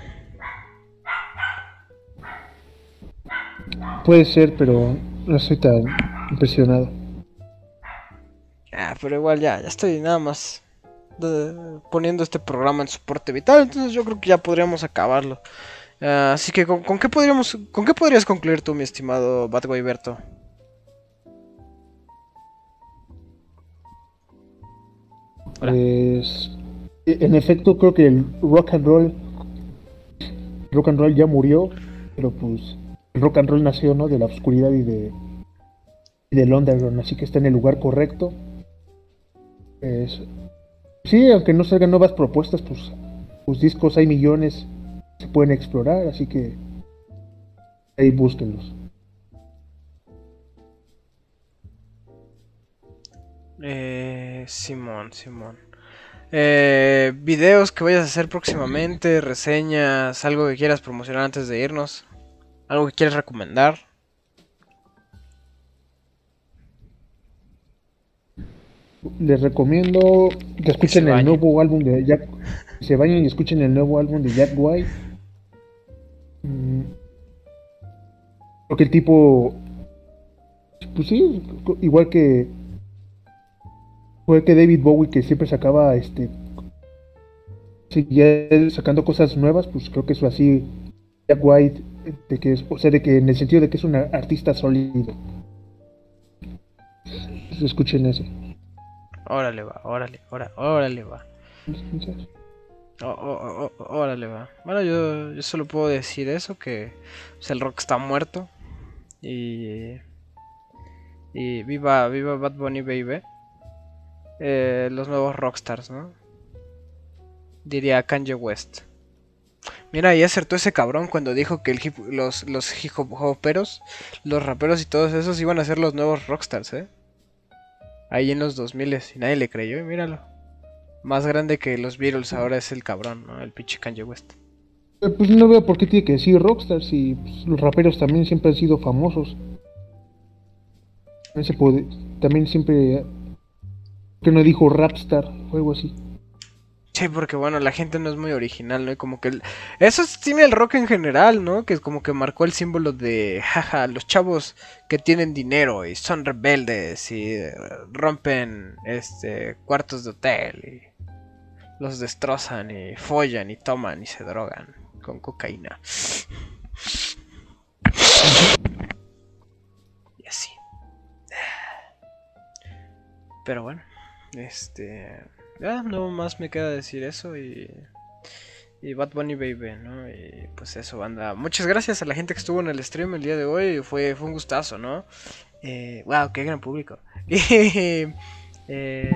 Puede ser, pero no estoy tan impresionado. Ah, pero igual ya, ya estoy nada más de- poniendo este programa en soporte vital, entonces yo creo que ya podríamos acabarlo. Ah, así que ¿con, con qué podríamos, con qué podrías concluir tú, mi estimado Batboy Berto? Pues, en efecto, creo que el rock and roll, rock and roll ya murió, pero pues el rock and roll nació, ¿no? De la oscuridad y de y del underground, así que está en el lugar correcto. Pues, sí, aunque no salgan nuevas propuestas, pues, pues discos hay millones, se pueden explorar, así que ahí búsquenlos. Eh, Simón, Simón. Eh, videos que vayas a hacer próximamente, reseñas, algo que quieras promocionar antes de irnos, algo que quieras recomendar. Les recomiendo que escuchen el nuevo álbum de Jack. Se bañen y escuchen el nuevo álbum de Jack White. Mm, Creo que el tipo. Pues sí, igual que. Igual que David Bowie, que siempre sacaba este. Seguía sacando cosas nuevas, pues creo que eso así. Jack White, de que es, o sea, de que en el sentido de que es un artista sólido. Pues escuchen eso. Órale va, órale, órale, órale va. Ó- ó- ó- órale va. Bueno, yo, yo solo puedo decir eso, que pues, el rock está muerto. Y... Y viva, viva Bad Bunny Baby. Eh, los nuevos rockstars, ¿no? Diría Kanye West. Mira, y acertó ese cabrón cuando dijo que el hip- los, los hip hoperos, los raperos y todos esos iban a ser los nuevos rockstars, ¿eh? Ahí en los 2000 y nadie le creyó, y míralo. Más grande que los Beatles ahora es el cabrón, ¿no? El pinche Kanye West. Eh, Pues no veo por qué tiene que decir rockstar si pues, los raperos también siempre han sido famosos. También, se puede, también siempre que no dijo Rapstar o algo así. Sí, porque bueno, la gente no es muy original, ¿no? Y como que eso tiene el rock en general, ¿no? Que es como que marcó el símbolo de, jaja, los chavos que tienen dinero y son rebeldes y rompen este cuartos de hotel y los destrozan y follan y toman y se drogan con cocaína. Y así. Pero bueno, este ya, no más me queda decir eso y. Y Bad Bunny Baby, ¿no? Y pues eso, banda. Muchas gracias a la gente que estuvo en el stream el día de hoy. Fue, fue un gustazo, ¿no? Eh, wow, qué gran público. Y. Eh,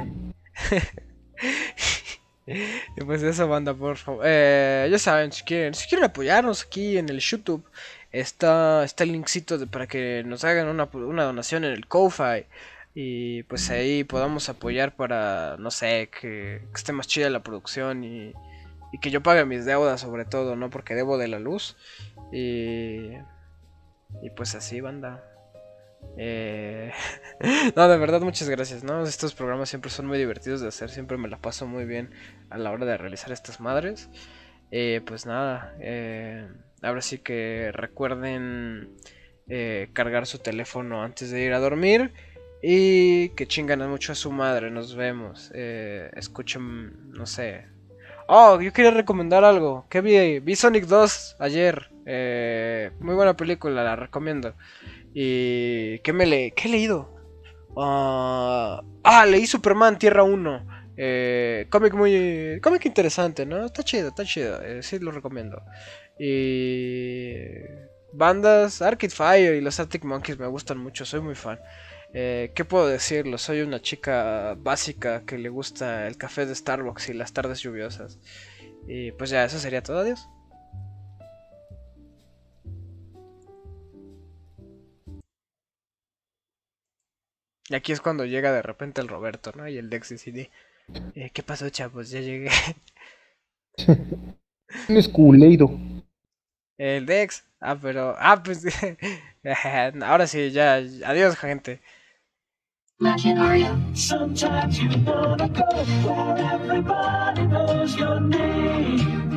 pues eso, banda, por favor. Eh, ya saben, si quieren, si quieren apoyarnos aquí en el YouTube, está, está el linkcito para que nos hagan una, una donación en el Ko-Fi y pues ahí podamos apoyar para, no sé, que, esté más chida la producción y, que yo pague mis deudas sobre todo, ¿no? Porque debo de la luz. Y, y pues así, banda. Eh... no, de verdad, muchas gracias, ¿no? Estos programas siempre son muy divertidos de hacer, siempre me la paso muy bien a la hora de realizar estas madres. Eh, pues nada, eh, ahora sí que recuerden eh, cargar su teléfono antes de ir a dormir. Y que chingan mucho a su madre, nos vemos. Eh, escuchen, no sé. Oh, yo quería recomendar algo. Que vi? Vi Sonic 2 ayer. Eh, muy buena película, la recomiendo. ¿Y qué me le qué he leído? ah, ah leí Superman Tierra 1. Eh, cómic muy. cómic interesante, ¿no? Está chido, está chido. Eh, sí, lo recomiendo. Y. Bandas, Arcade Fire y los Arctic Monkeys me gustan mucho, soy muy fan. Eh, ¿Qué puedo decirlo? Soy una chica básica que le gusta el café de Starbucks y las tardes lluviosas. Y pues ya, eso sería todo. Adiós. Y aquí es cuando llega de repente el Roberto, ¿no? Y el Dex dice, eh, ¿qué pasó, chavos? Ya llegué. es culeido. El Dex. Ah, pero... Ah, pues... Ahora sí, ya. Adiós, gente. Sometimes you wanna go where everybody knows your name.